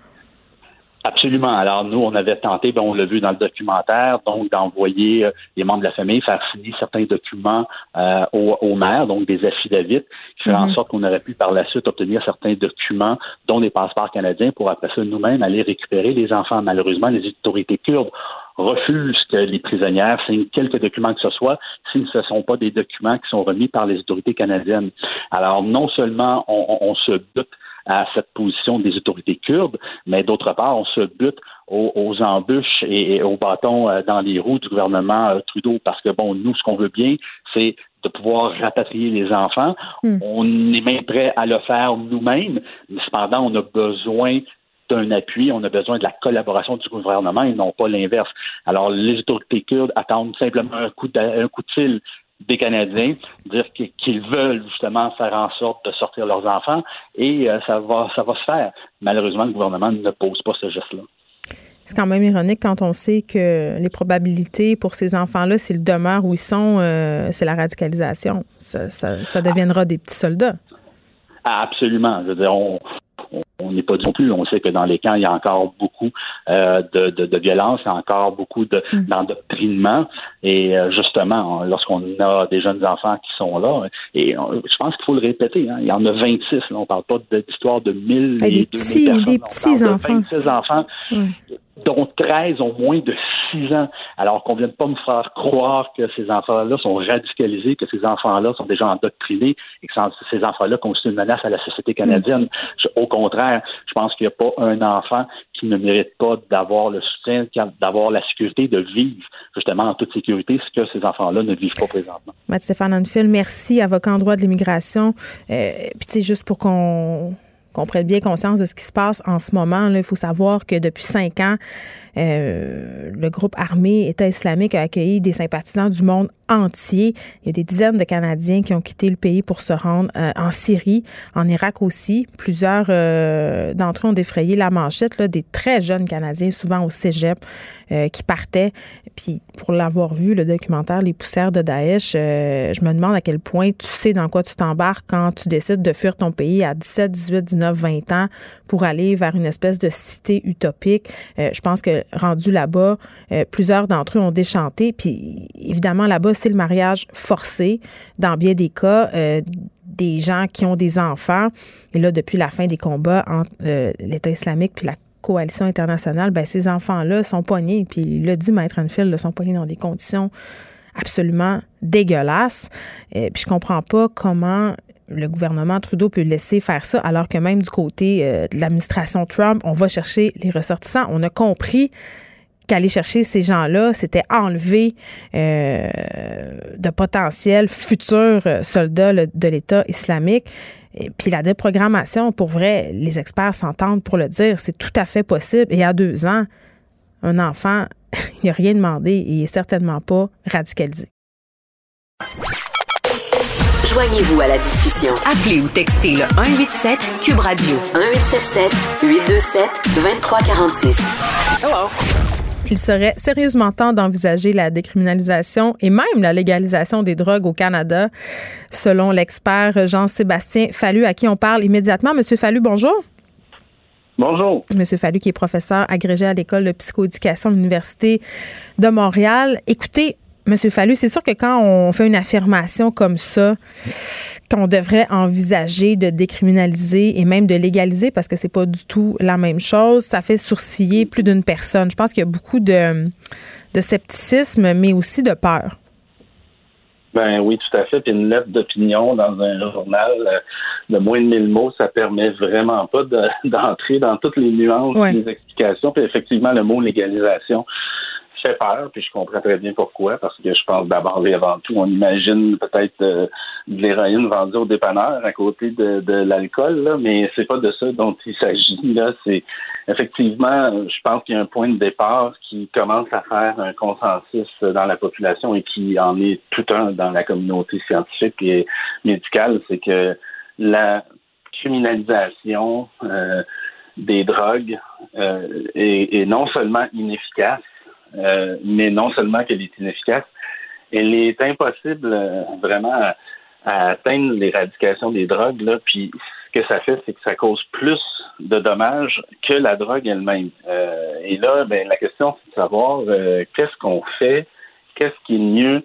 Absolument. Alors nous, on avait tenté, ben, on l'a vu dans le documentaire, donc d'envoyer euh, les membres de la famille faire signer certains documents euh, aux, maires, donc des affidavits, qui feraient en mhm. sorte qu'on aurait pu par la suite obtenir certains documents, dont des passeports canadiens, pour après ça nous-mêmes aller récupérer les enfants. Malheureusement, les autorités kurdes refusent que les prisonnières signent quelques documents que ce soit si ce ne sont pas des documents qui sont remis par les autorités canadiennes. Alors non seulement on, on se bute à cette position des autorités kurdes, mais d'autre part, on se bute aux, embûches et, aux bâtons euh, dans les roues du gouvernement euh, Trudeau, parce que, bon, nous, ce qu'on veut bien, c'est de pouvoir rapatrier les enfants. Hmm. On est même prêt à le faire nous-mêmes, mais cependant, on a besoin d'un appui, on a besoin de la collaboration du gouvernement et non pas l'inverse. Alors, les autorités kurdes attendent simplement un coup de, un coup de fil des Canadiens, dire qu'ils veulent justement faire en sorte de sortir leurs enfants et euh, ça va ça va se faire. Malheureusement, le gouvernement ne pose pas ce geste-là. C'est quand même ironique quand on sait que les probabilités pour ces enfants-là, s'ils demeurent où ils sont, euh, c'est la radicalisation. Ça, ça, deviendra des petits soldats. Absolument. Je veux dire, on, on n'est pas du plus. On sait que dans les camps, il y a encore beaucoup euh, de, de, de, violence, il y a encore beaucoup mm. d'endoctrinement. Et euh, justement, lorsqu'on a des jeunes enfants qui sont là, et je pense qu'il faut le répéter, hein, il y en a 26. Là, on ne parle pas d'histoire de 1000 et, des petits, Des petits enfants. 26 enfants dont 13 ont moins de 6 ans, alors qu'on vient de pas me faire croire que ces enfants-là sont radicalisés, que ces enfants-là sont déjà endoctrinés et que ces enfants-là constituent une menace à la société canadienne. Au contraire, je pense qu'il n'y a pas un enfant qui ne mérite pas d'avoir le soutien, d'avoir la sécurité, de vivre justement en toute sécurité, ce que ces enfants-là ne vivent pas présentement. Matt Stéphane merci, avocat en droit de l'immigration. Euh, puis, tu sais, juste pour qu'on qu'on prenne bien conscience de ce qui se passe en ce moment. Il faut savoir que depuis cinq ans, euh, le groupe armé État islamique a accueilli des sympathisants du monde entier. Il y a des dizaines de Canadiens qui ont quitté le pays pour se rendre euh, en Syrie, en Irak aussi. Plusieurs euh, d'entre eux ont défrayé la manchette, des très jeunes Canadiens, souvent au cégep, qui partaient. Puis pour l'avoir vu, le documentaire Les poussières de Daesh, je me demande à quel point tu sais dans quoi tu t'embarques quand tu décides de fuir ton pays à 17, 18, 19, 20 ans pour aller vers une espèce de cité utopique. je pense que rendu là-bas, euh, plusieurs d'entre eux ont déchanté. Puis évidemment, là-bas, c'est le mariage forcé dans bien des cas. Euh, des gens qui ont des enfants. Et là, depuis la fin des combats entre euh, l'État islamique puis la coalition internationale, ben, ces enfants-là sont poignés. Puis il l'a dit, Maître Anfield, sont poignés dans des conditions absolument dégueulasses. Et puis je comprends pas comment le gouvernement Trudeau peut laisser faire ça, alors que même du côté euh, de l'administration Trump, on va chercher les ressortissants. On a compris qu'aller chercher ces gens-là, c'était enlever euh, de potentiels futurs soldats de l'État islamique. Et puis la déprogrammation, pour vrai, les experts s'entendent pour le dire, c'est tout à fait possible. Et à deux ans, un enfant, il n'a rien demandé et il n'est certainement pas radicalisé. Joignez-vous à la discussion. Appelez ou textez le 187 Cube Radio 1877 827 2346. Hello. Il serait sérieusement temps d'envisager la décriminalisation et même la légalisation des drogues au Canada, selon l'expert Jean-Sébastien Fallu, à qui on parle immédiatement. Monsieur Fallu, bonjour. Bonjour. Monsieur Fallu, qui est professeur agrégé à l'École de psychoéducation de l'Université de Montréal. Écoutez, Monsieur Fallu, c'est sûr que quand on fait une affirmation comme ça, qu'on devrait envisager de décriminaliser et même de légaliser, parce que c'est pas du tout la même chose, ça fait sourciller plus d'une personne. Je pense qu'il y a beaucoup de, scepticisme, mais aussi de peur. Ben oui, tout à fait. Puis une lettre d'opinion dans un journal euh, de moins de 1000 mots, ça permet vraiment pas d'entrer dans toutes les nuances, les explications. Puis effectivement, le mot légalisation, fait peur, puis je comprends très bien pourquoi, parce que je pense d'abord et avant tout, on imagine peut-être euh, de l'héroïne vendue au dépanneur à côté de, de l'alcool, mais c'est pas de ça dont il s'agit. Là, c'est effectivement, je pense qu'il y a un point de départ qui commence à faire un consensus dans la population et qui en est tout un dans la communauté scientifique et médicale, c'est que la criminalisation euh, des drogues euh, est non seulement inefficace, euh, mais non seulement qu'elle est inefficace, elle est impossible euh, vraiment à, atteindre l'éradication des drogues. Là, puis ce que ça fait, c'est que ça cause plus de dommages que la drogue elle-même. Euh, et là, ben, la question, c'est de savoir qu'est-ce qu'on fait, qu'est-ce qui est mieux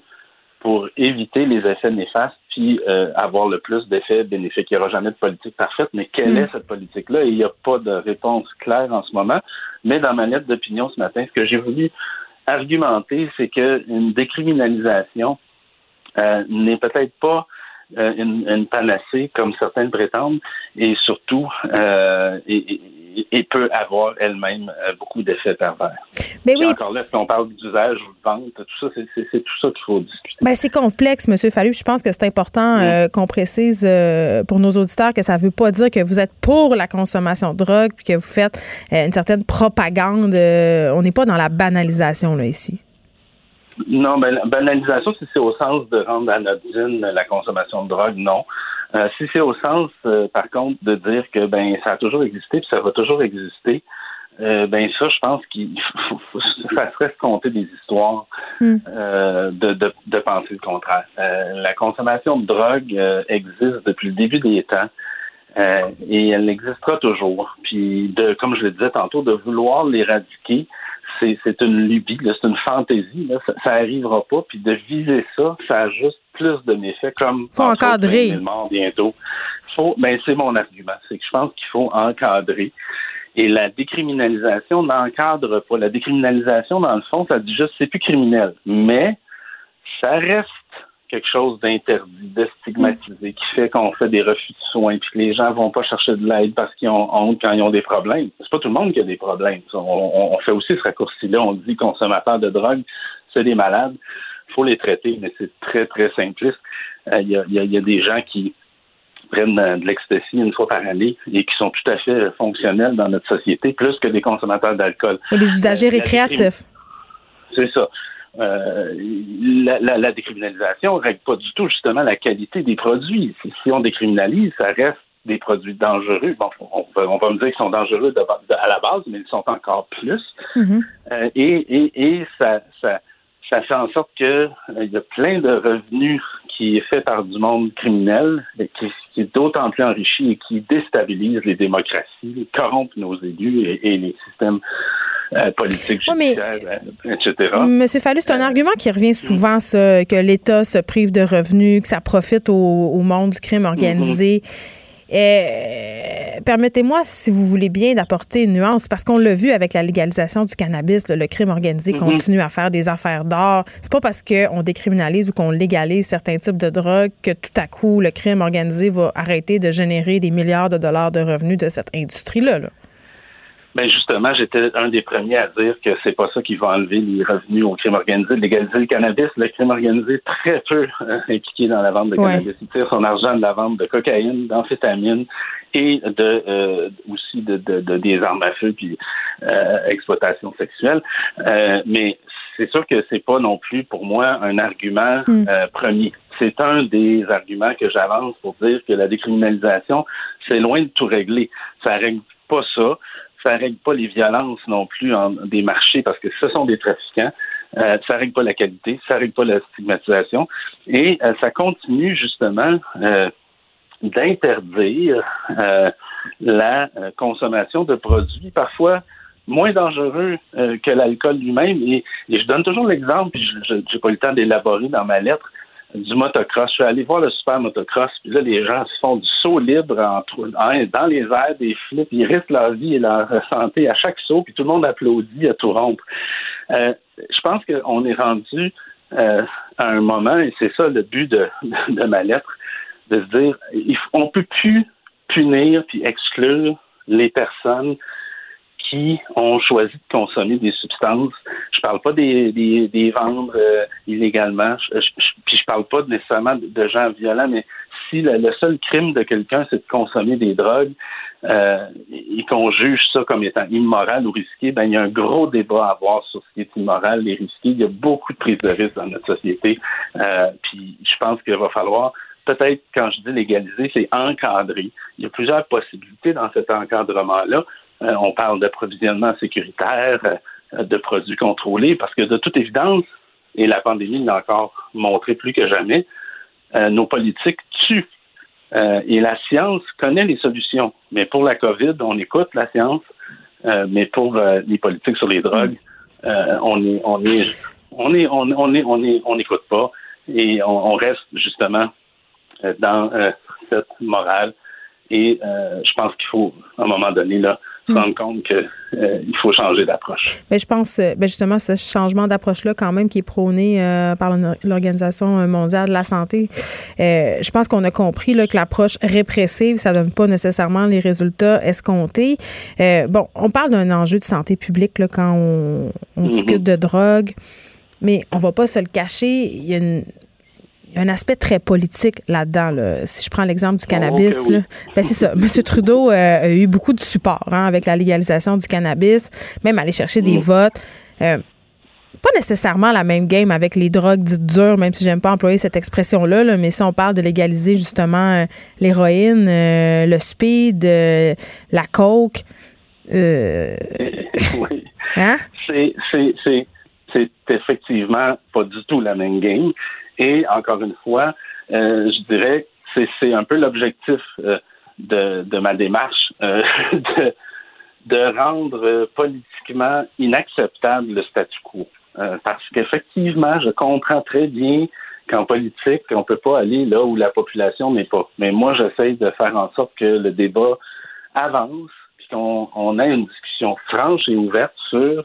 pour éviter les effets néfastes puis avoir le plus d'effets bénéfiques. Il n'y aura jamais de politique parfaite, mais quelle mm. est cette politique-là? il n'y a pas de réponse claire en ce moment. Mais dans ma lettre d'opinion ce matin, ce que j'ai voulu argumenter, c'est qu'une décriminalisation euh, n'est peut-être pas euh, une, panacée comme certains le prétendent, et surtout, euh, et, et, peut avoir elle-même beaucoup d'effets pervers. Mais oui. encore là, si on parle d'usage ou de vente, tout ça, c'est tout ça qu'il faut discuter. Ben, c'est complexe, M. Fallu. Je pense que c'est important qu'on précise pour nos auditeurs que ça ne veut pas dire que vous êtes pour la consommation de drogue puis que vous faites une certaine propagande. on n'est pas dans la banalisation là ici. Non, ben, banalisation, si c'est au sens de rendre anodine la consommation de drogue, non. Euh, si c'est au sens, euh, par contre, de dire que ben ça a toujours existé puis ça va toujours exister, euh, ben ça, je pense qu'il faut, ça serait se compter des histoires hmm. de, de, de, penser le contraire. la consommation de drogue existe depuis le début des temps. Et elle existera toujours. Puis, de, comme je le disais tantôt, de vouloir l'éradiquer, c'est une lubie, c'est une fantaisie. Là. Ça, n'arrivera pas. Puis de viser ça, ça a juste plus de méfaits comme faut encadrer. bientôt. Faut, ben c'est mon argument, c'est que je pense qu'il faut encadrer. Et la décriminalisation n'encadre pas. La décriminalisation, dans le fond, ça dit juste c'est plus criminel. Mais ça reste quelque chose d'interdit, de stigmatisé, qui fait qu'on fait des refus de soins, puis que les gens vont pas chercher de l'aide parce qu'ils ont honte quand ils ont des problèmes. C'est pas tout le monde qui a des problèmes. On, fait aussi ce raccourci-là. On dit consommateurs de drogue, c'est des malades. Il faut les traiter, mais c'est très, très simpliste. Euh, il y, a, des gens qui prennent de l'ecstasy une fois par année et qui sont tout à fait fonctionnels dans notre société, plus que des consommateurs d'alcool. Les usagers récréatifs. C'est ça. Euh, la, la, la, décriminalisation ne règle pas du tout justement la qualité des produits. Si, on décriminalise, ça reste des produits dangereux. Bon, on, va, on va me dire qu'ils sont dangereux à la base, mais ils sont encore plus. Mm-hmm. Euh, et, et, et ça, ça, ça fait en sorte que euh, il y a plein de revenus qui est fait par du monde criminel, qui, qui est d'autant plus enrichi et qui déstabilise les démocraties, corrompt nos élus et, et les systèmes euh, politique, judiciaire, euh, etc. Monsieur Fallu, c'est un argument qui revient souvent, ça, que l'État se prive de revenus, que ça profite au, monde du crime organisé. Euh, permettez-moi, si vous voulez bien, d'apporter une nuance, parce qu'on l'a vu avec la légalisation du cannabis, le, crime organisé mm-hmm. continue à faire des affaires d'or. C'est pas parce qu'on décriminalise ou qu'on légalise certains types de drogues que tout à coup le crime organisé va arrêter de générer des milliards de dollars de revenus de cette industrie-là. là. Ben justement, j'étais un des premiers à dire que c'est pas ça qui va enlever les revenus au crime organisé, de légaliser le cannabis. Le crime organisé très peu euh, impliqué dans la vente de cannabis. Il tire son argent de la vente de cocaïne, d'amphétamine et de euh, aussi de, de, des armes à feu puis euh, exploitation sexuelle. mais c'est sûr que c'est pas non plus pour moi un argument hmm. premier. C'est un des arguments que j'avance pour dire que la décriminalisation, c'est loin de tout régler. Ça règle pas ça ça règle pas les violences non plus des marchés parce que ce sont des trafiquants. Euh, ça règle pas la qualité, ça règle pas la stigmatisation, et euh, ça continue justement euh, d'interdire euh, la consommation de produits parfois moins dangereux que l'alcool lui-même. Et, et, je donne toujours l'exemple, puis je n'ai pas eu le temps d'élaborer dans ma lettre, du motocross. Je suis allé voir le super motocross, puis là, les gens se font du saut libre en, dans les airs, des flips, ils risquent leur vie et leur santé à chaque saut, puis tout le monde applaudit à tout rompre. Euh, je pense qu'on est rendu euh, à un moment, et c'est ça le but de, de, ma lettre, de se dire, il, on peut plus punir puis exclure les personnes ont choisi de consommer des substances. Je parle pas des, des, vendre euh, illégalement, je, je, puis je parle pas nécessairement de, gens violents, mais si le, seul crime de quelqu'un, c'est de consommer des drogues euh, et qu'on juge ça comme étant immoral ou risqué, ben il y a un gros débat à avoir sur ce qui est immoral et risqué. Il y a beaucoup de prises de risque dans notre société. Euh, puis je pense qu'il va falloir peut-être, quand je dis légaliser, c'est encadrer. Il y a plusieurs possibilités dans cet encadrement-là. Euh, on parle d'approvisionnement sécuritaire, euh, de produits contrôlés, parce que de toute évidence, et la pandémie l'a encore montré plus que jamais, euh, nos politiques tuent. et la science connaît les solutions. Mais pour la COVID, on écoute la science, mais pour les politiques sur les drogues, on est, on est, on on, on on n'écoute pas et on, reste justement dans cette morale. Et je pense qu'il faut, à un moment donné, là, se hmm. rendre compte qu'il euh, faut changer d'approche. Mais je pense, euh, ben justement, ce changement d'approche-là, quand même, qui est prôné euh, par l'Organisation mondiale de la santé, je pense qu'on a compris là, que l'approche répressive, ça donne pas nécessairement les résultats escomptés. bon, on parle d'un enjeu de santé publique là, quand on, on mm-hmm. discute de drogue, mais on va pas se le cacher. Il y a une y a un aspect très politique là-dedans. Si je prends l'exemple du cannabis, ben c'est ça. M. Trudeau euh, a eu beaucoup de support hein, avec la légalisation du cannabis, même aller chercher des mm. votes. Euh, pas nécessairement la même game avec les drogues dites dures, même si j'aime pas employer cette expression-là, mais si on parle de légaliser justement euh, l'héroïne, le speed, la coke. oui. Hein? C'est effectivement pas du tout la même game. Et encore une fois, euh, je dirais que c'est un peu l'objectif euh, de, de, ma démarche, euh, de, de, rendre politiquement inacceptable le statu quo. parce qu'effectivement, je comprends très bien qu'en politique, on ne peut pas aller là où la population n'est pas. Mais moi, j'essaie de faire en sorte que le débat avance, puis qu'on on ait une discussion franche et ouverte sur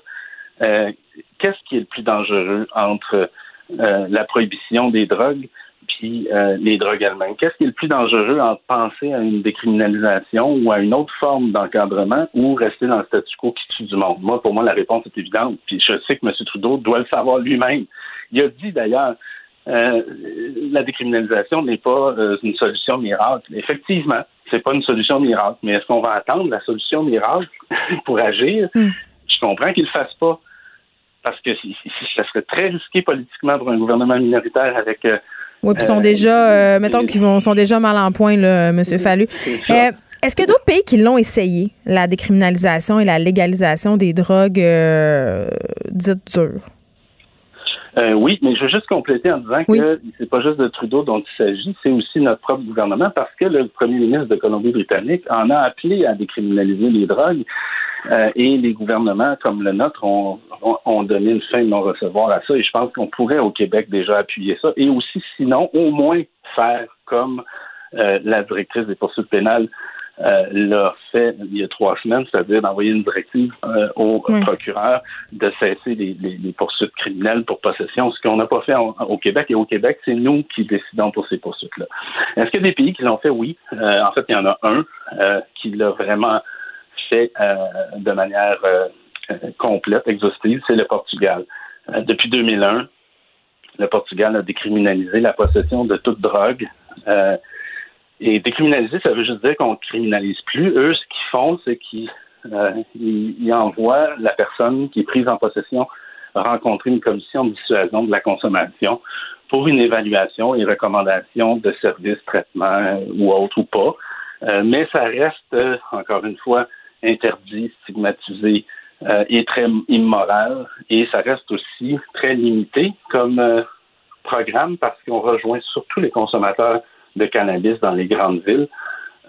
qu'est-ce qui est le plus dangereux entre euh, la prohibition des drogues puis euh, les drogues elles-mêmes. Qu'est-ce qui est le plus dangereux en penser à une décriminalisation ou à une autre forme d'encadrement ou rester dans le statu quo qui tue du monde? Moi, pour moi, la réponse est évidente. Puis je sais que M. Trudeau doit le savoir lui-même. Il a dit d'ailleurs euh, la décriminalisation n'est pas euh, une solution miracle. Effectivement, c'est pas une solution miracle, mais est-ce qu'on va attendre la solution miracle pour agir? Hmm. Je comprends qu'ils le fassent pas. Parce que ça serait très risqué politiquement pour un gouvernement minoritaire avec. Euh, oui, puis sont déjà, mettons qu'ils vont sont déjà mal en point, là, M. Fallu. Est-ce qu'il y a d'autres pays qui l'ont essayé, la décriminalisation et la légalisation des drogues dites dures? Euh, oui, mais je veux juste compléter en disant que c'est pas juste de Trudeau dont il s'agit, c'est aussi notre propre gouvernement parce que le premier ministre de Colombie-Britannique en a appelé à décriminaliser les drogues euh, et les gouvernements comme le nôtre ont, ont, donné une fin de non-recevoir à ça et je pense qu'on pourrait au Québec déjà appuyer ça et aussi sinon au moins faire comme euh, la directrice des poursuites pénales euh, l'a fait il y a trois semaines, c'est-à-dire d'envoyer une directive euh, au procureur de cesser les, poursuites criminelles pour possession, ce qu'on n'a pas fait au Québec. Et au Québec, c'est nous qui décidons pour ces poursuites-là. Est-ce qu'il y a des pays qui l'ont fait? Oui. Euh, en fait, il y en a un qui l'a vraiment fait de manière complète, exhaustive, c'est le Portugal. depuis 2001, le Portugal a décriminalisé la possession de toute drogue. Et décriminaliser, ça veut juste dire qu'on ne criminalise plus. Eux, ce qu'ils font, c'est qu'ils euh, envoient la personne qui est prise en possession rencontrer une commission de dissuasion de la consommation pour une évaluation et recommandation de services, traitements ou autres ou pas. Euh, mais ça reste, euh, encore une fois, interdit, stigmatisé et très immoral. Et ça reste aussi très limité comme programme parce qu'on rejoint surtout les consommateurs de cannabis dans les grandes villes,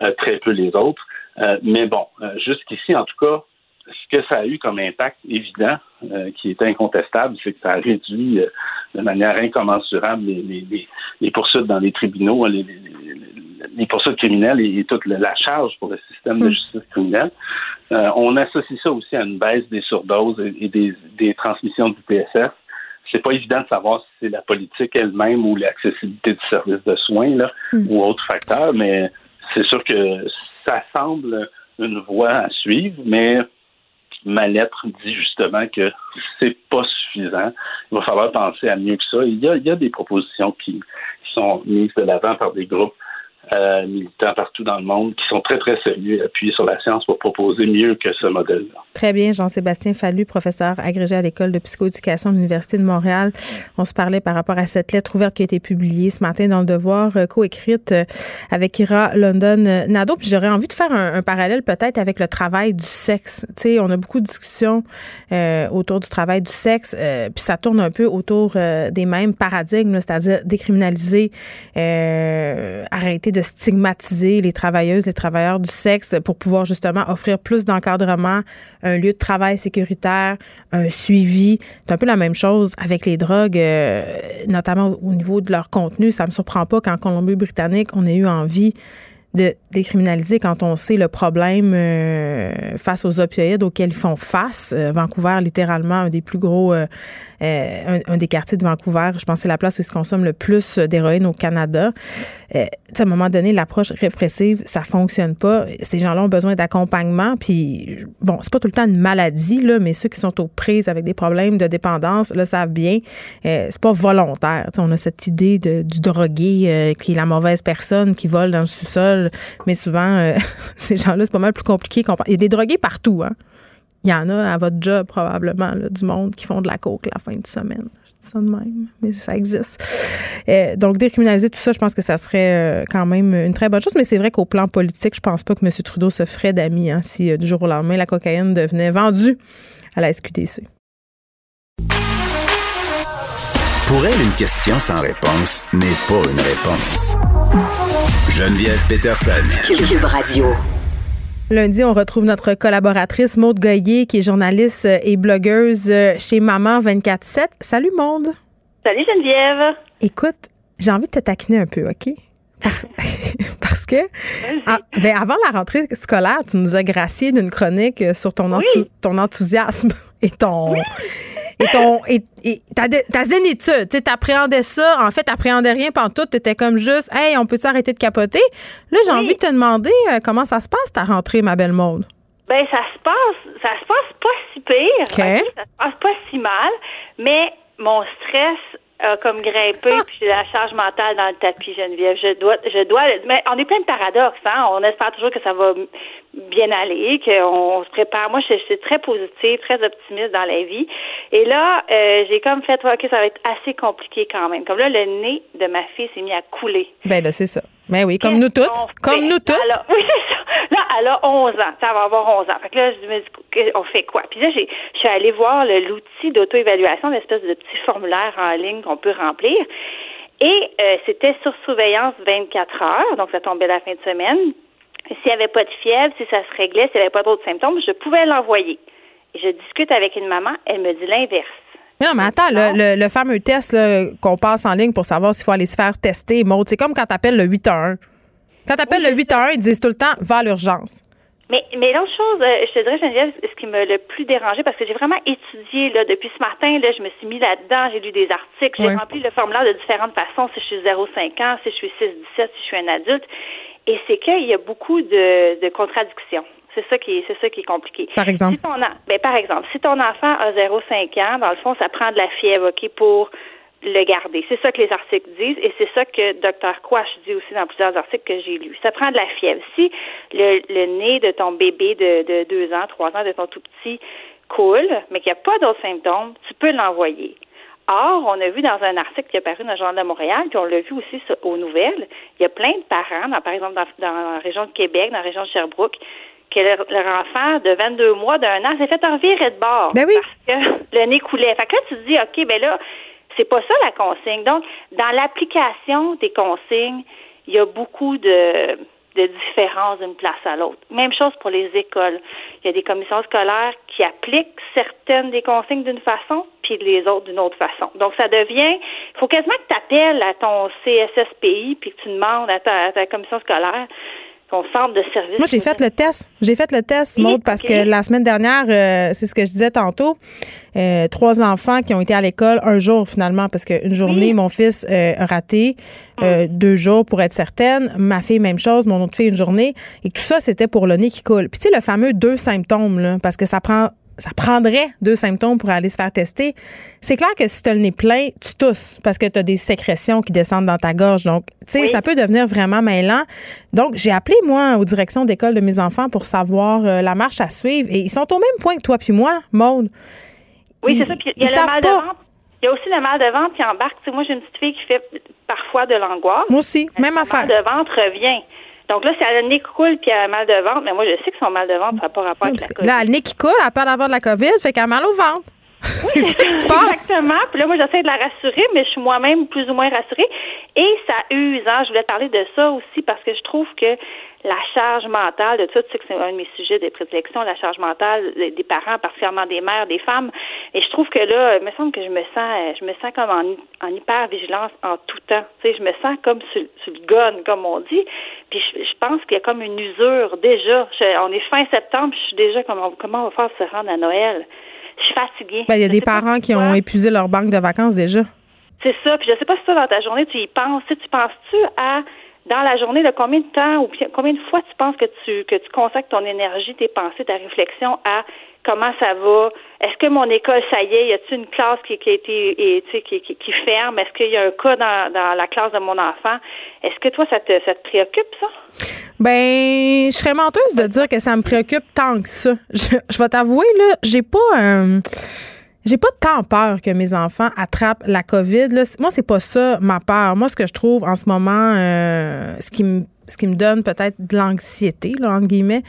euh, très peu les autres. Euh, mais bon, euh, jusqu'ici, en tout cas, ce que ça a eu comme impact évident, qui est incontestable, c'est que ça a réduit de manière incommensurable les, poursuites dans les tribunaux, les, poursuites criminelles et, toute la charge pour le système de mm. justice criminelle. on associe ça aussi à une baisse des surdoses et, des, des transmissions du PSF c'est pas évident de savoir si c'est la politique elle-même ou l'accessibilité du service de soins là, hmm. ou autre facteur, mais c'est sûr que ça semble une voie à suivre, mais ma lettre dit justement que c'est pas suffisant. Il va falloir penser à mieux que ça. Il y a, il y a des propositions qui sont mises de l'avant par des groupes euh, militants partout dans le monde qui sont très, très sérieux appuyés sur la science pour proposer mieux que ce modèle-là. Très bien. Jean-Sébastien Fallu, professeur agrégé à l'École de psychoéducation de l'Université de Montréal. On se parlait par rapport à cette lettre ouverte qui a été publiée ce matin dans Le Devoir, euh, coécrite euh, avec Ira London Nado. Puis j'aurais envie de faire un, parallèle peut-être avec le travail du sexe. Tu sais, on a beaucoup de discussions autour du travail du sexe, puis ça tourne un peu autour des mêmes paradigmes, c'est-à-dire décriminaliser, arrêter de stigmatiser les travailleuses, les travailleurs du sexe pour pouvoir justement offrir plus d'encadrement, un lieu de travail sécuritaire, un suivi. C'est un peu la même chose avec les drogues, euh, notamment au niveau de leur contenu. Ça me surprend pas qu'en Colombie-Britannique, on ait eu envie de décriminaliser quand on sait le problème euh, face aux opioïdes auxquels ils font face. Euh, Vancouver, littéralement, un des plus gros, euh, un, des quartiers de Vancouver, je pense que c'est la place où se consomme le plus d'héroïne au Canada. à un moment donné, l'approche répressive, ça fonctionne pas. Ces gens-là ont besoin d'accompagnement. Puis, bon, c'est pas tout le temps une maladie, là, mais ceux qui sont aux prises avec des problèmes de dépendance le savent bien. c'est pas volontaire. on a cette idée de, du drogué qui est la mauvaise personne qui vole dans le sous-sol mais souvent, euh, ces gens-là, c'est pas mal plus compliqué. Il y a des drogués partout. Hein? Il y en a à votre job, probablement, du monde qui font de la coke la fin de semaine. Je dis ça de même, mais ça existe. Euh, donc, décriminaliser tout ça, je pense que ça serait euh, quand même une très bonne chose. Mais c'est vrai qu'au plan politique, je pense pas que M. Trudeau se ferait d'amis hein, si du jour au lendemain, la cocaïne devenait vendue à la SQDC. Pour elle, une question sans réponse n'est pas une réponse. Geneviève Peterson. Cube Radio. Lundi, on retrouve notre collaboratrice Maude Goyer, qui est journaliste et blogueuse chez Maman 24-7. Salut Maude. Salut Geneviève. Écoute, j'ai envie de te taquiner un peu, OK? Parce que ah, ben, avant la rentrée scolaire, tu nous as gracié d'une chronique sur ton, ton enthousiasme et ton, et ton et, ta, ta zénitude, tu appréhendais ça, en fait, t'appréhendais rien pendant tout, t'étais comme juste, hey, on peut-tu arrêter de capoter? Là, j'ai envie de te demander euh, comment ça se passe ta rentrée, ma belle monde. Ben, ça se passe, ça se passe pas si pire. Ça se passe pas si mal, mais mon stress a comme grimpé, puis j'ai la charge mentale dans le tapis, Geneviève. Je dois, je dois, mais on est plein de paradoxes, hein. On espère toujours que ça va bien aller, qu'on se prépare. Moi, je, suis très positive, très optimiste dans la vie. Et là, euh, j'ai comme fait, ok, ça va être assez compliqué quand même. Comme là, le nez de ma fille s'est mis à couler. Ben là, c'est ça. Ben oui, comme nous toutes. Comme nous toutes. oui, c'est ça. Là, elle a 11 ans. Ça va avoir 11 ans. Fait que là, je me dis, on fait quoi? Puis là, je suis allée voir l'outil d'auto-évaluation, l'espèce de petit formulaire en ligne qu'on peut remplir. Et euh, c'était sur surveillance 24 heures, donc ça tombait la fin de semaine. S'il n'y avait pas de fièvre, si ça se réglait, s'il n'y avait pas d'autres symptômes, je pouvais l'envoyer. Je discute avec une maman, elle me dit l'inverse. Non, mais attends, le, le, fameux test qu'on passe en ligne pour savoir s'il faut aller se faire tester, Maud, c'est comme quand tu appelles le 811. Quand tu appelles le 811, ils disent tout le temps va à l'urgence. Mais, mais l'autre chose, euh, je te dirais, Geneviève, ce qui m'a le plus dérangé, parce que j'ai vraiment étudié là, depuis ce matin, là, je me suis mis là-dedans, j'ai lu des articles, j'ai rempli le formulaire de différentes façons, si je suis 0,5 ans, si je suis 6-17, si je suis un adulte. Et c'est qu'il y a beaucoup de, de contradictions. C'est ça qui est, c'est ça qui est compliqué. Par exemple? Si ton, ben, par exemple, si ton enfant a 0,5 ans, dans le fond, ça prend de la fièvre, OK, pour le garder. C'est ça que les articles disent et c'est ça que Dr. Quash dit aussi dans plusieurs articles que j'ai lus. Ça prend de la fièvre. Si le, le nez de ton bébé de, de deux ans, trois ans, de ton tout petit coule, mais qu'il n'y a pas d'autres symptômes, tu peux l'envoyer. Or, on a vu dans un article qui est paru dans le Journal de Montréal, puis on l'a vu aussi aux nouvelles, il y a plein de parents, par exemple dans, la région de Québec, dans la région de Sherbrooke, que leur, enfant de 22 mois, d'un an, s'est fait envirer de bord. Ben oui. Parce que le nez coulait. Fait que là, tu te dis, OK, ben là, c'est pas ça la consigne. Donc, dans l'application des consignes, il y a beaucoup de de différence d'une place à l'autre. Même chose pour les écoles. Il y a des commissions scolaires qui appliquent certaines des consignes d'une façon, puis les autres d'une autre façon. Donc, ça devient, il faut quasiment que tu appelles à ton CSSPI, puis que tu demandes à ta, commission scolaire centre de service. Moi, j'ai fait le test. J'ai fait le test, Maud, parce que la semaine dernière, euh, c'est ce que je disais tantôt, euh, trois enfants qui ont été à l'école un jour finalement, parce qu'une journée, mon fils euh, a raté. Euh, deux jours pour être certaine. Ma fille, même chose. Mon autre fille, une journée. Et tout ça, c'était pour le nez qui coule. Puis tu sais, le fameux deux symptômes, là, parce que ça prend ça prendrait deux symptômes pour aller se faire tester. C'est clair que si tu as le nez plein, tu tousses parce que tu as des sécrétions qui descendent dans ta gorge. Donc, tu sais, ça peut devenir vraiment mêlant. Donc, j'ai appelé, moi, aux directions d'école de mes enfants pour savoir euh, la marche à suivre. Et ils sont au même point que toi puis moi, Maude. Oui, c'est ça. Puis il y a le mal de ventre. Il y a aussi le mal de ventre qui embarque. Tu sais, moi, j'ai une petite fille qui fait parfois de l'angoisse. Moi aussi, même affaire. Le mal de ventre revient. Donc là, si elle a le nez qui coule puis elle a mal de ventre, mais moi, je sais que son mal de ventre, ça n'a pas rapport avec la COVID. Là, le nez qui coule, elle a peur d'avoir de la COVID, fait qu'elle a mal au ventre. c'est ça qui se passe. Exactement. Puis là, moi, j'essaie de la rassurer, mais je suis moi-même plus ou moins rassurée. Et ça use. Hein? Je voulais parler de ça aussi parce que je trouve que la charge mentale de tout ça, tu sais que c'est un de mes sujets de prédilection, la charge mentale des parents, particulièrement des mères, des femmes. Et je trouve que là, il me semble que je me sens, je me sens comme en, en hyper vigilance en tout temps. Tu sais, je me sens comme sur, le gun, comme on dit. Puis je, pense qu'il y a comme une usure déjà. on est fin septembre, je suis déjà comme comment on va faire se rendre à Noël? Je suis fatiguée. Ben, il y a des parents qui ont épuisé leur banque de vacances déjà. C'est ça. Puis je sais pas si toi, dans ta journée, tu y penses. Tu penses-tu à dans la journée, là, combien de temps ou combien de fois tu penses que tu que tu consacres ton énergie, tes pensées, ta réflexion à comment ça va? Est-ce que mon école, ça y est, y a-t-il une classe qui, qui a qui, qui, ferme? Est-ce qu'il y a un cas dans, dans la classe de mon enfant? Est-ce que toi, ça te, ça te préoccupe, ça? Ben, je serais menteuse de dire que ça me préoccupe tant que ça. Je, je vais t'avouer, là, j'ai pas un. J'ai pas tant peur que mes enfants attrapent la COVID. Moi, c'est pas ça ma peur. Moi, ce que je trouve en ce moment, euh, ce qui me ce qui me donne peut-être de l'anxiété, là, entre guillemets,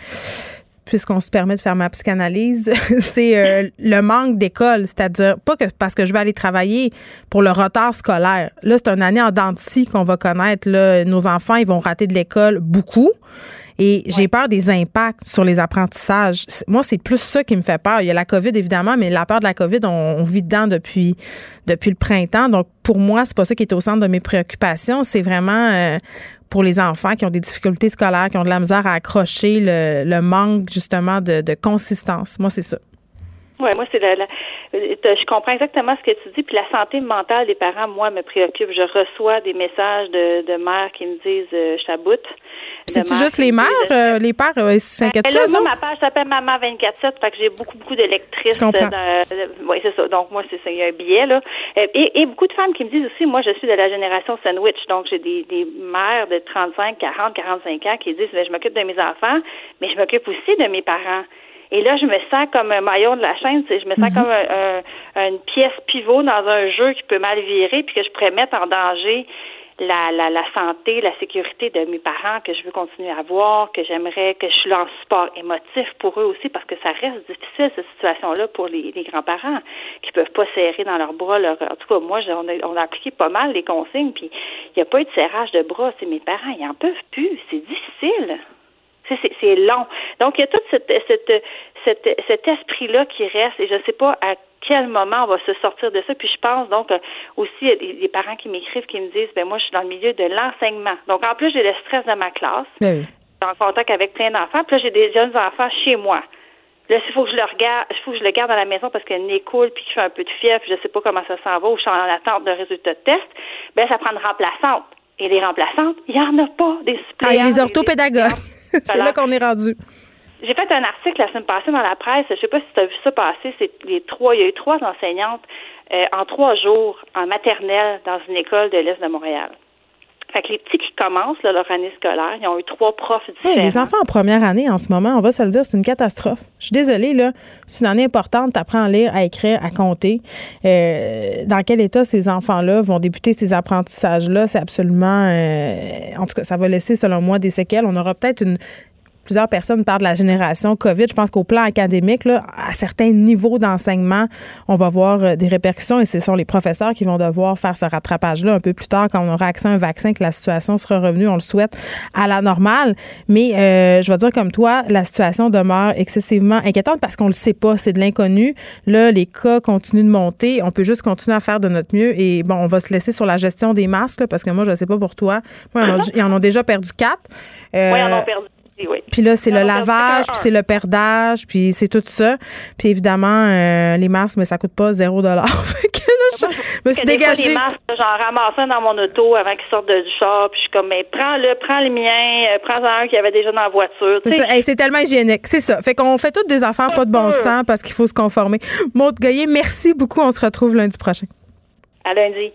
puisqu'on se permet de faire ma psychanalyse, c'est euh, le manque d'école. C'est-à-dire, pas que parce que je vais aller travailler pour le retard scolaire. Là, c'est une année en dentiste qu'on va connaître. Nos enfants, ils vont rater de l'école beaucoup. Et j'ai peur des impacts sur les apprentissages. Moi, c'est plus ça qui me fait peur. Il y a la COVID, évidemment, mais la peur de la COVID, on, vit dedans depuis, depuis le printemps. Donc, pour moi, c'est pas ça qui est au centre de mes préoccupations. C'est vraiment euh, pour les enfants qui ont des difficultés scolaires, qui ont de la misère à accrocher le, manque, justement, de, consistance. Moi, c'est ça. Moi, c'est la, je comprends exactement ce que tu dis. Puis la santé mentale des parents, moi, me préoccupe. Je reçois des messages de, de mères qui me disent euh, je taboute. C'est juste les mères, euh, les pères euh, s'inquiètent ben, Là, moi, ma page s'appelle Maman 24/7, fait que j'ai beaucoup, beaucoup de lectrices. oui, c'est ça. Donc moi, c'est ça. Il y a un billet là. Et, et, beaucoup de femmes qui me disent aussi, moi, je suis de la génération sandwich, donc j'ai des, des mères de 35, 40, 45 ans qui disent, ben, je m'occupe de mes enfants, mais je m'occupe aussi de mes parents. Et là, je me sens comme un maillon de la chaîne. Je me sens mhm. comme une pièce pivot dans un jeu qui peut mal virer, puis que je pourrais mettre en danger la, la, la, santé, la sécurité de mes parents que je veux continuer à voir, que j'aimerais, que je suis en support émotif pour eux aussi, parce que ça reste difficile, cette situation-là, pour les, les grands-parents qui peuvent pas serrer dans leurs bras. Leur, en tout cas, moi, on a, on a appliqué pas mal les consignes, puis il n'y a pas eu de serrage de bras. C'est mes parents, ils en peuvent plus. C'est difficile. C'est long. Donc, il y a tout cette, cet esprit-là qui reste et je ne sais pas à quel moment on va se sortir de ça. Puis je pense donc euh, aussi, il y a des, parents qui m'écrivent, qui me disent, ben moi, je suis dans le milieu de l'enseignement. Donc, en plus, j'ai le stress de ma classe. Ben en contact avec plein d'enfants. Puis là, j'ai des jeunes enfants chez moi. Là, il faut que je le regarde, il faut que je le garde à la maison parce qu'il nez coule puis qu'il fait un peu de fièvre, puis je sais pas comment ça s'en va, ou je suis en attente de résultats de test. Ben, ça prend une remplaçante. Et les remplaçantes, il n'y en a pas des suppléants. Ah, les orthopédagogues. c'est là qu'on est rendu. J'ai fait un article la semaine passée dans la presse. Je sais pas si tu as vu ça passer. C'est les trois. Il y a eu trois enseignantes euh, en trois jours en maternelle dans une école de l'Est de Montréal. Fait que les petits qui commencent leur année scolaire, ils ont eu trois profs différents. les enfants en première année, en ce moment, on va se le dire, c'est une catastrophe. Je suis désolée, là. C'est une année importante. Tu apprends à lire, à écrire, à compter. Euh, dans quel état ces enfants-là vont débuter ces apprentissages-là? C'est absolument... Euh, en tout cas, ça va laisser, selon moi, des séquelles. On aura peut-être une plusieurs personnes parlent de la génération COVID. Je pense qu'au plan académique, là, à certains niveaux d'enseignement, on va voir euh, des répercussions et ce sont les professeurs qui vont devoir faire ce rattrapage-là un peu plus tard quand on aura accès à un vaccin, que la situation sera revenue, on le souhaite, à la normale. Mais euh, je vais dire comme toi, la situation demeure excessivement inquiétante parce qu'on le sait pas, c'est de l'inconnu. Là, les cas continuent de monter. On peut juste continuer à faire de notre mieux et bon, on va se laisser sur la gestion des masques parce que moi, je ne sais pas pour toi. Moi, ils en ont, déjà perdu quatre. Euh, oui, ils en ont perdu puis là, c'est le lavage, puis c'est le perdage, puis c'est tout ça. Puis évidemment, euh, les masques, mais ça coûte pas zéro dollar. je me suis dégagée. Des masques, j'en ramasse un dans mon auto avant qu'ils sortent du char, puis je suis comme, mais prends-le, prends les miens, euh, prends-en un qui avait déjà dans la voiture. C'est tellement hygiénique, c'est ça. Fait qu'on fait toutes des affaires pas de bon sens parce qu'il faut se conformer. Maud Goyer, merci beaucoup. On se retrouve lundi prochain. À lundi.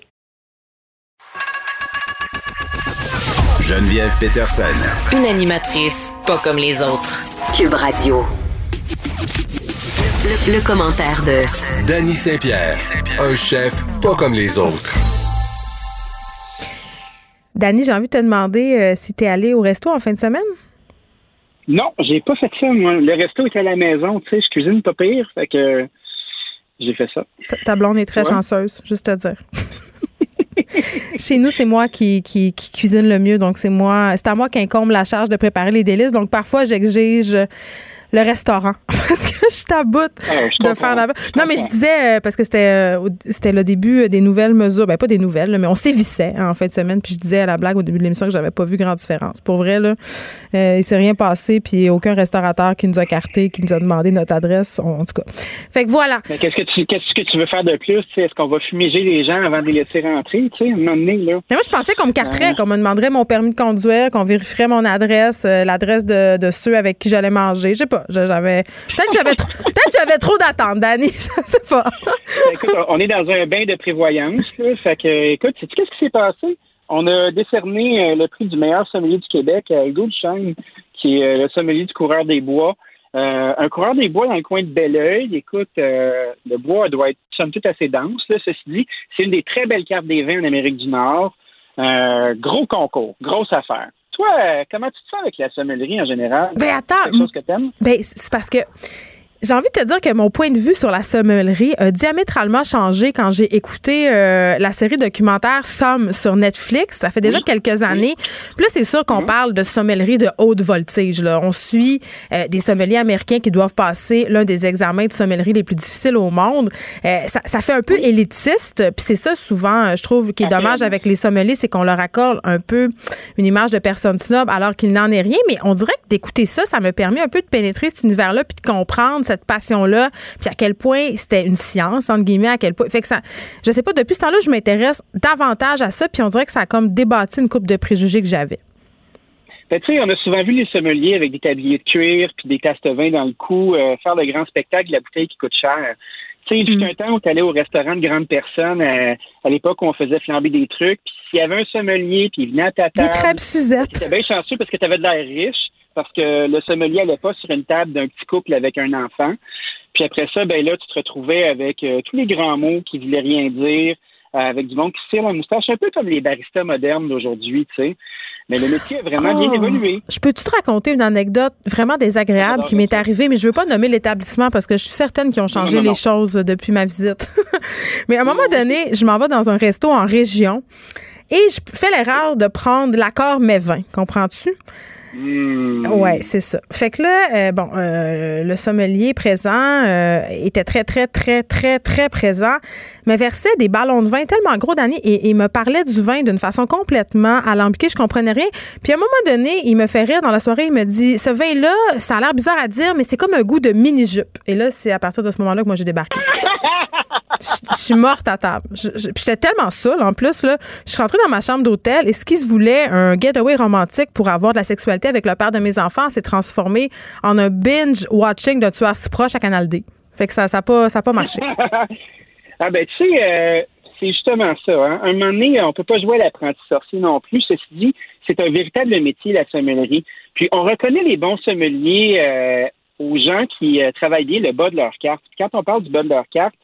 Geneviève Peterson. Une animatrice pas comme les autres. Cube Radio. Le, commentaire de Danny Saint-Pierre, un chef pas comme les autres. Danny, j'ai envie de te demander euh, si tu es allé au resto en fin de semaine? Non, j'ai pas fait ça, moi. Le resto est à la maison, tu sais, je cuisine pas pire, fait que j'ai fait ça. Ta blonde est très chanceuse, juste à dire. Chez nous, c'est moi qui, cuisine le mieux. Donc, c'est moi, c'est à moi qu'incombe la charge de préparer les délices. Donc, parfois, j'exige le restaurant. Parce que je t'aboute ah, de faire la Non, mais je disais euh, parce que c'était euh, c'était le début des nouvelles mesures, ben pas des nouvelles, mais on sévissait hein, en fin de semaine, puis je disais à la blague au début de l'émission que j'avais pas vu grande différence. Pour vrai là, euh, il s'est rien passé, puis aucun restaurateur qui nous a carté, qui nous a demandé notre adresse, en tout cas. Fait que voilà. Mais qu'est-ce que tu qu'est-ce que tu veux faire de plus Est-ce qu'on va fumiger les gens avant de les laisser rentrer, tu sais, donné, là? Mais moi je pensais qu'on me carterait, qu'on me demanderait mon permis de conduire, qu'on vérifierait mon adresse, l'adresse de, de ceux avec qui j'allais manger, je sais pas. Peut-être j'avais trop, peut-être j'avais trop d'attentes, Danny. Je sais pas. Ben, écoute, on est dans un bain de prévoyance. Là, fait que, écoute, sais-tu qu'est-ce qui s'est passé? On a décerné euh, le prix du meilleur sommelier du Québec à Hugo qui est euh, le sommelier du coureur des bois. Euh, un coureur des bois dans le coin de Belleuil, écoute, le bois doit être somme toute assez dense. Là, ceci dit, c'est une des très belles cartes des vins en Amérique du Nord. gros concours, grosse affaire toi, euh, comment tu te sens avec la sommellerie en général? Ben attends. C'est quelque chose que t'aimes? Ben, c'est parce que j'ai envie de te dire que mon point de vue sur la sommellerie a diamétralement changé quand j'ai écouté euh, la série documentaire Somme sur Netflix. Ça fait déjà quelques années. Puis là, c'est sûr qu'on mhm. parle de sommellerie de haute voltige. Là. On suit euh, des sommeliers américains qui doivent passer l'un des examens de sommellerie les plus difficiles au monde. Euh, ça, ça, fait un peu élitiste. Puis c'est ça, souvent, je trouve, qui est dommage avec les sommeliers, c'est qu'on leur accorde un peu une image de personne snob alors qu'il n'en est rien. Mais on dirait que d'écouter ça, ça m'a permis un peu de pénétrer cet univers-là puis de comprendre cette cette passion-là, puis à quel point c'était une science, entre guillemets, à quel point. Fait que ça, je sais pas, depuis ce temps-là, je m'intéresse davantage à ça, puis on dirait que ça a comme débattu une coupe de préjugés que j'avais. Ben, tu sais, on a souvent vu les sommeliers avec des tabliers de cuir puis des castes vin dans le cou euh, faire le grand spectacle de la bouteille qui coûte cher. Tu sais, il y a un temps où tu allais au restaurant de grandes personnes, euh, à l'époque où on faisait flamber des trucs, puis s'il y avait un sommelier, puis il venait à ta table... Des crêpes Suzette. C'était bien chanceux parce que tu avais de l'air riche, parce que le sommelier n'allait pas sur une table d'un petit couple avec un enfant. Puis après ça, ben là, tu te retrouvais avec euh, tous les grands mots qui voulaient rien dire, avec du monde qui tire la moustache, un peu comme les baristas modernes d'aujourd'hui, tu sais. Mais le métier a vraiment bien Oh. évolué. Je peux-tu te raconter une anecdote vraiment désagréable qui m'est arrivée, mais je veux pas nommer l'établissement parce que je suis certaine qu'ils ont changé Non, non, les choses depuis ma visite. mais à un moment donné, je m'en vais dans un resto en région et je fais l'erreur de prendre l'accord mes vins. Comprends-tu? Hmm. Ouais, c'est ça. Fait que là, euh, bon, euh, le sommelier présent euh, était très, très, très, très, très présent, me versait des ballons de vin tellement gros d'années et il me parlait du vin d'une façon complètement alambiquée, je comprenais rien. Puis à un moment donné, il me fait rire dans la soirée, il me dit Ce vin-là, ça a l'air bizarre à dire, mais c'est comme un goût de mini-jupe. Et là, c'est à partir de ce moment-là que moi j'ai débarqué. Je suis morte à table. J'étais tellement saoule. En plus, là, je suis rentrée dans ma chambre d'hôtel et ce qui se voulait un getaway romantique pour avoir de la sexualité avec le père de mes enfants s'est transformé en un binge-watching de tueur si proche à Canal D. Fait que ça n'a pas, pas marché. ah ben tu sais, euh, c'est justement ça. Hein. Un moment donné, on peut pas jouer à l'apprenti sorcier non plus. Ceci dit, c'est un véritable métier, la sommellerie. Puis on reconnaît les bons sommeliers euh, aux gens qui euh, travaillent bien le bas de leur carte. Puis quand on parle du bas de leur carte,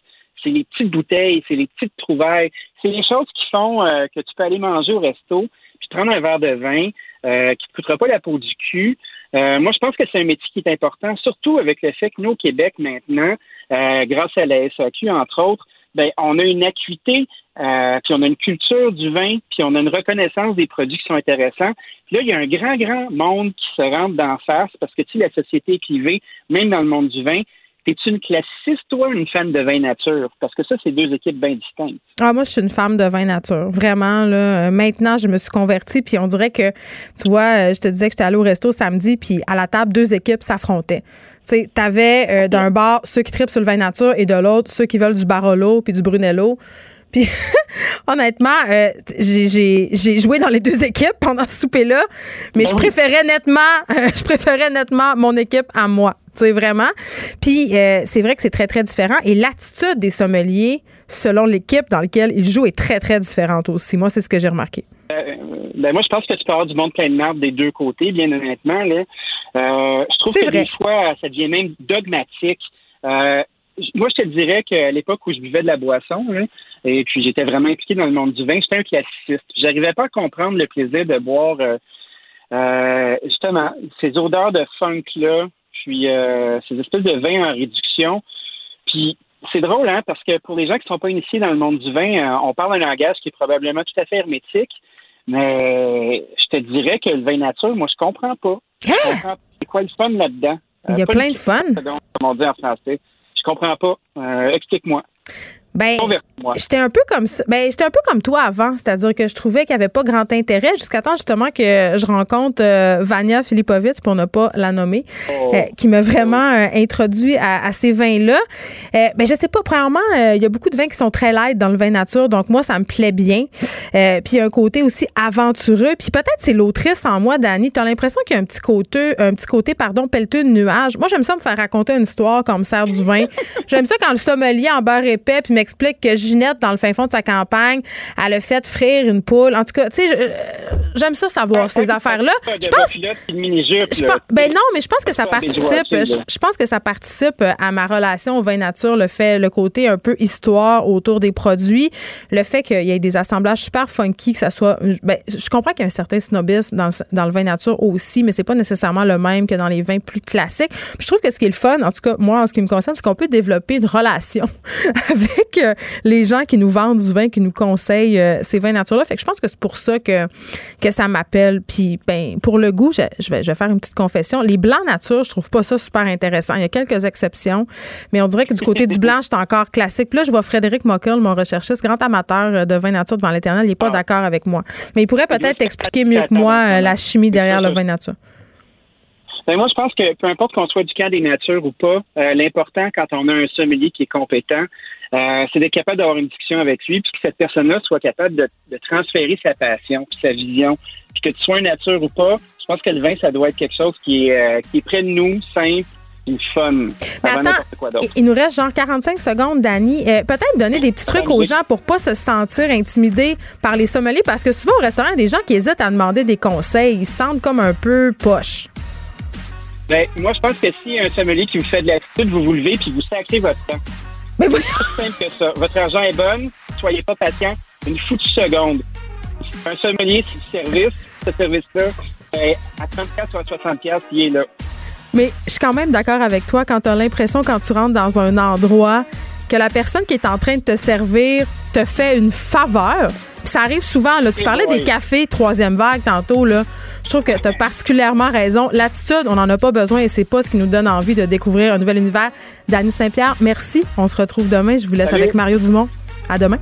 c'est les petites bouteilles, c'est les petites trouvailles, c'est les choses qui font euh, que tu peux aller manger au resto, puis prendre un verre de vin euh, qui te coûtera pas la peau du cul. Euh, moi, je pense que c'est un métier qui est important, surtout avec le fait que nous, au Québec, maintenant, euh, grâce à la SAQ, entre autres, ben, on a une acuité, euh, puis on a une culture du vin, puis on a une reconnaissance des produits qui sont intéressants. Puis là, il y a un grand, grand monde qui se rentre d'en face parce que, tu sais, la société est clivée, même dans le monde du vin. T'es-tu une classiciste, toi, ou une fan de vin nature? Parce que ça, c'est deux équipes bien distinctes. Ah, moi, je suis une femme de vin nature. Vraiment, là. Euh, Maintenant, je me suis convertie, puis on dirait que, tu vois, euh, je te disais que j'étais allée au resto samedi, puis à la table, deux équipes s'affrontaient. Tu sais, t'avais euh, d'un bar ceux qui tripent sur le vin nature et de l'autre ceux qui veulent du Barolo puis du Brunello. Puis, honnêtement, euh, j'ai- joué dans les deux équipes pendant ce souper-là, mais je préférais nettement, euh, je préférais nettement mon équipe à moi. Tu sais, vraiment. Puis, euh, c'est vrai que c'est très, très différent. Et l'attitude des sommeliers, selon l'équipe dans laquelle ils jouent, est très, très différente aussi. Moi, c'est ce que j'ai remarqué. Euh, ben moi, je pense que tu peux avoir du monde plein de marde des deux côtés, bien honnêtement. Là. Euh, je trouve que vrai. des fois, ça devient même dogmatique. Euh, moi, je te dirais qu'à l'époque où je buvais de la boisson, là, et puis j'étais vraiment impliqué dans le monde du vin, j'étais un classiciste. J'arrivais pas à comprendre le plaisir de boire justement ces odeurs de funk-là, puis euh, ces espèces de vins en réduction. Puis c'est drôle, hein, parce que pour les gens qui sont pas initiés dans le monde du vin, euh, on parle un langage qui est probablement tout à fait hermétique, mais je te dirais que le vin nature, moi, je comprends pas. Je comprends pas. C'est quoi le fun là-dedans? Il y a Euh, plein le de fun. Comme on dit en français. Je comprends pas. Euh, Explique-moi. Ben, j'étais un peu comme ça. Ben, j'étais un peu comme toi avant, c'est-à-dire que je trouvais qu'il n'y avait pas grand intérêt jusqu'à temps justement que je rencontre euh, Vania Filipovic pour ne pas la nommer, Oh. euh, qui m'a vraiment euh, introduit à, à ces vins-là. Ben, je sais pas, premièrement, il y a beaucoup de vins qui sont très light dans le vin nature, donc moi ça me plaît bien. Puis il y a un côté aussi aventureux, puis peut-être c'est l'autrice en moi, Dani. T'as l'impression qu'il y a un petit côté, un petit côté, pardon, pelleteux de nuages. Moi j'aime ça me faire raconter une histoire comme sert du vin. J'aime ça quand le sommelier en beurre épais puis m'explique que Ginette, dans le fin fond de sa campagne, elle a fait frire une poule. En tout cas, tu sais, euh, j'aime ça savoir ces affaires-là. Je pense. Je pense- ben non, mais je pense que ça participe. Je, pense que ça participe euh, à ma relation au vin nature, le fait, le côté un peu histoire autour des produits, le fait qu'il y ait des assemblages super funky, que ça soit. Ben, je comprends qu'il y a un certain snobisme dans le, dans le vin nature aussi, mais c'est pas nécessairement le même que dans les vins plus classiques. Puis je trouve que ce qui est le fun, en tout cas moi en ce qui me concerne, c'est qu'on peut développer une relation avec les gens qui nous vendent du vin, qui nous conseillent euh, ces vins nature-là. Fait que je pense que c'est pour ça que que ça m'appelle. Puis ben pour le goût, je, je vais je vais faire une petite confession. Les blancs nature, je trouve pas ça super intéressant. Il y a quelques exceptions, mais on dirait que du côté du blanc, c'est encore classique. Puis là, je vois Frédéric Mockel, mon recherchiste, grand amateur euh, de vin nature devant l'éternel, il n'est pas d'accord avec moi. Mais il pourrait peut-être expliquer mieux que moi euh, la chimie derrière le vin nature. Ben moi, je pense que peu importe qu'on soit du camp des natures ou pas, euh, l'important quand on a un sommelier qui est compétent, euh, c'est d'être capable d'avoir une discussion avec lui, puis que cette personne-là soit capable de, transférer sa passion, puis sa vision, puis que tu sois une nature ou pas. Je pense que le vin, ça doit être quelque chose qui est, euh, qui est près de nous, simple, une fun. Mais attends, il nous reste genre 45 secondes, Dani. Euh, peut-être donner des petits trucs aux gens pour pas se sentir intimidés par les sommeliers, parce que souvent au restaurant, il y a des gens qui hésitent à demander des conseils. Ils se sentent comme un peu poche. Ben, moi, je pense que si un sommelier qui vous fait de l'attitude, vous vous levez puis vous sacrez votre temps. Mais C'est simple que ça. Votre argent est bon, soyez pas patient. Une foutue seconde. Un sommelier, c'est du service. Ce service-là, ben, à 34 ou à 60 il est là. Mais je suis quand même d'accord avec toi quand tu as l'impression, quand tu rentres dans un endroit, que la personne qui est en train de te servir te fait une faveur. ça arrive souvent. Là. Tu parlais des cafés troisième vague tantôt. Là. Je trouve que tu as particulièrement raison. L'attitude, on n'en a pas besoin et c'est pas ce qui nous donne envie de découvrir un nouvel univers. Dany Saint-Pierre, merci. On se retrouve demain. Je vous laisse avec Mario Dumont. À demain.